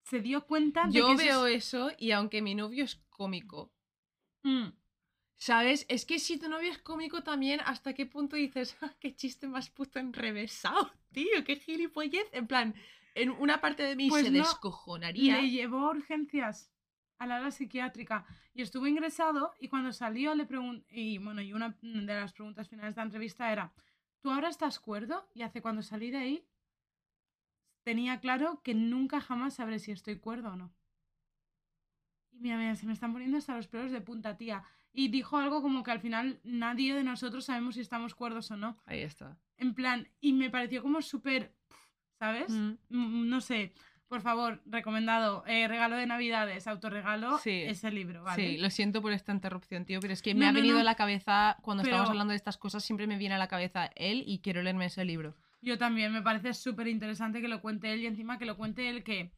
se dio cuenta de Yo que eso veo es- eso y aunque mi novio es cómico, Mm, ¿sabes? Es que si tu novio es cómico también, ¿hasta qué punto dices, "Ah, qué chiste más puto enrevesado, (laughs) tío? Qué gilipollez. En plan, en una parte de mí Pues se no, descojonaría. Le llevó a urgencias a la ala psiquiátrica y estuvo ingresado y cuando salió le pregunté, y bueno, y una de las preguntas finales de la entrevista era, ¿tú ahora estás cuerdo? Y hace cuando salí de ahí tenía claro que nunca jamás sabré si estoy cuerdo o no. Y mira, mira, se me están poniendo hasta los pelos de punta, tía. Y dijo algo como que al final nadie de nosotros sabemos si estamos cuerdos o no. Ahí está. En plan, y me pareció como súper, ¿sabes? Mm. Mm, No sé, por favor, recomendado, eh, regalo de Navidades, autorregalo, Sí. ese libro, ¿vale? Sí, lo siento por esta interrupción, tío, pero es que No, me ha no, venido no. a la cabeza, cuando estamos hablando de estas cosas, siempre me viene a la cabeza él y quiero leerme ese libro. Yo también, me parece súper interesante que lo cuente él y encima que lo cuente él que,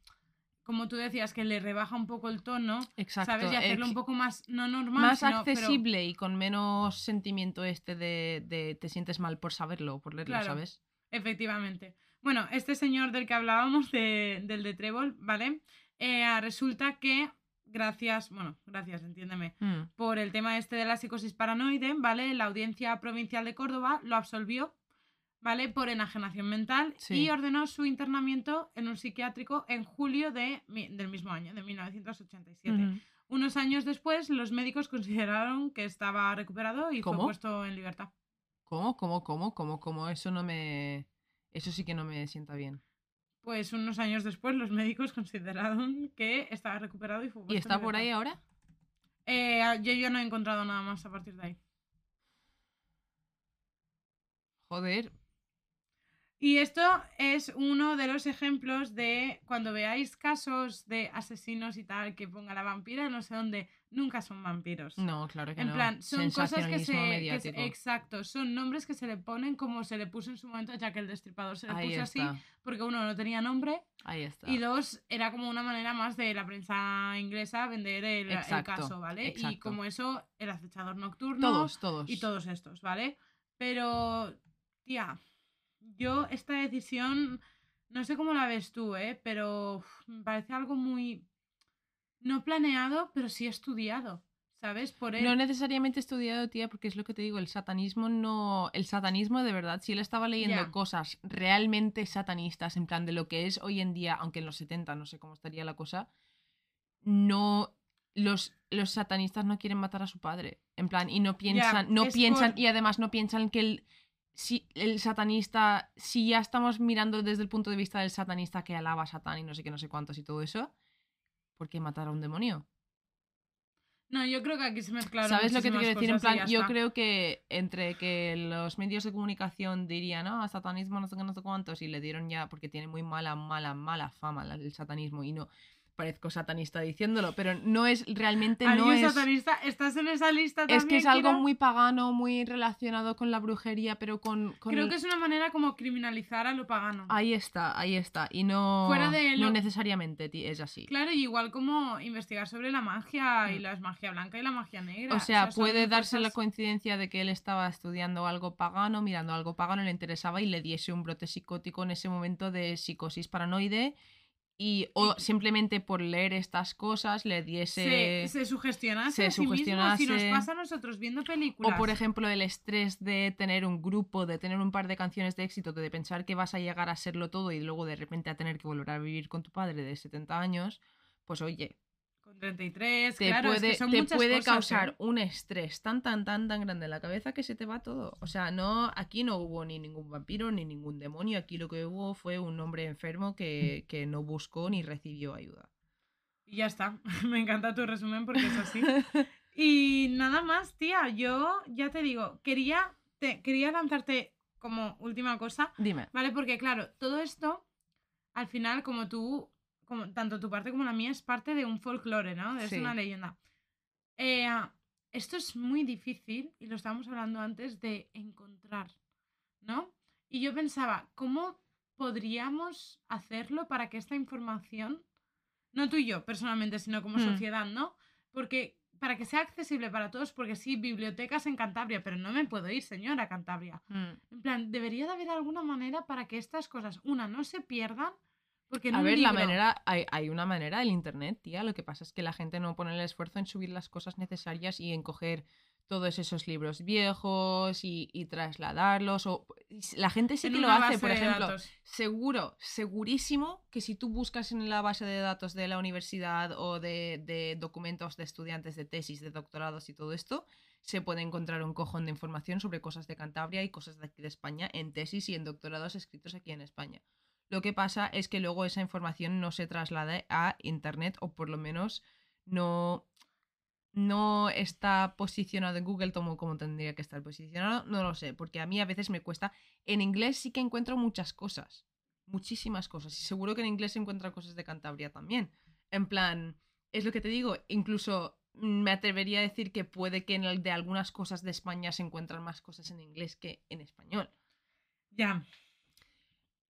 como tú decías, que le rebaja un poco el tono, Exacto. ¿sabes? Y hacerlo un poco más, no normal, más sino- pero- accesible y con menos sentimiento este de, de te sientes mal por saberlo o por leerlo, Claro. ¿sabes? Efectivamente. Bueno, este señor del que hablábamos, de- del de Trébol, ¿vale? Eh, resulta que, gracias, bueno, gracias, entiéndeme, Mm. por el tema este de la psicosis paranoide, ¿vale? La Audiencia Provincial de Córdoba lo absolvió, ¿vale? Por enajenación mental Sí. y ordenó su internamiento en un psiquiátrico en julio de, del mismo año, de 1987. Ujú. Unos años después, los médicos consideraron que estaba recuperado y ¿Cómo? fue puesto en libertad. ¿Cómo? ¿Cómo? ¿Cómo? ¿Cómo? ¿Cómo? Eso no me... Eso sí que no me sienta bien. Pues unos años después, los médicos (laughs) consideraron que estaba recuperado y fue puesto ¿Y en está por ahí ahora? Eh, yo, yo no he encontrado nada más a partir de ahí. Joder. Y esto es uno de los ejemplos de cuando veáis casos de asesinos y tal que ponga la vampira, no sé dónde, nunca son vampiros. No, claro que En no. plan, son cosas que se, que se-. Exacto, son nombres que se le ponen como se le puso en su momento, ya que el destripador se le Ahí puso así, porque uno no tenía nombre Ahí está. y dos, era como una manera más de la prensa inglesa vender el, caso, ¿vale? Y como eso, el acechador nocturno Todos, todos. y todos estos, ¿vale? Pero, tía, yo esta decisión, no sé cómo la ves tú, ¿eh? Pero uf, me parece algo muy, no planeado, pero sí estudiado, ¿sabes? Por él. No necesariamente estudiado, tía, porque es lo que te digo, el satanismo no. El satanismo de verdad, si él estaba leyendo cosas realmente satanistas, en plan de lo que es hoy en día, aunque en los 70 no sé cómo estaría la cosa, no. Los, los satanistas no quieren matar a su padre. En plan, y no piensan, no piensan, por- y además no piensan que el. Si el satanista, si ya estamos mirando desde el punto de vista del satanista que alaba a Satán y no sé qué, no sé cuántos y todo eso, ¿por qué matar a un demonio? No, yo creo que aquí se mezclaron ¿Sabes lo que te quiero decir? En plan, yo creo que entre que los medios de comunicación dirían, no, satanismo no sé qué, no sé cuántos, y le dieron ya, porque tiene muy mala, mala, mala fama el satanismo, y no parezco satanista diciéndolo, pero no es realmente, no ¿Alguien es... satanista? ¿Estás en esa lista también? Es que es algo muy pagano, muy relacionado con la brujería, pero con... con Creo el- que es una manera como criminalizar a lo pagano. Ahí está, ahí está. Y no, Fuera de no necesariamente es así. Claro, y igual como investigar sobre la magia y Mm. la magia blanca y la magia negra. O sea, puede darse la coincidencia de que él estaba estudiando algo pagano, mirando algo pagano, le interesaba y le diese un brote psicótico en ese momento de psicosis paranoide y o simplemente por leer estas cosas le Se, diese... se sugestionase se a sí mismo, si nos pasa a nosotros viendo películas. O por ejemplo el estrés de tener un grupo, de tener un par de canciones de éxito, de pensar que vas a llegar a serlo todo y luego de repente a tener que volver a vivir con tu padre de 70 años, pues oye, Con 33, te claro, es puede, que son te muchas puede cosas, causar ¿eh? un estrés tan, tan, tan, tan grande en la cabeza que se te va todo. O sea, no, aquí no hubo ni ningún vampiro ni ningún demonio. Aquí lo que hubo fue un hombre enfermo que, que no buscó ni recibió ayuda. Y ya está. (laughs) Me encanta tu resumen porque es así. (laughs) Y nada más, tía. Yo ya te digo, quería, te, quería lanzarte como última cosa, Dime. ¿vale? Porque claro, todo esto, al final, como tú, como tanto tu parte como la mía, es parte de un folclore, ¿no? Es Sí. una leyenda. Eh, esto es muy difícil, y lo estábamos hablando antes, de encontrar, ¿no? Y yo pensaba, ¿cómo podríamos hacerlo para que esta información, no tú y yo personalmente, sino como Hmm. sociedad, ¿no? Porque para que sea accesible para todos, porque sí, bibliotecas en Cantabria, pero no me puedo ir, señora, a Cantabria. Mm. En plan, debería de haber alguna manera para que estas cosas, una, no se pierdan, porque A ver, la manera, hay, hay una manera del internet, tía. Lo que pasa es que la gente no pone el esfuerzo en subir las cosas necesarias y en coger todos esos libros viejos y, y trasladarlos. O, la gente sí en que lo hace, por ejemplo. datos. Seguro, segurísimo que si tú buscas en la base de datos de la universidad o de, de documentos de estudiantes de tesis, de doctorados y todo esto, se puede encontrar un cojón de información sobre cosas de Cantabria y cosas de aquí de España en tesis y en doctorados escritos aquí en España. Lo que pasa es que luego esa información no se traslada a Internet o por lo menos no, no está posicionado en Google como, como tendría que estar posicionado. No lo sé, porque a mí a veces me cuesta. En inglés sí que encuentro muchas cosas, muchísimas cosas. Y seguro que en inglés se encuentran cosas de Cantabria también. En plan, es lo que te digo, incluso me atrevería a decir que puede que en el de algunas cosas de España se encuentran más cosas en inglés que en español. Ya,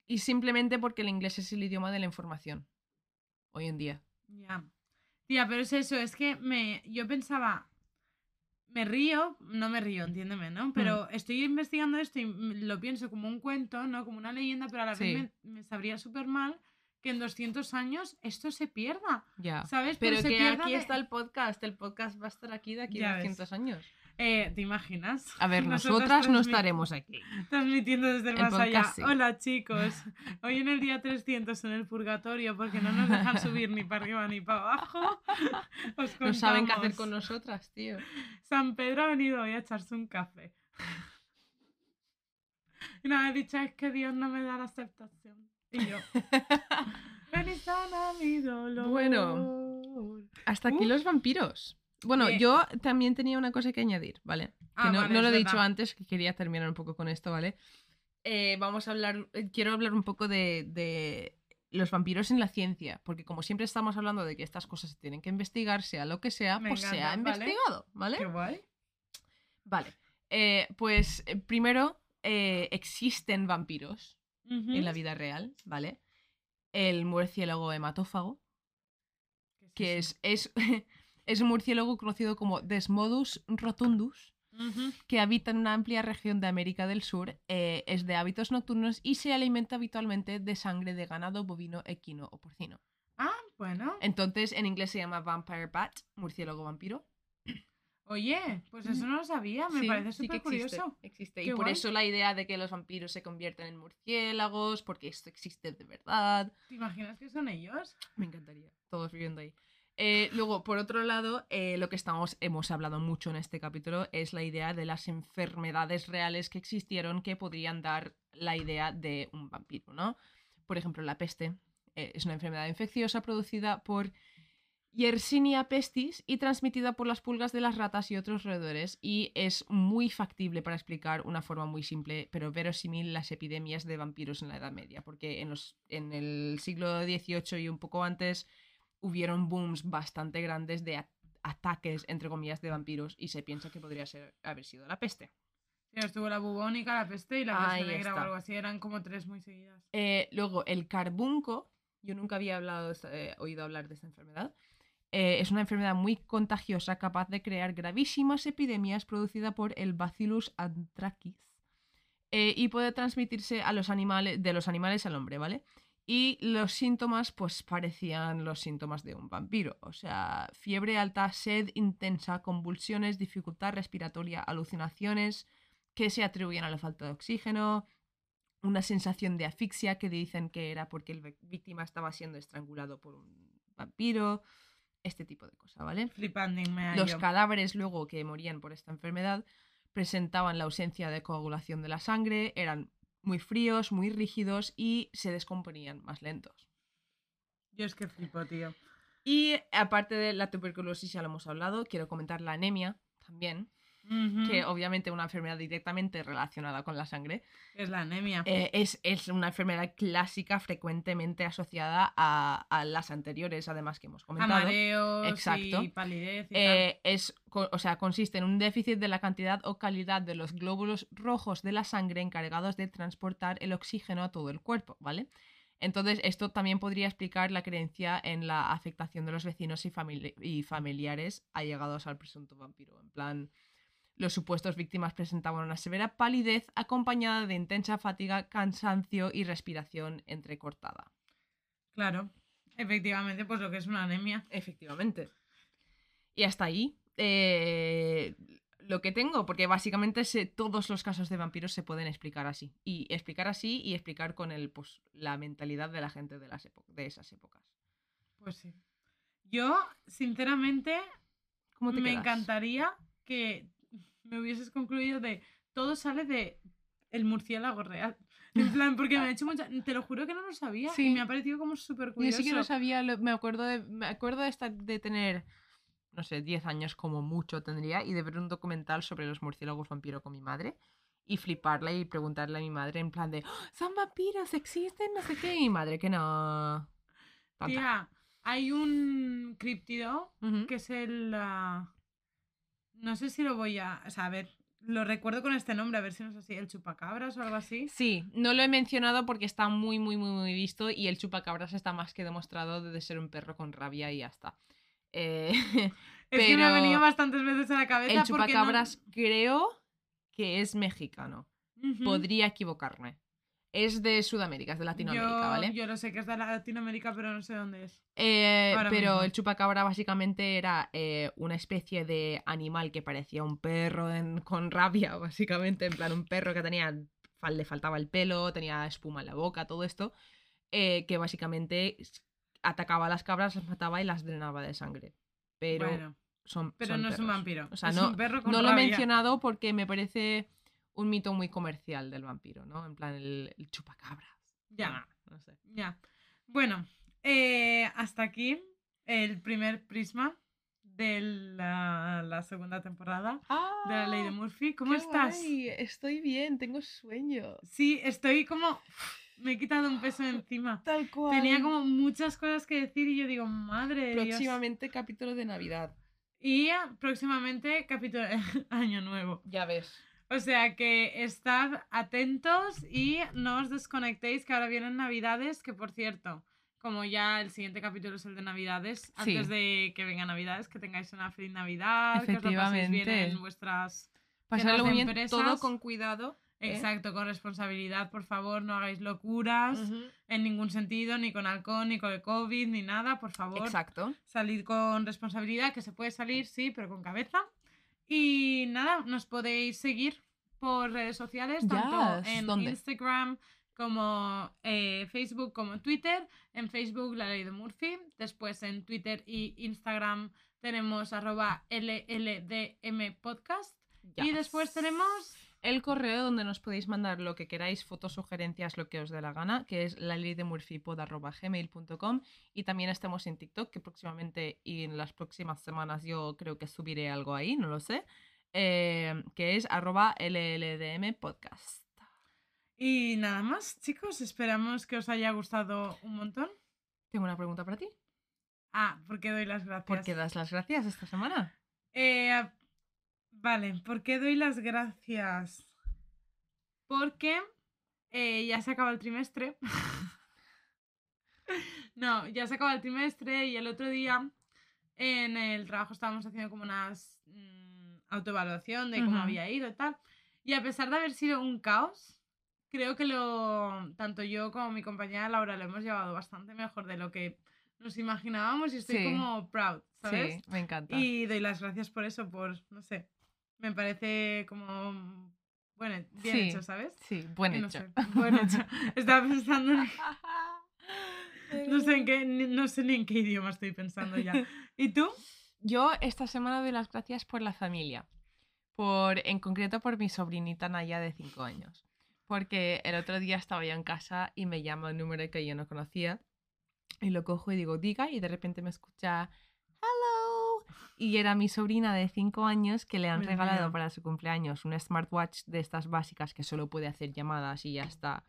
Y simplemente porque el inglés es el idioma de la información. Hoy en día. ya. Tía, pero es eso, es que me, yo pensaba, me río, no me río, entiéndeme, Hmm. ¿no? Pero estoy investigando esto y lo pienso como un cuento, ¿no? Como una leyenda, pero a la Sí. vez me, me sabría súper mal que en 200 años esto se pierda, Ya. ¿sabes? Pero que aquí de- está el podcast. El podcast va a estar aquí de aquí a ves. 200 años. Eh, ¿Te imaginas? A ver, (laughs) Nosotras no estaremos aquí. Transmitiendo desde el El más allá. sí. Hola (laughs) chicos, hoy en el día 300 en el purgatorio porque no nos dejan subir ni para arriba ni para abajo. (laughs) Os No saben qué hacer con nosotras, tío. San Pedro ha venido hoy a echarse un café. Y nada, he dicho, es que Dios no me da la aceptación. Y yo, ven y sana mi dolor. Bueno. Hasta aquí los vampiros. Bueno, Eh. yo también tenía una cosa que añadir, ¿vale? Que Ah, no, vale, no lo he dicho antes, que quería terminar un poco con esto, ¿vale? Eh, vamos a hablar, eh, quiero hablar un poco de, de los vampiros en la ciencia, porque como siempre estamos hablando de que estas cosas se tienen que investigar, sea lo que sea, Me pues se ha ¿vale? investigado, ¿vale? Qué guay. Vale. Pues primero, existen vampiros en la vida real, ¿vale? El murciélago hematófago, que es, es, (laughs) es un murciélago conocido como Desmodus rotundus, que habita en una amplia región de América del Sur, eh, es de hábitos nocturnos y se alimenta habitualmente de sangre de ganado bovino, equino o porcino. Ah, bueno. Entonces, en inglés se llama vampire bat, murciélago vampiro. Oye, pues eso no lo sabía, me Sí, parece sí súper existe, curioso. existe. Qué Y por guay. eso la idea de que los vampiros se convierten en murciélagos, porque esto existe de verdad. ¿Te imaginas que son ellos? Me encantaría. Todos viviendo ahí. Eh, luego, por otro lado, eh, lo que estamos, hemos hablado mucho en este capítulo es la idea de las enfermedades reales que existieron que podrían dar la idea de un vampiro, ¿no? Por ejemplo, la peste eh, es una enfermedad infecciosa producida por Yersinia pestis y transmitida por las pulgas de las ratas y otros roedores y es muy factible para explicar una forma muy simple pero verosímil las epidemias de vampiros en la Edad Media, porque en, los, en el siglo XVIII y un poco antes hubieron booms bastante grandes de ataques, entre comillas, de vampiros y se piensa que podría ser, haber sido la peste. Sí, estuvo la bubónica, la peste y la peste Ahí negra o algo así. Eran como tres muy seguidas. Eh, luego, el carbunco, yo nunca había hablado eh, oído hablar de esta enfermedad. Eh, es una enfermedad muy contagiosa capaz de crear gravísimas epidemias producida por el Bacillus anthracis eh, y puede transmitirse a los animales, de los animales al hombre, ¿vale? Y los síntomas, pues parecían los síntomas de un vampiro. O sea, fiebre alta, sed intensa, convulsiones, dificultad respiratoria, alucinaciones que se atribuyen a la falta de oxígeno, una sensación de asfixia que dicen que era porque el vi- víctima estaba siendo estrangulado por un vampiro, este tipo de cosas, ¿vale? Flipando me Los cadáveres luego que morían por esta enfermedad presentaban la ausencia de coagulación de la sangre, eran muy fríos, muy rígidos y se descomponían más lentos. Yo es que flipo, tío. Y aparte de la tuberculosis, ya lo hemos hablado, quiero comentar la anemia también, Que obviamente una enfermedad directamente relacionada con la sangre. Es la anemia. Eh, es, es una enfermedad clásica frecuentemente asociada a, a las anteriores, además que hemos a comentado. mareos Exacto. y palidez y tal. Eh, es, o sea, consiste en un déficit de la cantidad o calidad de los glóbulos rojos de la sangre encargados de transportar el oxígeno a todo el cuerpo, ¿vale? Entonces, esto también podría explicar la creencia en la afectación de los vecinos y, famili- y familiares allegados al presunto vampiro. En plan, los supuestos víctimas presentaban una severa palidez acompañada de intensa fatiga, cansancio y respiración entrecortada. Claro. Efectivamente, pues lo que es una anemia. Efectivamente. Y hasta ahí eh, lo que tengo, porque básicamente se- todos los casos de vampiros se pueden explicar así. Y explicar así y explicar con el, pues, la mentalidad de la gente de, las de esas épocas. Pues sí. Yo, sinceramente, ¿Cómo te me quedas? encantaría que me hubieses concluido de todo sale de el murciélago real. En plan, porque me ha hecho mucha... Te lo juro que no lo sabía Sí. y me ha parecido como súper Yo curioso. sí que lo sabía, lo- me acuerdo de, me acuerdo de, estar, de tener, no sé, 10 años como mucho tendría y de ver un documental sobre los murciélagos vampiro con mi madre y fliparla y preguntarle a mi madre en plan de, "¡Oh, son vampiros, existen, no sé qué, y mi madre que no. Tonta. Tía, hay un criptido que es el... ah, No sé si lo voy a... O sea, a ver, lo recuerdo con este nombre, a ver si no es así, el chupacabras o algo así. Sí, no lo he mencionado porque está muy, muy, muy, muy visto y el chupacabras está más que demostrado de ser un perro con rabia y ya está. Eh, (laughs) Es que me ha Pero venido bastantes veces a la cabeza el porque no- chupacabras creo que es mexicano. Podría equivocarme. Es de Sudamérica, es de Latinoamérica, yo, ¿vale? Yo lo sé que es de Latinoamérica, pero no sé dónde es. Eh, pero mismo. el chupacabra básicamente era eh, una especie de animal que parecía un perro en- con rabia, (laughs) básicamente. En plan, un perro que tenía. le faltaba el pelo, tenía espuma en la boca, todo esto. eh, que básicamente atacaba a las cabras, las mataba y las drenaba de sangre. Pero bueno, son. pero son no es un vampiro. O sea, es no, un perro con no lo he mencionado porque me parece un mito muy comercial del vampiro, ¿no? En plan, el, el chupacabras. Ya, Ah, no sé. ya. Bueno, eh, hasta aquí el primer prisma de la, la segunda temporada de la ley de Murphy. ¿Cómo Ah, qué estás? guay, Estoy bien, tengo sueño. Sí, estoy como... Me he quitado un peso encima. (gasps) Tal cual. Tenía como muchas cosas que decir y yo digo, madre Dios. Próximamente capítulo de Navidad. Y ah, próximamente capítulo (laughs) Año Nuevo. Ya ves. O sea que estad atentos y no os desconectéis que ahora vienen Navidades, que por cierto, como ya el siguiente capítulo es el de Navidades, antes Sí. de que venga Navidades, que tengáis una feliz Navidad, que os lo paséis bien en vuestras... Pasarlo bien, empresas. todo con cuidado. ¿eh? Exacto, con responsabilidad, por favor, no hagáis locuras en ningún sentido, ni con alcohol, ni con el COVID, ni nada, por favor. Exacto. Salir con responsabilidad, que se puede salir, sí, pero con cabeza. Y nada, nos podéis seguir por redes sociales, tanto en ¿dónde? Instagram como eh, Facebook como Twitter. En Facebook La Ley de Murphy. Después en Twitter y Instagram tenemos arroba LLDM Podcast. Y después tenemos... el correo donde nos podéis mandar lo que queráis, fotos, sugerencias, lo que os dé la gana, que es la ley de gmail.com y también estamos en TikTok, que próximamente y en las próximas semanas yo creo que subiré algo ahí, no lo sé, eh, que es arroba LLDM podcast. Y nada más, chicos, esperamos que os haya gustado un montón. Tengo una pregunta para ti. Ah, ¿por qué doy las gracias? ¿Por qué das las gracias esta semana? Eh, vale, ¿por qué doy las gracias? Porque eh, ya se acaba el trimestre. (laughs) no, ya se acaba el trimestre y el otro día en el trabajo estábamos haciendo como una autoevaluación de cómo había ido y tal. Y a pesar de haber sido un caos, creo que lo tanto yo como mi compañera Laura lo hemos llevado bastante mejor de lo que nos imaginábamos y estoy Sí. como proud, ¿sabes? Sí, me encanta. Y doy las gracias por eso, por, no sé, me parece como, bueno, bien Sí. hecho, ¿sabes? Sí, buen no hecho. sé, buen hecho. (laughs) Estaba pensando en... No sé, en qué, no sé ni en qué idioma estoy pensando ya. ¿Y tú? Yo esta semana doy las gracias por la familia. Por, en concreto por mi sobrinita Naya de 5 años. Porque el otro día estaba yo en casa y me llama un número que yo no conocía. Y lo cojo y digo, diga, y de repente me escucha. Y era mi sobrina de 5 años que le han regalado para su cumpleaños un smartwatch de estas básicas que solo puede hacer llamadas y ya está.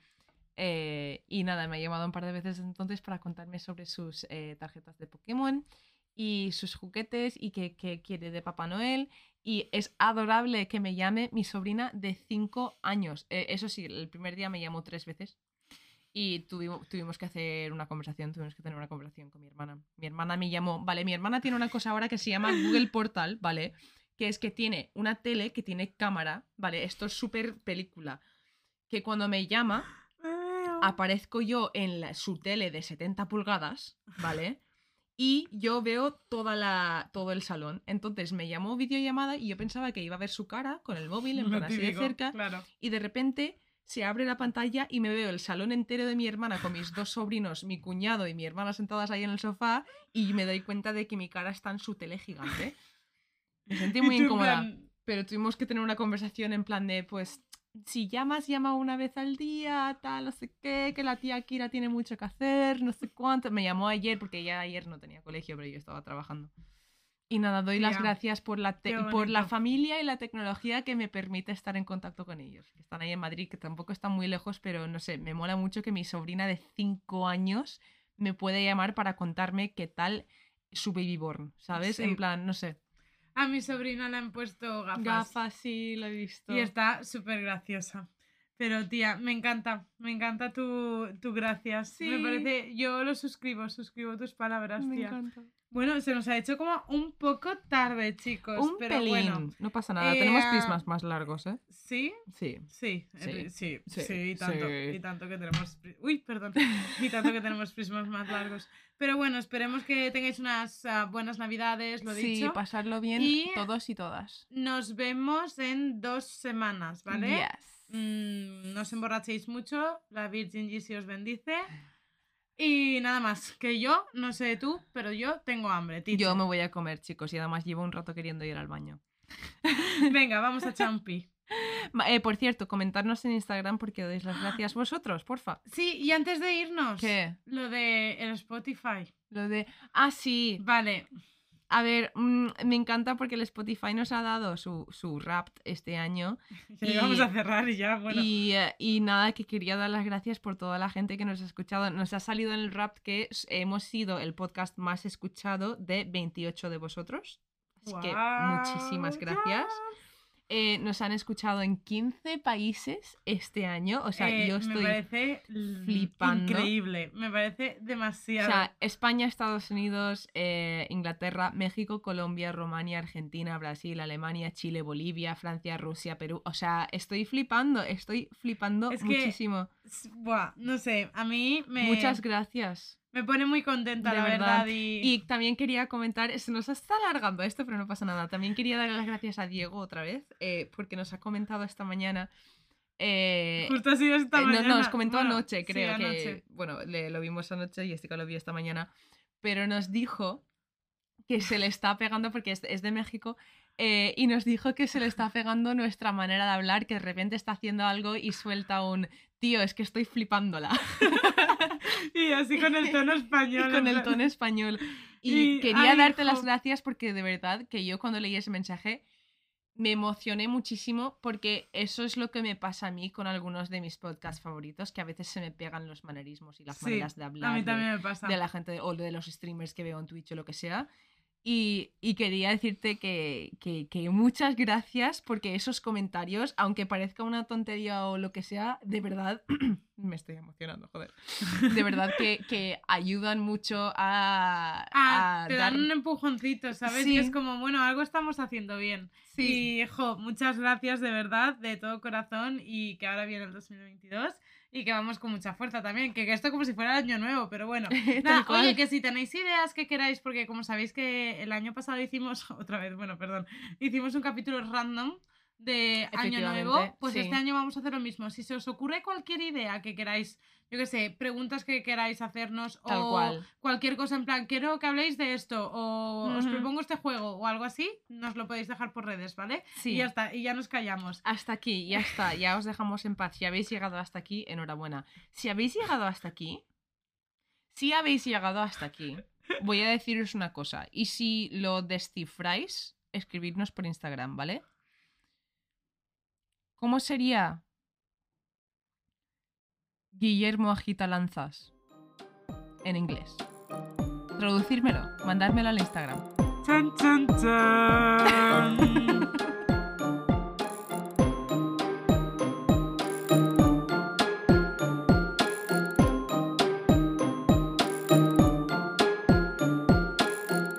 Eh, y nada, me ha llamado un par de veces entonces para contarme sobre sus eh, tarjetas de Pokémon y sus juguetes y que quiere de Papá Noel. Y es adorable que me llame mi sobrina de 5 años. Eh, eso sí, el primer día me llamó tres veces. Y tuvimos, tuvimos que hacer una conversación, tuvimos que tener una conversación con mi hermana. Mi hermana me llamó, vale, mi hermana tiene una cosa ahora que se llama Google Portal, ¿vale? Que es que tiene una tele que tiene cámara, ¿vale? Esto es súper película. Que cuando me llama, aparezco yo en la- su tele de 70 pulgadas, ¿vale? Y yo veo toda la, todo el salón. Entonces me llamó videollamada y yo pensaba que iba a ver su cara con el móvil, en plan así de cerca. Claro. Y de repente se abre la pantalla y me veo el salón entero de mi hermana con mis dos sobrinos, mi cuñado y mi hermana sentadas ahí en el sofá y me doy cuenta de que mi cara está en su tele gigante. Me sentí (laughs) muy incómoda. plan, Pero tuvimos que tener una conversación en plan de, pues, si llamas, llama una vez al día, tal, no sé qué, que la tía Kira tiene mucho que hacer, no sé cuánto. Me llamó ayer porque ya ayer no tenía colegio, pero yo estaba trabajando. Y nada, doy las gracias por la, por la familia y la tecnología que me permite estar en contacto con ellos. Están ahí en Madrid, que tampoco están muy lejos, pero no sé, me mola mucho que mi sobrina de 5 años me puede llamar para contarme qué tal su baby born, ¿sabes? Sí. En plan, no sé. A mi sobrina le han puesto gafas. Gafas, sí, lo he visto. Y está súper graciosa. Pero tía, me encanta, me encanta tu, tu gracias. Me parece, yo lo suscribo, suscribo tus palabras, Me tía. encanta. Bueno, se nos ha hecho como un poco tarde, chicos. Un pero pelín. bueno, No pasa nada. Eh, Tenemos prismas más largos, ¿eh? ¿sí? Sí. Sí, Sí, eh, sí, sí, sí, y tanto, sí. y tanto que tenemos, uy, perdón, y tanto que tenemos prismas más largos. Pero bueno, esperemos que tengáis unas ah, buenas navidades, lo Sí, dicho. pasarlo bien Y- todos y todas. Nos vemos en dos semanas, ¿vale? Yes. Mm, no os emborrachéis mucho, la Virgin G os bendice. Y nada más, que yo, no sé tú, pero yo tengo hambre, Tiche. Yo me voy a comer, chicos, y además llevo un rato queriendo ir al baño. (laughs) Venga, vamos a Champi. (laughs) Eh, por cierto, comentarnos en Instagram porque dois las gracias vosotros, porfa. Sí, y antes de irnos, ¿Qué? lo de el Spotify. Lo de. Ah, sí. Vale, A ver, mm, me encanta porque el Spotify nos ha dado su, su rap este año. (laughs) ya Y- vamos a cerrar y ya, bueno. Y, eh, y nada, que quería dar las gracias por toda la gente que nos ha escuchado. Nos ha salido en el rap que hemos sido el podcast más escuchado de 28 de vosotros. Así que muchísimas gracias. Eh, nos han escuchado en 15 países este año. O sea, Eh, yo Me estoy... parece l- flipando. increíble, me parece O demasiado. sea, España, Estados Unidos, eh, Inglaterra, México, Colombia, Rumania, Argentina, Brasil, Alemania, Chile, Bolivia, Francia, Rusia, Perú. O sea, estoy flipando, estoy flipando Es muchísimo. Buah, no sé, a mí me, Muchas gracias. Me pone muy contenta, De la verdad. verdad. Y, Y también quería comentar, se nos está alargando esto, pero no pasa nada. También quería darle las gracias a Diego otra vez, eh, porque nos ha comentado esta mañana. eh, justo ha sido esta eh, no, mañana. no, nos comentó Bueno, anoche, sí, creo que. anoche. Bueno, le, lo vimos anoche y Estica lo vio esta mañana. Pero nos dijo que se le está pegando, porque es, es de México, eh, y nos dijo que se le está pegando nuestra manera de hablar, que de repente está haciendo algo y suelta un tío, es que estoy flipándola. (laughs) (laughs) Y así con el tono (laughs) español. y con el tono español. Y, Y, quería ay, darte las gracias porque de verdad que yo cuando leí ese mensaje me emocioné muchísimo porque eso es lo que me pasa a mí con algunos de mis podcasts favoritos, que a veces se me pegan los manerismos y las Sí, maneras de hablar A mí de- también me pasa. de, la gente o de los streamers que veo en Twitch o lo que sea. Y, y quería decirte que, que- que muchas gracias porque esos comentarios, aunque parezca una tontería o lo que sea, de verdad (clears throat) me estoy emocionando, joder. De verdad que, que ayudan mucho a, Ah, a te dar- dan un empujoncito, ¿sabes? Sí. Y es como, bueno, algo estamos haciendo bien. Sí. Y, jo, muchas gracias de verdad, de todo corazón, y que ahora viene el 2022 y que vamos con mucha fuerza también. Que, que esto como si fuera el año nuevo, pero bueno. (laughs) Nada, oye, que si tenéis ideas que queráis, porque como sabéis que el año pasado hicimos, (laughs) otra vez, bueno, perdón, hicimos un capítulo random de Año Nuevo, pues sí. este año vamos a hacer lo mismo. Si se os ocurre cualquier idea que queráis, yo qué sé, preguntas que queráis hacernos Tal o cual. cualquier cosa en plan, quiero que habléis de esto o os propongo este juego o algo así, nos lo podéis dejar por redes, ¿vale? Sí. Y ya está, y ya nos callamos. Hasta aquí, ya está, ya os dejamos en paz. Si habéis llegado hasta aquí, enhorabuena. Si habéis llegado hasta aquí, si habéis llegado hasta aquí, voy a deciros una cosa. Y si lo descifráis, escribidnos por Instagram, ¿vale? ¿Cómo sería Guillermo agita lanzas en inglés? Traducírmelo, mandármelo al Instagram. (laughs)